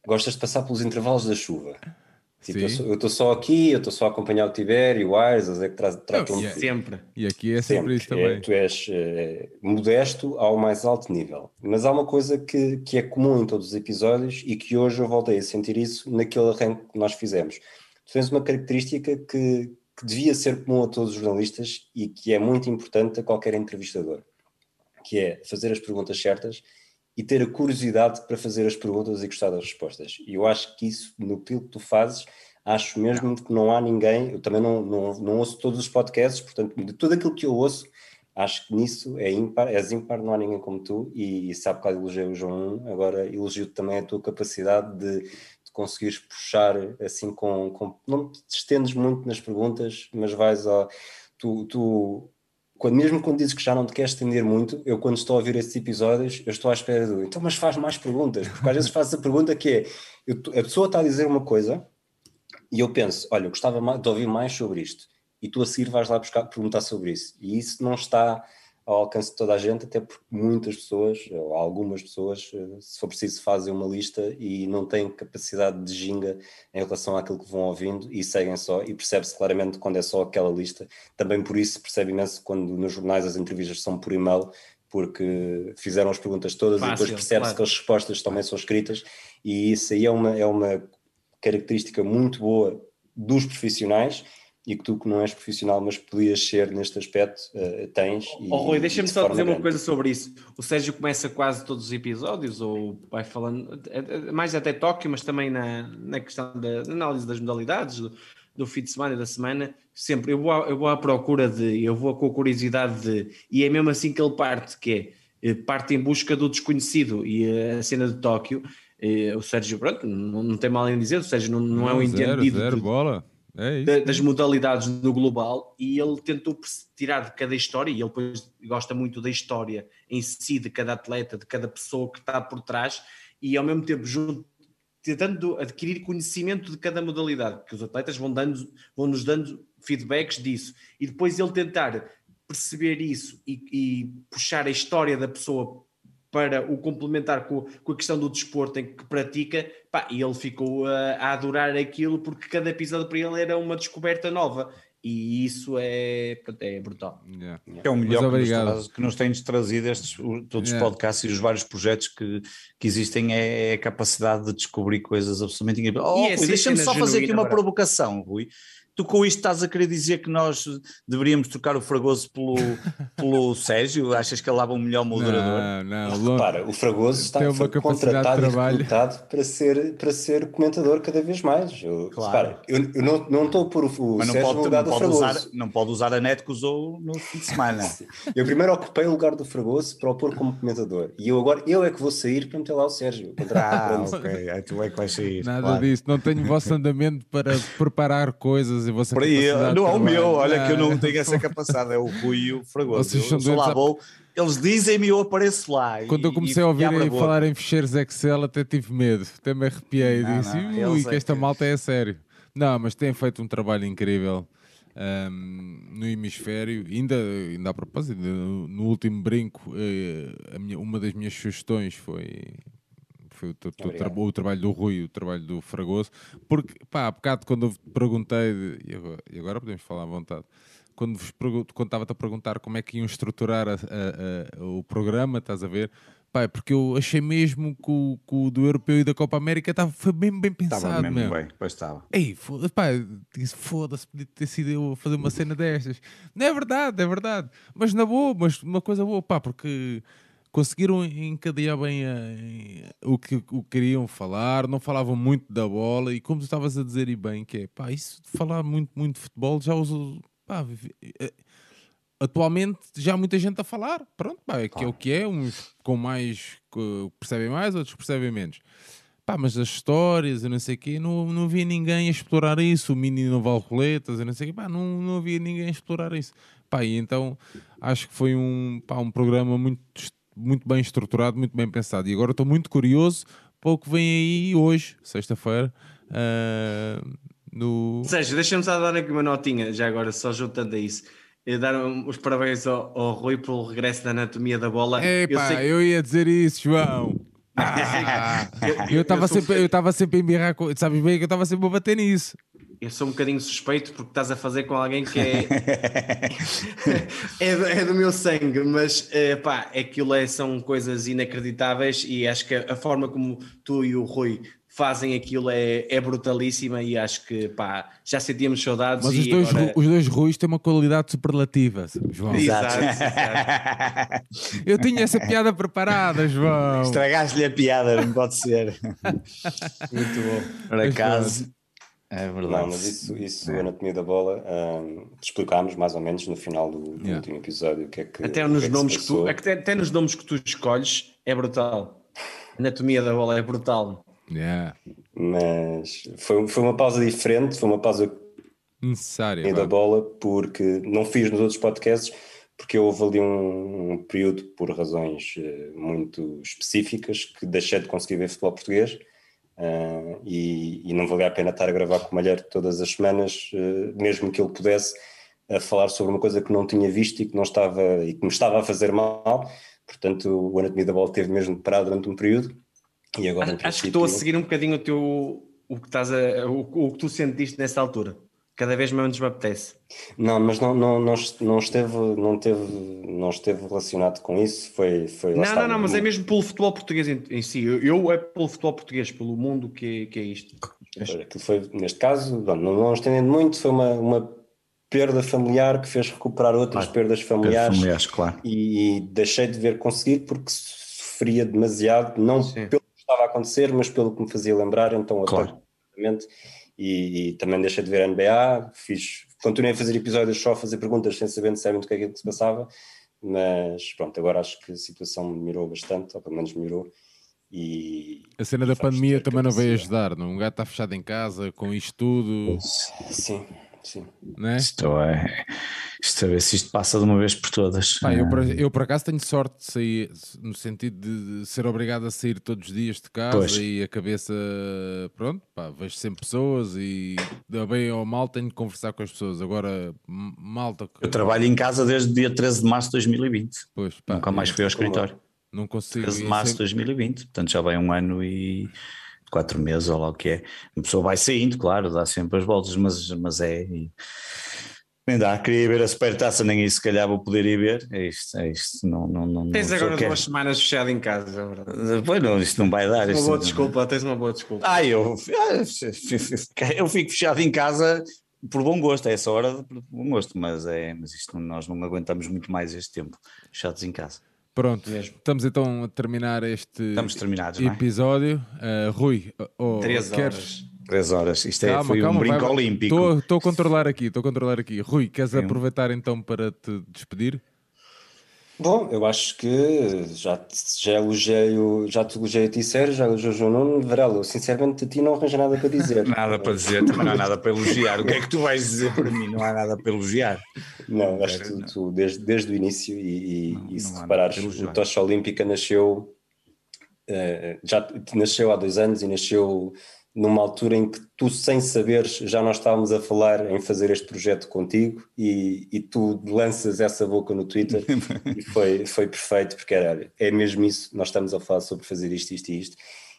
Speaker 4: Gostas de passar pelos intervalos da chuva. Tipo, eu
Speaker 1: Sim.
Speaker 4: sou- eu estou só aqui, eu estou só a acompanhar o Tibério, o Aires, é que tra tratam
Speaker 1: é-
Speaker 2: Sempre.
Speaker 1: E aqui é sempre, isso também.
Speaker 4: é, tu és eh, modesto ao mais alto nível. Mas há uma coisa que, que é comum em todos os episódios e que hoje eu voltei a sentir isso naquele arranque que nós fizemos. Tu tens uma característica que, que devia ser comum a todos os jornalistas e que é muito importante a qualquer entrevistador, que é fazer as perguntas certas e ter a curiosidade para fazer as perguntas e gostar das respostas. E eu acho que isso, no que tu fazes, acho mesmo que não há ninguém, eu também não, não, não ouço todos os podcasts, portanto, de tudo aquilo que eu ouço, acho que nisso é ímpar, és ímpar, não há ninguém como tu, e, e sabe que elogiei o João, agora elogio também a tua capacidade de, de conseguires puxar assim com, com, não te estendes muito nas perguntas, mas vais ao, tu, tu quando, mesmo quando dizes que já não te queres estender muito, eu quando estou a ouvir estes episódios, eu estou à espera do, então mas faz mais perguntas, porque às vezes fazes a pergunta que é, eu, a pessoa está a dizer uma coisa, e eu penso, olha, eu gostava de ouvir mais sobre isto. E tu a seguir vais lá buscar, perguntar sobre isso. E isso não está ao alcance de toda a gente, até porque muitas pessoas, ou algumas pessoas, eh, se for preciso, fazem uma lista e não têm capacidade de ginga em relação àquilo que vão ouvindo e seguem só. E percebe-se claramente quando é só aquela lista. Também por isso percebe imenso quando nos jornais as entrevistas são por e-mail, porque fizeram as perguntas todas e
Speaker 2: Fácil,
Speaker 4: depois percebe-se
Speaker 2: claro.
Speaker 4: que as respostas também são escritas. E isso aí é uma, é uma característica muito boa dos profissionais e que tu que não és profissional, mas podias ser neste aspecto, eh, tens. E,
Speaker 2: Oh, Rui, deixa-me
Speaker 4: de
Speaker 2: só dizer uma coisa sobre isso. O Sérgio começa quase todos os episódios, ou vai falando, é- é- mais até Tóquio, mas também na, na questão da análise das modalidades, do, do fim de semana e da semana. Sempre eu vou, à, eu vou à procura de, eu vou com a curiosidade de, e é mesmo assim que ele parte, que é eh, parte em busca do desconhecido. E eh, a cena de Tóquio, o Sérgio, pronto, não, não tem mal em dizer, o Sérgio não, não é um
Speaker 1: zero,
Speaker 2: entendido
Speaker 1: zero,
Speaker 2: de-
Speaker 1: bola. É
Speaker 2: da- das modalidades do global e ele tentou tirar de cada história e ele depois gosta muito da história em si, de cada atleta, de cada pessoa que está por trás e ao mesmo tempo junto, tentando adquirir conhecimento de cada modalidade, que os atletas vão, dando, vão nos dando feedbacks disso. E depois ele tentar perceber isso e, e puxar a história da pessoa para o complementar com, com a questão do desporto em que pratica, pá, e ele ficou a, a adorar aquilo porque cada episódio para ele era uma descoberta nova. E isso é, é brutal.
Speaker 1: Yeah.
Speaker 3: É o melhor que nos, que nos tens trazido estes, o- todos os
Speaker 1: Yeah.
Speaker 3: podcasts e os vários projetos que, que existem é, é a capacidade de descobrir coisas absolutamente incríveis. Oh,
Speaker 2: E é ser
Speaker 3: deixa-me só fazer aqui uma provocação, Rui. Tu com isto estás a querer dizer que nós deveríamos trocar o Fragoso pelo, *laughs* pelo Sérgio? Achas que ele dava um melhor moderador?
Speaker 1: Não, não.
Speaker 4: Repara, o Fragoso está
Speaker 1: Tem uma
Speaker 4: foi
Speaker 1: capacidade de
Speaker 4: contratado e
Speaker 1: trabalho.
Speaker 4: recrutado para ser, para ser comentador cada vez mais. Eu,
Speaker 3: Claro.
Speaker 4: repara, eu, eu não, não estou a pôr o, o
Speaker 3: Mas não
Speaker 4: Sérgio
Speaker 3: pode,
Speaker 4: no lugar
Speaker 3: não,
Speaker 4: do
Speaker 3: pode
Speaker 4: Fragoso.
Speaker 3: usar, não pode usar a net que usou no fim de semana. *laughs*
Speaker 4: Eu primeiro ocupei o lugar do Fragoso para o pôr como comentador. E eu agora, eu é que vou sair para meter lá o Sérgio.
Speaker 3: Ah, ok. Aí tu é que vais sair.
Speaker 1: Nada
Speaker 3: claro.
Speaker 1: disso, não tenho vosso andamento para preparar coisas e você
Speaker 3: Por aí, não é o meu, olha que eu não tenho essa capacidade, é o Rui e o Fragoso.
Speaker 1: Vocês
Speaker 3: eu sou lá
Speaker 1: a-
Speaker 3: vou, eles dizem-me e eu apareço lá.
Speaker 1: Quando eu
Speaker 3: e-
Speaker 1: comecei
Speaker 3: e
Speaker 1: a ouvir
Speaker 3: boca.
Speaker 1: falar em ficheiros Excel, até tive medo, até me arrepiei.
Speaker 3: Não,
Speaker 1: disse,
Speaker 3: não,
Speaker 1: ui, que
Speaker 3: é
Speaker 1: esta malta é a sério. Não, mas têm feito um trabalho incrível ahm, no hemisfério. Ainda, ainda a propósito, no, no último brinco, eh, minha- uma das minhas sugestões foi. Foi o, tra- o tra-
Speaker 4: Obrigado.
Speaker 1: o trabalho do Rui, o trabalho do Fragoso, porque, pá, há bocado quando eu te perguntei, e agora, e agora podemos falar à vontade, quando vos pergun- quando estava-te a perguntar como é que iam estruturar a- a- a- o programa, estás a ver? Pá, é porque eu achei mesmo que o, que o do Europeu e da Copa América estava, foi bem, bem pensado
Speaker 3: Estava mesmo
Speaker 1: mesmo.
Speaker 3: bem, pois estava.
Speaker 1: Ei, pá, disse, foda-se, podia ter sido eu a fazer uma cena destas. Não é verdade, é verdade. Mas na boa, mas uma coisa boa, pá, porque conseguiram encadear bem a- o, que, o que queriam falar, não falavam muito da bola, e como tu estavas a dizer e bem, que é, pá, isso de falar muito, muito de futebol, já uso, pá, eh, atualmente já há muita gente a falar, pronto, pá, é que é o que é, uns com mais, percebem mais, outros percebem menos. Pá, mas as histórias, eu não sei o quê, não, não havia ninguém a explorar isso. O vale roletas, eu não sei o quê, pá, não, não havia ninguém a explorar isso. Pá, e então acho que foi um, pá, um programa muito, muito bem estruturado, muito bem pensado. E agora estou muito curioso para o que vem aí hoje, sexta-feira, ah, no...
Speaker 2: Seja, deixa-me só dar aqui uma notinha, já agora, só juntando a isso. Eh, Dar os parabéns ao, ao Rui pelo regresso da anatomia da bola.
Speaker 1: Epá,
Speaker 2: sei que-
Speaker 1: eu ia dizer isso, João. *laughs* Ah, eu estava sempre, eu sempre a embirrar com, sabes bem que eu estava sempre a bater nisso.
Speaker 2: Eu sou um bocadinho suspeito porque estás a fazer com alguém que é. *laughs* é, do, é do meu sangue, mas eh, pá, aquilo é, são coisas inacreditáveis e acho que a forma como tu e o Rui fazem aquilo é, é brutalíssima e acho que pá, já sentíamos saudades.
Speaker 1: Mas
Speaker 2: e
Speaker 1: os dois,
Speaker 2: agora...
Speaker 1: Os dois Ruiz têm uma qualidade superlativa, João.
Speaker 2: Exato, *laughs*
Speaker 1: Eu tinha essa piada preparada, João.
Speaker 3: Estragaste-lhe a piada, não pode ser. *laughs*
Speaker 2: Muito bom.
Speaker 3: Por
Speaker 1: Mas
Speaker 3: acaso. É
Speaker 4: Não,
Speaker 3: verdade.
Speaker 4: mas isso, isso anatomia da bola, hum, explicámos mais ou menos no final do, do
Speaker 1: Yeah.
Speaker 4: último episódio o que é que.
Speaker 2: Até nos
Speaker 4: que é
Speaker 2: nomes que tu,
Speaker 4: passou.
Speaker 2: até, até nos nomes que tu escolhes é brutal. A anatomia da bola é brutal.
Speaker 1: Yeah.
Speaker 4: Mas foi, foi uma pausa diferente, foi uma pausa
Speaker 1: Necessária.
Speaker 4: da
Speaker 1: vá.
Speaker 4: bola, porque não fiz nos outros podcasts, porque houve ali um, um período, por razões eh, muito específicas, que deixei de conseguir ver futebol português. Ah, e, e não valia a pena estar a gravar com o Malheiro todas as semanas, eh, mesmo que ele pudesse, a falar sobre uma coisa que não tinha visto e que não estava e que me estava a fazer mal. Portanto, o Anatomia da Bola teve mesmo de parar durante um período. E agora, em
Speaker 2: Acho que estou a seguir um bocadinho o teu o que estás a, o, o que tu sentiste nessa altura. Cada vez menos me apetece.
Speaker 4: Não, mas não, não, não, não esteve, não teve, não esteve relacionado com isso. Foi, foi
Speaker 2: Não, não, não, mas é mesmo pelo futebol português em, em si. Eu, eu é pelo futebol português, pelo mundo que, que é isto.
Speaker 4: Aquilo foi, neste caso, bom, não, não estendendo muito, foi uma, uma perda familiar que fez recuperar outras perdas familiares,
Speaker 3: Familiares, claro.
Speaker 4: e, deixei de ver conseguir porque sofria demasiado, não
Speaker 2: Sim.
Speaker 4: pelo que estava a acontecer, mas pelo que me fazia lembrar, então
Speaker 3: Claro.
Speaker 4: até. E, e também deixei de ver a NBA, fiz, continuei a fazer episódios só a fazer perguntas sem saber necessariamente o que é que se passava, mas pronto, agora acho que a situação melhorou bastante, ou pelo menos melhorou. E,
Speaker 1: A cena
Speaker 4: e
Speaker 1: da pandemia
Speaker 4: ter
Speaker 1: também não veio ajudar. Não? Um gajo está fechado em casa com isto tudo,
Speaker 4: Sim, sim.
Speaker 1: né?
Speaker 3: Isto é. Isto a ver se isto passa de uma vez por todas.
Speaker 1: Pá, eu, por, eu por acaso tenho sorte de sair, no sentido de ser obrigado a sair todos os dias de casa
Speaker 3: Pois.
Speaker 1: e a cabeça, pronto, pá, vejo sempre pessoas e da bem ou mal tenho de conversar com as pessoas. Agora, malta, que,
Speaker 3: Eu trabalho em casa desde o dia 13 de março de 2020.
Speaker 1: pois, pá,
Speaker 3: Nunca mais fui ao escritório.
Speaker 1: não consigo.
Speaker 3: 13 de março de
Speaker 1: sempre-
Speaker 3: 2020. Portanto, já vai um ano e quatro meses, ou lá o que é. Uma pessoa vai saindo, claro, dá sempre as voltas, mas, mas é. e- Nem dá, queria ver a supertaça, nem isso se calhar vou poder ir ver. É isto, é isto. Não, não, não,
Speaker 2: Tens agora
Speaker 3: quer-
Speaker 2: duas semanas fechado em casa, é verdade.
Speaker 3: Pois não, isto não vai dar.
Speaker 2: Uma boa
Speaker 3: não-
Speaker 2: desculpa, tens uma boa desculpa.
Speaker 3: Ah, eu, *laughs* eu fico fechado em casa por bom gosto, é essa hora por bom gosto, mas, é, mas isto nós não aguentamos muito mais este tempo, fechados em casa.
Speaker 1: Pronto,
Speaker 2: Mesmo.
Speaker 1: estamos então a terminar este
Speaker 3: é?
Speaker 1: episódio. Ah, Rui, oh,
Speaker 2: Três
Speaker 1: queres...
Speaker 2: horas.
Speaker 3: Três horas, isto é,
Speaker 1: Calma,
Speaker 3: foi
Speaker 1: calma,
Speaker 3: um brinco
Speaker 1: vai-
Speaker 3: olímpico.
Speaker 1: Estou a controlar aqui, estou a controlar aqui. Rui, queres
Speaker 3: Sim.
Speaker 1: aproveitar então para te despedir?
Speaker 4: Bom, eu acho que já, já elogiei, já te elogiei a ti, Sérgio, já elogiei o João Nuno, Varela, sinceramente a ti não arranjo nada para dizer. *laughs*
Speaker 3: nada para dizer, também não há nada para elogiar. O que é que tu vais dizer para mim? Não há nada para elogiar.
Speaker 4: Não, acho que tu, tu, desde, desde o início e, e, não, e se reparares, o Tocha Olímpica nasceu, uh, já nasceu há dois anos e nasceu numa altura em que tu, sem saberes, já nós estávamos a falar em fazer este projeto contigo e, e tu lanças essa boca no Twitter *laughs* e foi, foi perfeito, porque era, é mesmo isso, nós estamos a falar sobre fazer isto, isto e isto,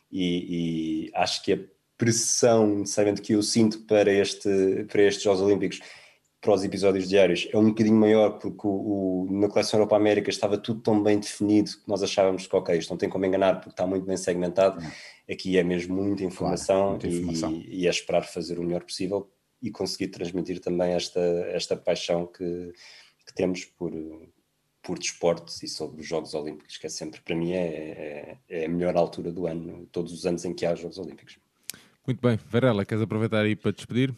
Speaker 4: e, e acho que a pressão, necessariamente, que eu sinto para, este, para estes Jogos Olímpicos para os episódios diários é um bocadinho maior porque o, o, na coleção Europa América estava tudo tão bem definido que nós achávamos que ok, isto não tem como enganar porque está muito bem segmentado. Não Aqui é mesmo muita informação, claro, muita informação. E, e, é esperar fazer o melhor possível e conseguir transmitir também esta, esta paixão que, que temos por, por desportos e sobre os Jogos Olímpicos, que é sempre, para mim, é, é, é, a melhor altura do ano, todos os anos em que há Jogos Olímpicos.
Speaker 1: Muito bem. Varela, queres aproveitar aí para despedir?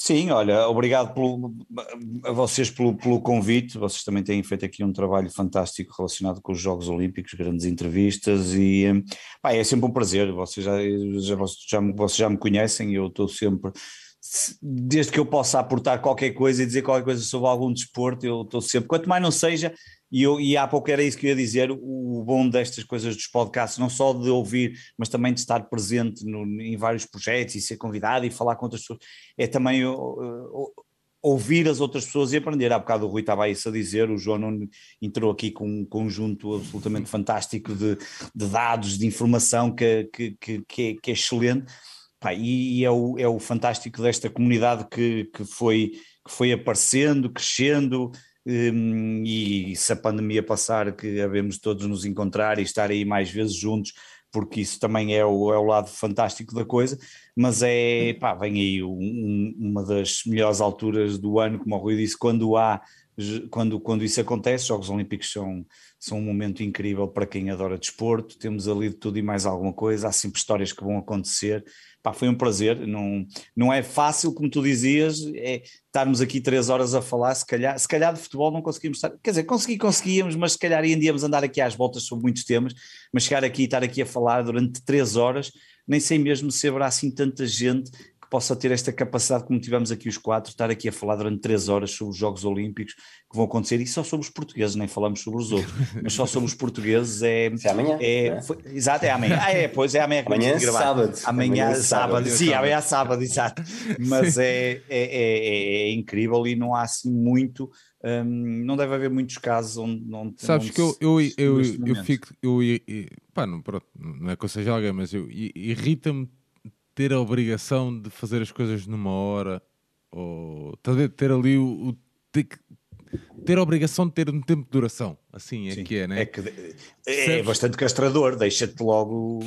Speaker 3: Sim, olha, obrigado pelo, a vocês pelo, pelo, convite. Vocês também têm feito aqui um trabalho fantástico relacionado com os Jogos Olímpicos, grandes entrevistas e pá, é sempre um prazer. Vocês já, já, já, vocês já me conhecem e eu estou sempre desde que eu possa aportar qualquer coisa e dizer qualquer coisa sobre algum desporto, eu estou sempre, quanto mais não seja, e, eu, e há pouco era isso que eu ia dizer, o, bom destas coisas dos podcasts, não só de ouvir, mas também de estar presente no, em vários projetos e ser convidado e falar com outras pessoas, é também ouvir as outras pessoas e aprender. Há bocado o Rui estava isso a dizer, o João entrou aqui com um conjunto absolutamente fantástico de, de dados, de informação que, que, que, que, é, que é excelente Pá, e é o, é o fantástico desta comunidade que, que, foi, que foi aparecendo, crescendo, e se a pandemia passar, que havemos todos nos encontrar e estar aí mais vezes juntos, porque isso também é o, é o lado fantástico da coisa, mas é, pá, vem aí um, uma das melhores alturas do ano, como o Rui disse, quando há, quando, quando isso acontece, os Jogos Olímpicos são, são um momento incrível para quem adora desporto, temos ali de tudo e mais alguma coisa, há sempre histórias que vão acontecer, Pá, foi um prazer, não, não é fácil, como tu dizias, é estarmos aqui três horas a falar, se calhar, se calhar de futebol não conseguimos estar, quer dizer, consegui, conseguíamos, mas se calhar ainda íamos andar aqui às voltas sobre muitos temas, mas chegar aqui e estar aqui a falar durante três horas, nem sei mesmo se haverá assim tanta gente que possa ter esta capacidade, como tivemos aqui os quatro, estar aqui a falar durante três horas sobre os Jogos Olímpicos que vão acontecer, e só sobre os portugueses, nem falamos sobre os outros, *laughs* mas só sobre os portugueses é.
Speaker 4: é amanhã.
Speaker 3: É,
Speaker 4: é?
Speaker 3: Foi, exato, é amanhã. Ah, é, pois é amanhã que
Speaker 4: amanhã é sábado.
Speaker 3: Amanhã, amanhã é sábado. sábado. Sim, amanhã é sábado, exato. Mas é, é, é, é, incrível e não há assim muito. Hum, não deve haver muitos casos onde. onde
Speaker 1: Sabes onde que eu, eu, eu, eu, eu fico. Eu, eu, pá, não, pronto, não é que eu seja alguém, mas eu irrita-me ter a obrigação de fazer as coisas numa hora, ou ter ali o, o ter, ter a obrigação de ter um tempo de duração. Assim é Sim, que é, né?
Speaker 3: É, que, é, é bastante castrador, deixa-te logo.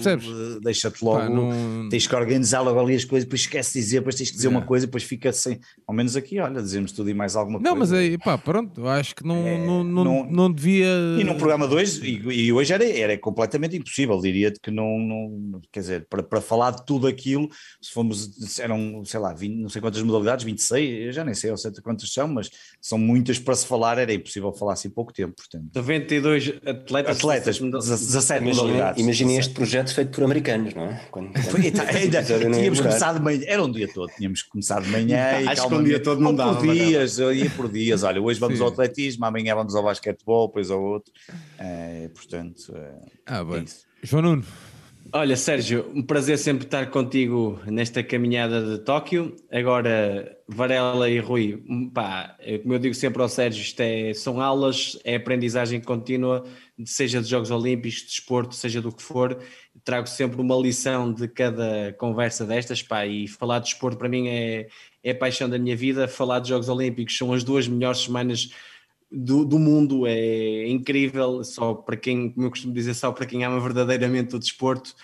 Speaker 3: Deixa-te logo. Pá, não... Tens que organizar logo ali as coisas, depois esquece de dizer, depois tens que dizer é. uma coisa, depois fica assim. Ao menos aqui, olha, dizemos tudo e mais alguma
Speaker 1: não,
Speaker 3: coisa.
Speaker 1: Não, mas aí, pá, pronto, acho que não, é, não, não, não, não, devia.
Speaker 3: E num programa 2, e, e, hoje era, era completamente impossível, diria-te que não, não. Quer dizer, para, para falar de tudo aquilo, se fomos. Eram, sei lá, 20, não sei quantas modalidades, 26, eu já nem sei ao certo quantas são, mas são muitas para se falar, era impossível falar assim pouco tempo, portanto.
Speaker 2: 92 atletas.
Speaker 3: Atletas, 17 modalidades.
Speaker 4: Imaginem este projeto feito por americanos, não é? Quando, *laughs* quando
Speaker 3: tá, *laughs* ainda, tínhamos começado de manhã, era um dia todo, tínhamos começado de manhã
Speaker 2: e Acho que um dia todo não dava.
Speaker 3: por dias, eu ia por dias, olha, hoje vamos Sim. ao atletismo, amanhã vamos ao basquetebol, depois ao outro, é, portanto, é,
Speaker 1: ah, bem. É João Nuno,
Speaker 2: Olha, Sérgio, um prazer sempre estar contigo nesta caminhada de Tóquio. Agora, Varela e Rui, pá, é como eu digo sempre ao Sérgio, isto é, são aulas, é aprendizagem contínua, seja de Jogos Olímpicos, de desporto, seja do que for. Trago sempre uma lição de cada conversa destas, pá, e falar de desporto para mim é, é a paixão da minha vida. Falar de Jogos Olímpicos são as duas melhores semanas do, do, mundo é incrível, só para quem, como eu costumo dizer, só para quem ama verdadeiramente o desporto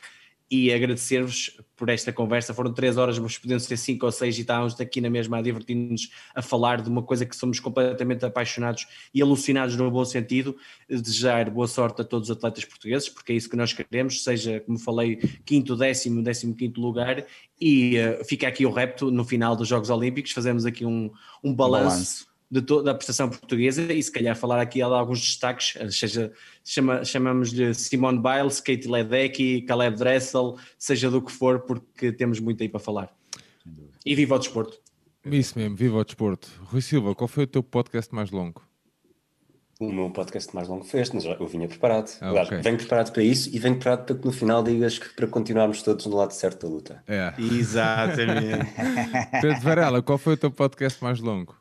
Speaker 2: e agradecer-vos por esta conversa. Foram três horas, mas podiam ser cinco ou seis e estávamos aqui na mesma a divertir-nos a falar de uma coisa que somos completamente apaixonados e alucinados no bom sentido. Desejar boa sorte a todos os atletas portugueses, porque é isso que nós queremos, seja, como falei, quinto, décimo, décimo quinto lugar. E uh, fica aqui o repto no final dos Jogos Olímpicos, fazemos aqui um, um balanço de da prestação portuguesa e se calhar falar aqui de alguns destaques, seja chama, chamamos-lhe Simone Biles, Kate Ledecky, Caleb Dressel, seja do que for, porque temos muito aí para falar. E viva o desporto!
Speaker 1: Isso mesmo, viva o desporto. Rui Silva, qual foi o teu podcast mais longo?
Speaker 4: O meu podcast mais longo foi este, mas eu vinha preparado.
Speaker 1: Ah, okay.
Speaker 4: Venho preparado para isso e venho preparado para que no final digas que para continuarmos todos no lado certo da luta.
Speaker 1: É.
Speaker 2: Exatamente. *laughs*
Speaker 1: Pedro Varela, qual foi o teu podcast mais longo?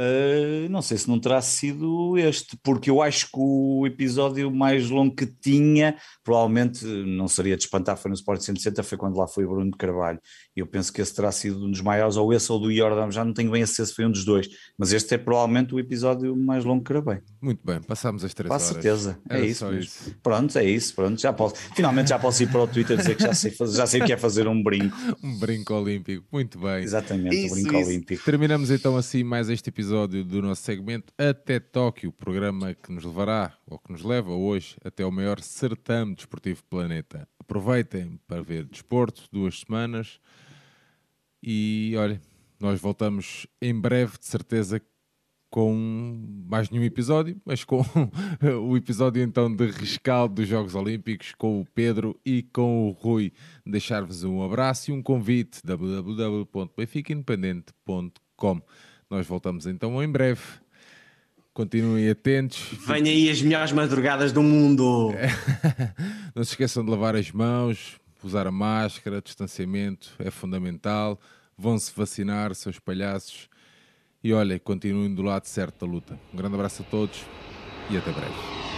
Speaker 3: Uh, não sei se não terá sido este, porque eu acho que o episódio mais longo que tinha, provavelmente não seria de espantar, foi no Sport 160, foi quando lá foi Bruno Carvalho. E eu penso que esse terá sido um dos maiores, ou esse ou do Jordan, já não tenho bem a certeza se foi um dos dois, mas este é provavelmente o episódio mais longo que gravei.
Speaker 1: Muito bem, passamos as três
Speaker 3: Com
Speaker 1: horas.
Speaker 3: Com certeza, é isso, isso, Pronto, é isso, pronto, já posso, finalmente já posso ir para o Twitter dizer que já sei, fazer, já sei o que é fazer um brinco. *laughs*
Speaker 1: um brinco olímpico, muito bem.
Speaker 3: Exatamente,
Speaker 2: isso,
Speaker 3: um brinco
Speaker 2: isso.
Speaker 3: olímpico.
Speaker 1: Terminamos então assim mais este episódio episódio do nosso segmento Até Tóquio, programa que nos levará, ou que nos leva hoje, até o maior certame desportivo do planeta. Aproveitem para ver desporto, duas semanas. E olha, nós voltamos em breve, de certeza, com mais nenhum episódio, mas com *laughs* o episódio então de rescaldo dos Jogos Olímpicos com o Pedro e com o Rui. Deixar-vos um abraço e um convite www.benficaindependente.com nós voltamos então em breve. Continuem atentos.
Speaker 2: Venham aí as melhores madrugadas do mundo. *laughs*
Speaker 1: Não se esqueçam de lavar as mãos, usar a máscara, distanciamento é fundamental. Vão-se vacinar, seus palhaços. E olha, continuem do lado certo da luta. Um grande abraço a todos e até breve.